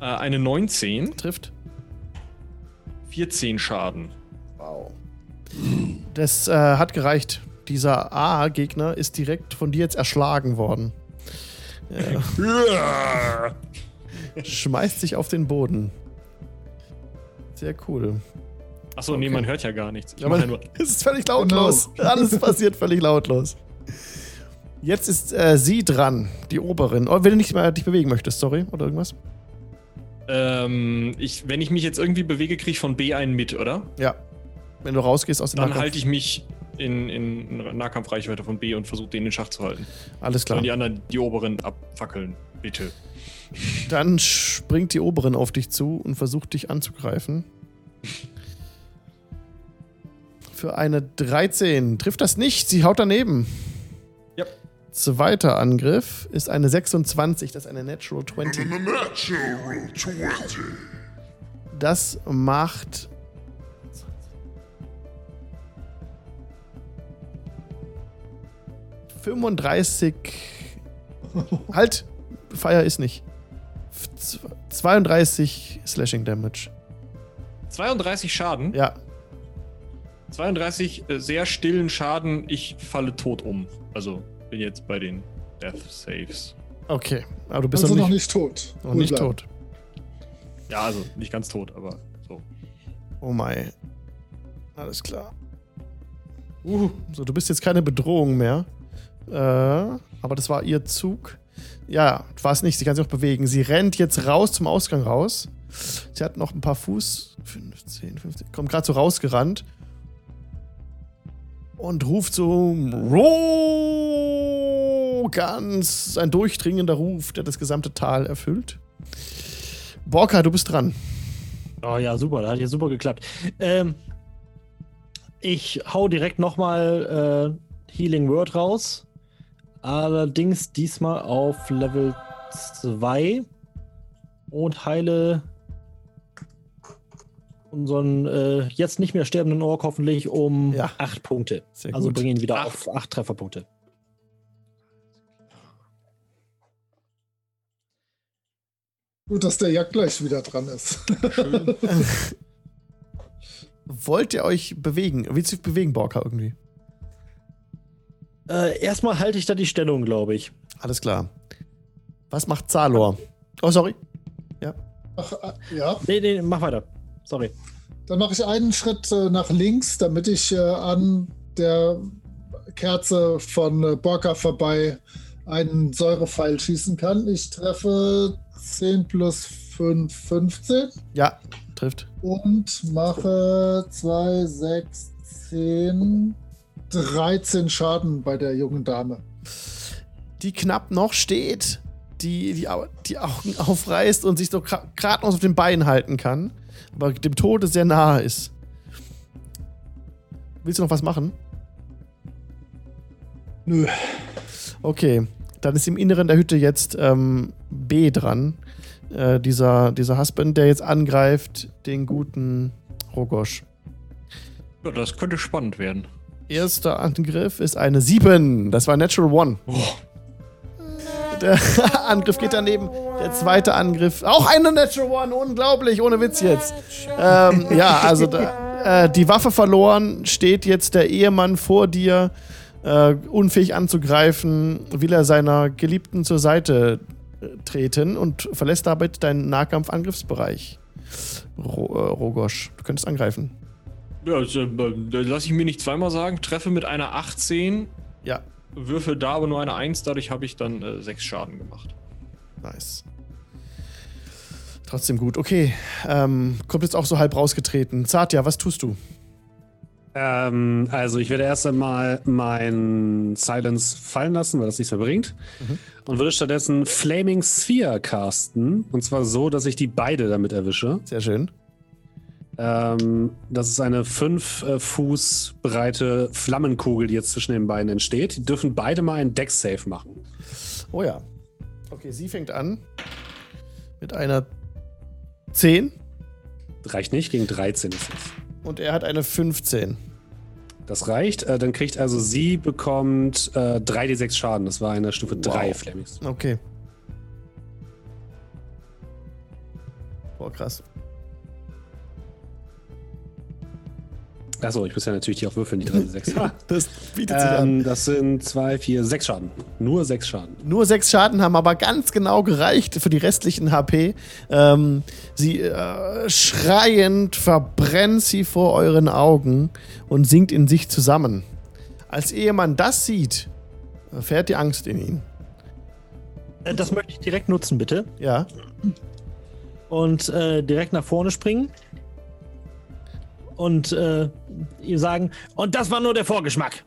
Äh, eine 19. Trifft. 14 Schaden. Wow. Das äh, hat gereicht. Dieser A-Gegner ist direkt von dir jetzt erschlagen worden. Schmeißt sich auf den Boden. Sehr cool. Achso, nee, man hört ja gar nichts. Ich ja nur. es ist völlig lautlos. Alles passiert völlig lautlos. Jetzt ist äh, sie dran, die Oberin. Oh, wenn du nicht mehr dich bewegen möchtest, sorry, oder irgendwas? Ähm, ich, wenn ich mich jetzt irgendwie bewege, kriege ich von B einen mit, oder? Ja. Wenn du rausgehst aus dem Dann halte ich mich in, in Nahkampfreichweite von B und versuche den in Schach zu halten. Alles klar. Und die anderen, die oberen abfackeln, bitte. Dann springt die oberen auf dich zu und versucht dich anzugreifen. Für eine 13. Trifft das nicht, sie haut daneben. Ja. Zweiter Angriff ist eine 26, das ist eine Natural 20. Das macht. Fünfunddreißig. halt! Fire ist nicht. 32 Slashing Damage. 32 Schaden? Ja. 32 äh, sehr stillen Schaden. Ich falle tot um. Also bin jetzt bei den Death Saves. Okay, aber du bist Also noch, noch nicht, nicht tot. noch Cool nicht bleiben. tot. Ja, also nicht ganz tot, aber so. Oh mein. Alles klar. Uh, so, du bist jetzt keine Bedrohung mehr. Äh, aber das war ihr Zug. Ja, war es nicht. Sie kann sich auch bewegen. Sie rennt jetzt raus zum Ausgang raus. Sie hat noch ein paar Fuß. 15, 15. Kommt gerade so rausgerannt. Und ruft so: Ro! Ganz ein durchdringender Ruf, der das gesamte Tal erfüllt. Borka, du bist dran. Oh ja, super, das hat ja super geklappt. Ähm, ich hau direkt nochmal äh, Healing Word raus. Allerdings diesmal auf Level 2 und heile unseren äh, jetzt nicht mehr sterbenden Ork hoffentlich um Ja. 8 Punkte. Sehr also bringe ihn wieder Acht. auf 8 Trefferpunkte. Gut, dass der Jagd gleich wieder dran ist. Wollt ihr euch bewegen? Willst du dich bewegen, Borka, irgendwie? Äh, erstmal halte ich da die Stellung, glaube ich. Alles klar. Was macht Zalor? Oh, sorry. Ach, äh, ja, Nee, nee, mach weiter. Sorry. dann mache ich einen Schritt äh, nach links, damit ich äh, an der Kerze von äh, Borka vorbei einen Säurepfeil schießen kann. Ich treffe 10 plus 5, 15 Ja, trifft. und mache 2, 6, 10, 13 Schaden bei der jungen Dame. Die knapp noch steht, die die, die Augen aufreißt und sich so gerade noch auf den Beinen halten kann, aber dem Tode sehr nahe ist. Willst du noch was machen? Nö. Okay, dann ist im Inneren der Hütte jetzt ähm, B dran. Äh, dieser, dieser Husband, der jetzt angreift, den guten Rogosch. Ja, das könnte spannend werden. Erster Angriff ist eine 7. Das war Natural One. Der Angriff geht daneben. Der zweite Angriff, auch eine Natural One. Unglaublich, ohne Witz jetzt. Ähm, ja, also da, äh, die Waffe verloren, steht jetzt der Ehemann vor dir, äh, unfähig anzugreifen, will er seiner Geliebten zur Seite äh, treten und verlässt damit deinen Nahkampfangriffsbereich. Ro äh, Rogosch, du könntest angreifen. Ja, das, äh, das lasse ich mir nicht zweimal sagen. Treffe mit einer 18, Ja, würfel da aber nur eine 1, dadurch habe ich dann äh, 6 Schaden gemacht. Nice. Trotzdem gut. Okay. Ähm, kommt jetzt auch so halb rausgetreten. Satya, was tust du? Ähm, also ich werde erst einmal mein Silence fallen lassen, weil das nichts mehr bringt. Mhm. Und würde stattdessen Flaming Sphere casten. Und zwar so, dass ich die beide damit erwische. Sehr schön. Ähm, das ist eine 5 äh, Fuß breite Flammenkugel, die jetzt zwischen den beiden entsteht. Die dürfen beide mal einen Deck-Save machen. Oh ja. Okay, sie fängt an mit einer 10 Reicht nicht, gegen 13 ist es. und er hat eine 15. Das reicht. Äh, dann kriegt also sie bekommt äh, 3d6 Schaden. Das war eine Stufe 3 Wow. Flaming Sphere. Okay. Boah, krass. Achso, ich muss ja natürlich die auch würfeln, die 3d6. Das bietet sich an. ähm, das sind 2, 4, 6 Schaden. Nur 6 Schaden. Nur sechs Schaden haben aber ganz genau gereicht für die restlichen HP. Ähm, sie äh, schreiend verbrennt sie vor euren Augen und sinkt in sich zusammen. Als Ehemann das sieht, fährt die Angst in ihn. Äh, das möchte ich direkt nutzen, bitte. Ja, Und äh, direkt nach vorne springen. Und äh, ihr sagen, und das war nur der Vorgeschmack.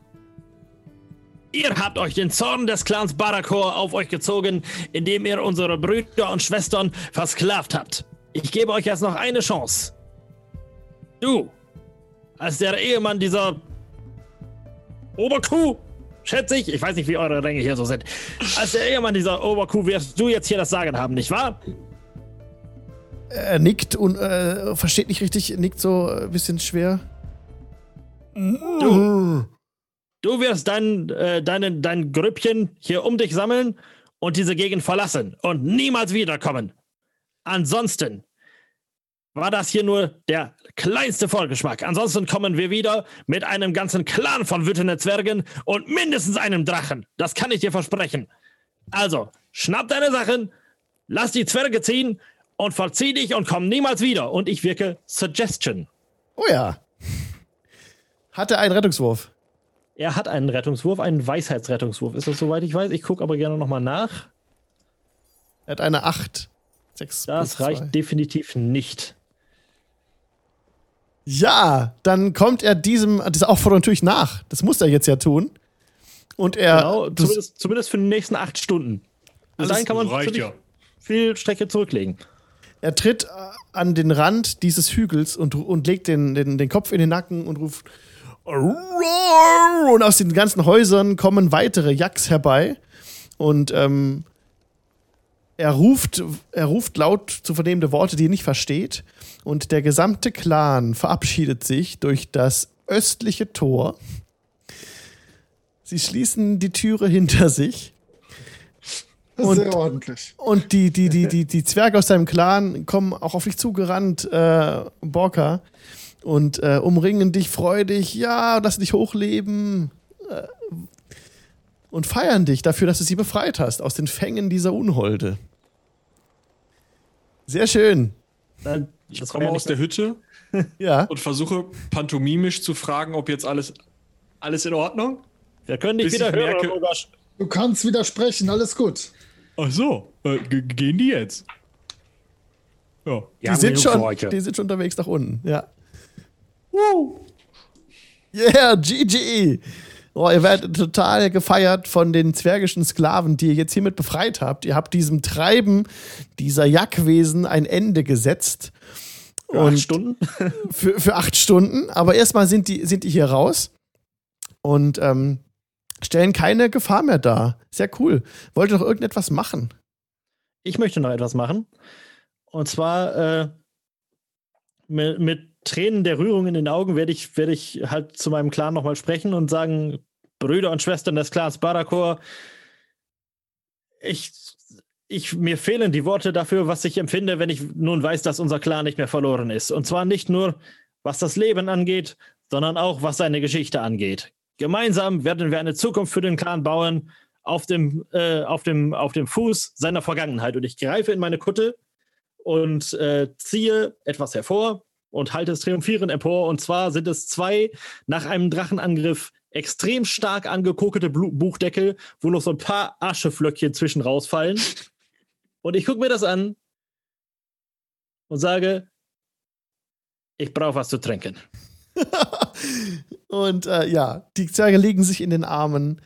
Ihr habt euch den Zorn des Clans Barakor auf euch gezogen, indem ihr unsere Brüder und Schwestern versklavt habt. Ich gebe euch jetzt noch eine Chance. Du, als der Ehemann dieser Oberkuh, schätze ich, ich weiß nicht, wie eure Ränge hier so sind, als der Ehemann dieser Oberkuh wirst du jetzt hier das Sagen haben, nicht wahr? Er nickt und äh, versteht nicht richtig, nickt so ein bisschen schwer. Du, du wirst dein, äh, dein, dein Grüppchen hier um dich sammeln und diese Gegend verlassen und niemals wiederkommen. Ansonsten war das hier nur der kleinste Vorgeschmack. Ansonsten kommen wir wieder mit einem ganzen Clan von wütenden Zwergen und mindestens einem Drachen. Das kann ich dir versprechen. Also, schnapp deine Sachen, lass die Zwerge ziehen und verzieh dich und komm niemals wieder. Und ich wirke Suggestion. Oh ja. Hat er einen Rettungswurf? Er hat einen Rettungswurf, einen Weisheitsrettungswurf. Ist das soweit ich weiß? Ich gucke aber gerne nochmal nach. Er hat eine 8. 6 das reicht definitiv nicht. Ja, dann kommt er diesem, dieser Aufforderung natürlich nach. Das muss er jetzt ja tun. Und er. Genau, zumindest, zumindest für die nächsten acht Stunden. Und dann kann man ja. viel Strecke zurücklegen. Er tritt äh, an den Rand dieses Hügels und, und legt den, den, den Kopf in den Nacken und ruft. Und aus den ganzen Häusern kommen weitere Yaks herbei. Und ähm, er, ruft, er ruft laut zu vernehmende Worte, die er nicht versteht. Und der gesamte Clan verabschiedet sich durch das östliche Tor. Sie schließen die Türe hinter sich und, Sehr ordentlich. Und die, die, die, die, die Zwerge aus deinem Clan kommen auch auf dich zugerannt, äh, Borka, und äh, umringen dich freudig. Ja, lass dich hochleben. Äh, und feiern dich dafür, dass du sie befreit hast aus den Fängen dieser Unholde. Sehr schön. Ich komme aus der Hütte ja. und versuche pantomimisch zu fragen, ob jetzt alles, alles in Ordnung? Wir können dich wieder hören, merke, Du kannst widersprechen, alles gut. Ach so, äh, gehen die jetzt? Ja. Die, sind schon, die sind schon unterwegs nach unten, ja. Woo. Yeah, GG. Oh, ihr werdet total gefeiert von den zwergischen Sklaven, die ihr jetzt hiermit befreit habt. Ihr habt diesem Treiben dieser Jackwesen ein Ende gesetzt. Für acht Stunden? für, für acht Stunden. Aber erstmal sind die, sind die hier raus. Und ähm, stellen keine Gefahr mehr dar. Sehr cool. Wollt ihr noch irgendetwas machen? Ich möchte noch etwas machen. Und zwar äh, mit, mit, Tränen der Rührung in den Augen werde ich, werd ich halt zu meinem Clan nochmal sprechen und sagen, Brüder und Schwestern des Clans Barakor, ich, ich, mir fehlen die Worte dafür, was ich empfinde, wenn ich nun weiß, dass unser Clan nicht mehr verloren ist. Und zwar nicht nur, was das Leben angeht, sondern auch, was seine Geschichte angeht. Gemeinsam werden wir eine Zukunft für den Clan bauen auf dem, äh, auf dem, auf dem Fuß seiner Vergangenheit. Und ich greife in meine Kutte und äh, ziehe etwas hervor und halte es triumphierend empor. Und zwar sind es zwei nach einem Drachenangriff extrem stark angekokelte Buchdeckel, wo noch so ein paar Ascheflöckchen zwischen rausfallen. Und ich gucke mir das an und sage, ich brauche was zu trinken. und äh, ja, die Zwerge legen sich in den Armen.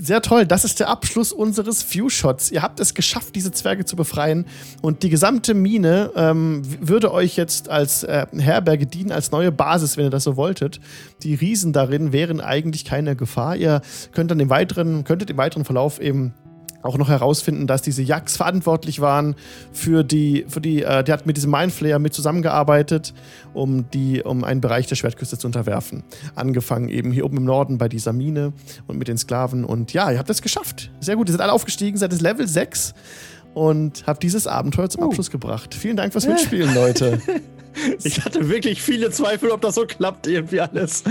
Sehr toll, das ist der Abschluss unseres View-Shots. Ihr habt es geschafft, diese Zwerge zu befreien. Und die gesamte Mine ähm, würde euch jetzt als äh, Herberge dienen, als neue Basis, wenn ihr das so wolltet. Die Riesen darin wären eigentlich keine Gefahr. Ihr könnt dann im weiteren, könntet im weiteren Verlauf eben auch noch herausfinden, dass diese Jacks verantwortlich waren für die, für die, äh, der hat mit diesem Mindflayer mit zusammengearbeitet, um die, um einen Bereich der Schwertküste zu unterwerfen. Angefangen eben hier oben im Norden bei dieser Mine und mit den Sklaven. Und ja, ihr habt es geschafft. Sehr gut. Ihr seid alle aufgestiegen, seid es Level 6 und habt dieses Abenteuer zum Abschluss uh. gebracht. Vielen Dank fürs Mitspielen, Leute. Ich hatte wirklich viele Zweifel, ob das so klappt, irgendwie alles.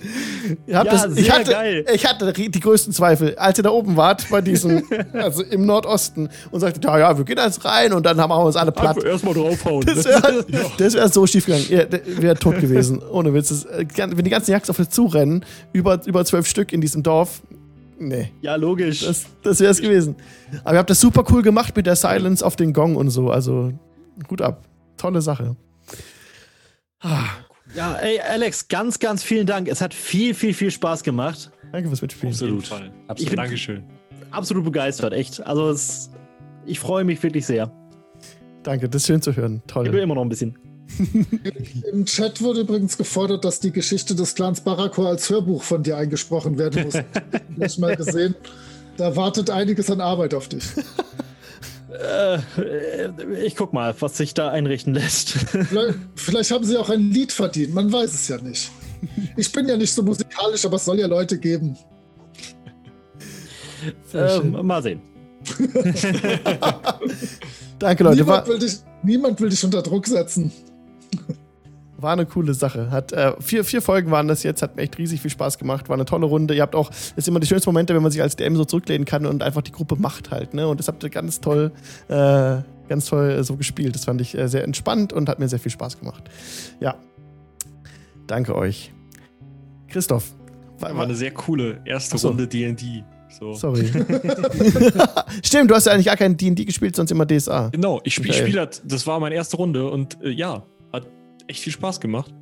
ja, das, ich, hatte, geil. ich hatte die größten Zweifel, als ihr da oben wart, bei diesem, also im Nordosten, und sagte, ja, ja, wir gehen jetzt rein und dann haben wir uns alle platt. Erstmal draufhauen. Das wäre wär so schief gegangen. Ihr wäre tot gewesen. Ohne Witz. Das, äh, wenn die ganzen Jacks auf euch zurennen, über, über zwölf Stück in diesem Dorf, Nee. Ja, logisch. Das, das wäre es gewesen. Aber ihr habt das super cool gemacht mit der Silence auf den Gong und so. Also, gut ab. Tolle Sache. Ah, Ja, ey, Alex, ganz, ganz vielen Dank. Es hat viel, viel, viel Spaß gemacht. Danke fürs Mitspielen. Absolut. Absolut. Ich bin Dankeschön. Absolut begeistert, echt. Also, es, ich freue mich wirklich sehr. Danke, das ist schön zu hören. Toll. Ich will immer noch ein bisschen. Im Chat wurde übrigens gefordert, dass die Geschichte des Clans Barakor als Hörbuch von dir eingesprochen werden muss. ich mal gesehen. Da wartet einiges an Arbeit auf dich. Äh, ich guck mal, was sich da einrichten lässt. Vielleicht, vielleicht, haben sie auch ein Lied verdient, man weiß es ja nicht. Ich bin ja nicht so musikalisch, aber es soll ja Leute geben. Ähm, mal sehen. Danke, Leute. Niemand will, dich, niemand will dich unter Druck setzen. War eine coole Sache. Hat, äh, vier, vier Folgen waren das jetzt, hat mir echt riesig viel Spaß gemacht. War eine tolle Runde. Ihr habt auch, das ist immer die schönsten Momente, wenn man sich als DM so zurücklehnen kann und einfach die Gruppe macht halt. Ne? Und das habt ihr ganz toll, äh, ganz toll äh, so gespielt. Das fand ich äh, sehr entspannt und hat mir sehr viel Spaß gemacht. Ja. Danke euch. Christoph. War, war eine sehr coole erste so. Runde DD. So. Sorry. Stimmt, du hast ja eigentlich gar kein DD gespielt, sonst immer DSA. Genau, ich spiele spiel das, das war meine erste Runde und äh, ja, echt viel Spaß gemacht.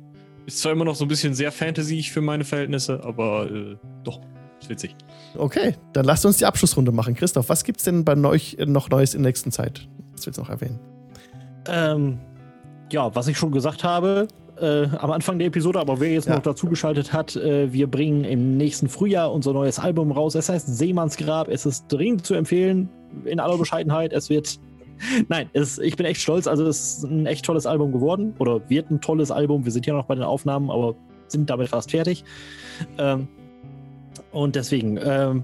Ist zwar immer noch so ein bisschen sehr fantasy für meine Verhältnisse, aber äh, doch, ist witzig. Okay, dann lasst uns die Abschlussrunde machen. Christoph, was gibt's denn bei euch noch Neues in der nächsten Zeit? Was willst du noch erwähnen? Ähm, ja, was ich schon gesagt habe, äh, am Anfang der Episode, aber wer jetzt ja. noch dazugeschaltet hat, äh, wir bringen im nächsten Frühjahr unser neues Album raus. Es heißt Seemannsgrab. Es ist dringend zu empfehlen, in aller Bescheidenheit. Es wird. Nein, es, ich bin echt stolz. Also, es ist ein echt tolles Album geworden. Oder wird ein tolles Album. Wir sind ja noch bei den Aufnahmen, aber sind damit fast fertig. Ähm, und deswegen, ähm,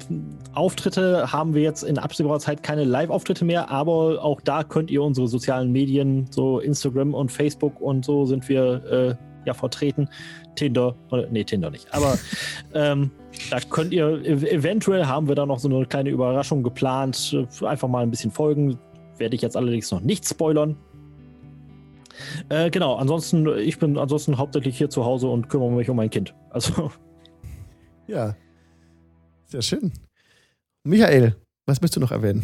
Auftritte haben wir jetzt in absehbarer Zeit keine Live-Auftritte mehr, aber auch da könnt ihr unsere sozialen Medien, so Instagram und Facebook und so sind wir äh, ja vertreten. Tinder, oder, nee, Tinder nicht, aber ähm, da könnt ihr, eventuell haben wir da noch so eine kleine Überraschung geplant. Einfach mal ein bisschen folgen. Werde ich jetzt allerdings noch nicht spoilern. Äh, genau, ansonsten, ich bin ansonsten hauptsächlich hier zu Hause und kümmere mich um mein Kind. Also. Ja, sehr schön. Michael, was möchtest du noch erwähnen?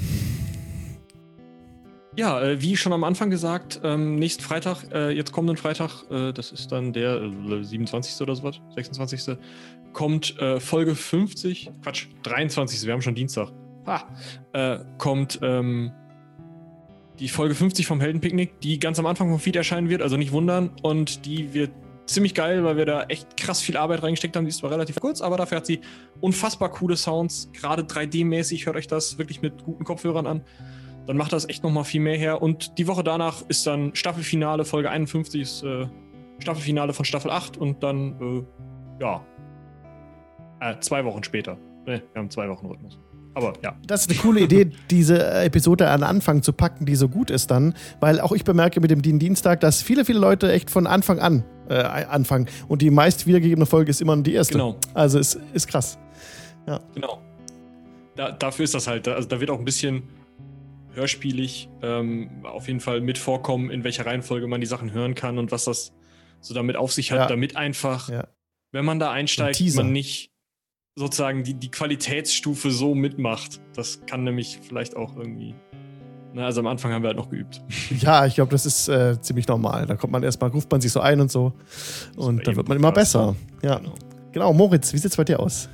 Ja, äh, wie schon am Anfang gesagt, ähm, nächsten Freitag, äh, jetzt kommenden Freitag, äh, das ist dann der 27. Äh, oder sowas, 26. kommt äh, Folge 50, Quatsch, 23. Wir haben schon Dienstag. Ha, äh, kommt ähm, die Folge 50 vom Heldenpicknick, die ganz am Anfang vom Feed erscheinen wird, also nicht wundern. Und die wird ziemlich geil, weil wir da echt krass viel Arbeit reingesteckt haben. Die ist zwar relativ kurz, aber dafür hat sie unfassbar coole Sounds. Gerade 3D-mäßig hört euch das wirklich mit guten Kopfhörern an. Dann macht das echt nochmal viel mehr her. Und die Woche danach ist dann Staffelfinale, Folge 51 ist äh, Staffelfinale von Staffel 8 und dann, äh, ja, äh, zwei Wochen später. Ne, wir haben zwei Wochen Rhythmus. Aber ja. Das ist eine coole Idee, diese Episode an Anfang zu packen, die so gut ist dann. Weil auch ich bemerke mit dem Dienstag, dass viele, viele Leute echt von Anfang an äh, anfangen. Und die meist wiedergegebene Folge ist immer die erste. Genau. Also es ist krass. Ja. Genau. Da, dafür ist das halt, also da wird auch ein bisschen hörspielig ähm, auf jeden Fall mit vorkommen, in welcher Reihenfolge man die Sachen hören kann und was das so damit auf sich hat, ja. damit einfach, ja. wenn man da einsteigt, man nicht sozusagen die, die Qualitätsstufe so mitmacht. Das kann nämlich vielleicht auch irgendwie. Na, ne, also am Anfang haben wir halt noch geübt. Ja, ich glaube, das ist äh, ziemlich normal. Da kommt man erstmal, ruft man sich so ein und so. Und dann wird man immer besser. Ja. Genau. genau, Moritz, wie sieht es bei dir aus?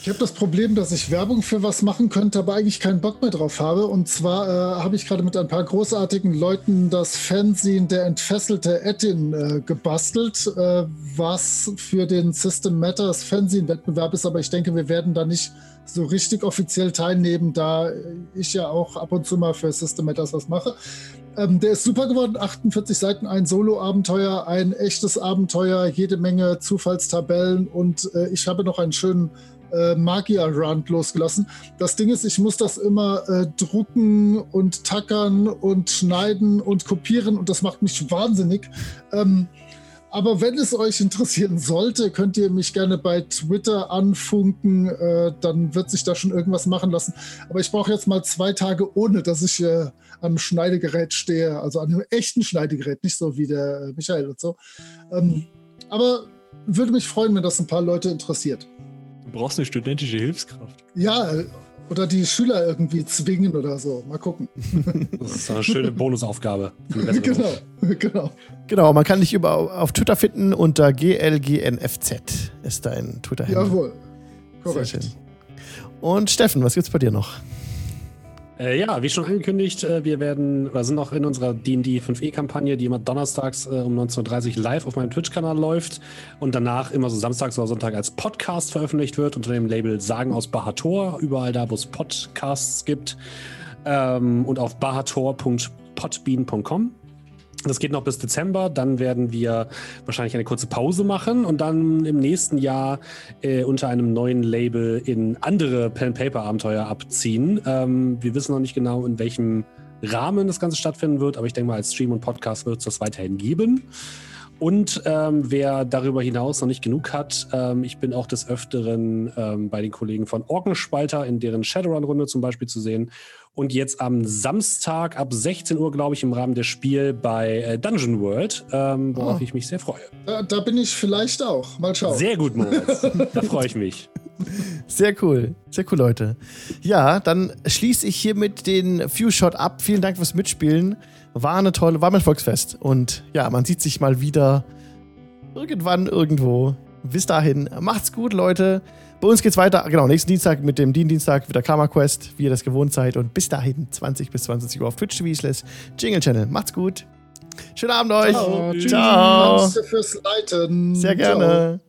Ich habe das Problem, dass ich Werbung für was machen könnte, aber eigentlich keinen Bock mehr drauf habe. Und zwar äh, habe ich gerade mit ein paar großartigen Leuten das Fanzine Der entfesselte Ettin äh, gebastelt, äh, was für den System Matters Fanzine-Wettbewerb ist. Aber ich denke, wir werden da nicht so richtig offiziell teilnehmen, da ich ja auch ab und zu mal für System Matters was mache. Ähm, der ist super geworden, 48 Seiten, ein Solo-Abenteuer, ein echtes Abenteuer, jede Menge Zufallstabellen und äh, ich habe noch einen schönen äh, Magier-Run losgelassen. Das Ding ist, ich muss das immer äh, drucken und tackern und schneiden und kopieren und das macht mich wahnsinnig. Ähm, aber wenn es euch interessieren sollte, könnt ihr mich gerne bei Twitter anfunken. Äh, dann wird sich da schon irgendwas machen lassen. Aber ich brauche jetzt mal zwei Tage, ohne dass ich äh, am Schneidegerät stehe. Also an einem echten Schneidegerät, nicht so wie der Michael und so. Ähm, aber würde mich freuen, wenn das ein paar Leute interessiert. Du brauchst eine studentische Hilfskraft. Ja, Oder die Schüler irgendwie zwingen oder so. Mal gucken. Das ist eine schöne Bonusaufgabe. genau, genau. Genau, man kann dich über, auf Twitter finden unter GLGNFZ ist dein Twitter-Handle. Jawohl. Korrekt. Sehr schön. Und Steffen, was gibt's bei dir noch? Äh, ja, wie schon angekündigt, äh, wir werden, oder sind noch in unserer D&D 5e-Kampagne, die immer donnerstags äh, um 19.30 Uhr live auf meinem Twitch-Kanal läuft und danach immer so samstags oder Sonntag als Podcast veröffentlicht wird unter dem Label Sagen aus Bahator, überall da, wo es Podcasts gibt ähm, und auf bahator.podbean.com. Das geht noch bis Dezember. Dann werden wir wahrscheinlich eine kurze Pause machen und dann im nächsten Jahr äh, unter einem neuen Label in andere Pen-Paper-Abenteuer abziehen. Ähm, wir wissen noch nicht genau, in welchem Rahmen das Ganze stattfinden wird, aber ich denke mal, als Stream und Podcast wird es das weiterhin geben. Und ähm, wer darüber hinaus noch nicht genug hat, ähm, ich bin auch des Öfteren ähm, bei den Kollegen von Orkenspalter in deren Shadowrun-Runde zum Beispiel zu sehen und jetzt am Samstag ab 16 Uhr, glaube ich, im Rahmen des Spiels bei äh, Dungeon World, ähm, worauf oh. ich mich sehr freue. Da, da, bin ich vielleicht auch. Mal schauen. Sehr gut, Moritz. da freue ich mich. Sehr cool. Sehr cool, Leute. Ja, dann schließe ich hiermit den Few-Shot ab. Vielen Dank fürs Mitspielen. War eine tolle, war mein Volksfest. Und ja, man sieht sich mal wieder irgendwann irgendwo. Bis dahin, macht's gut, Leute. Bei uns geht's weiter, genau, nächsten Dienstag mit dem Dienstag wieder Karma Quest, wie ihr das gewohnt seid. Und bis dahin, 20 bis 20 Uhr auf Twitch TV slash Jingle Channel. Macht's gut. Schönen Abend euch. Ciao. Ciao. Ciao. fürs Leiten. Sehr gerne. Ciao.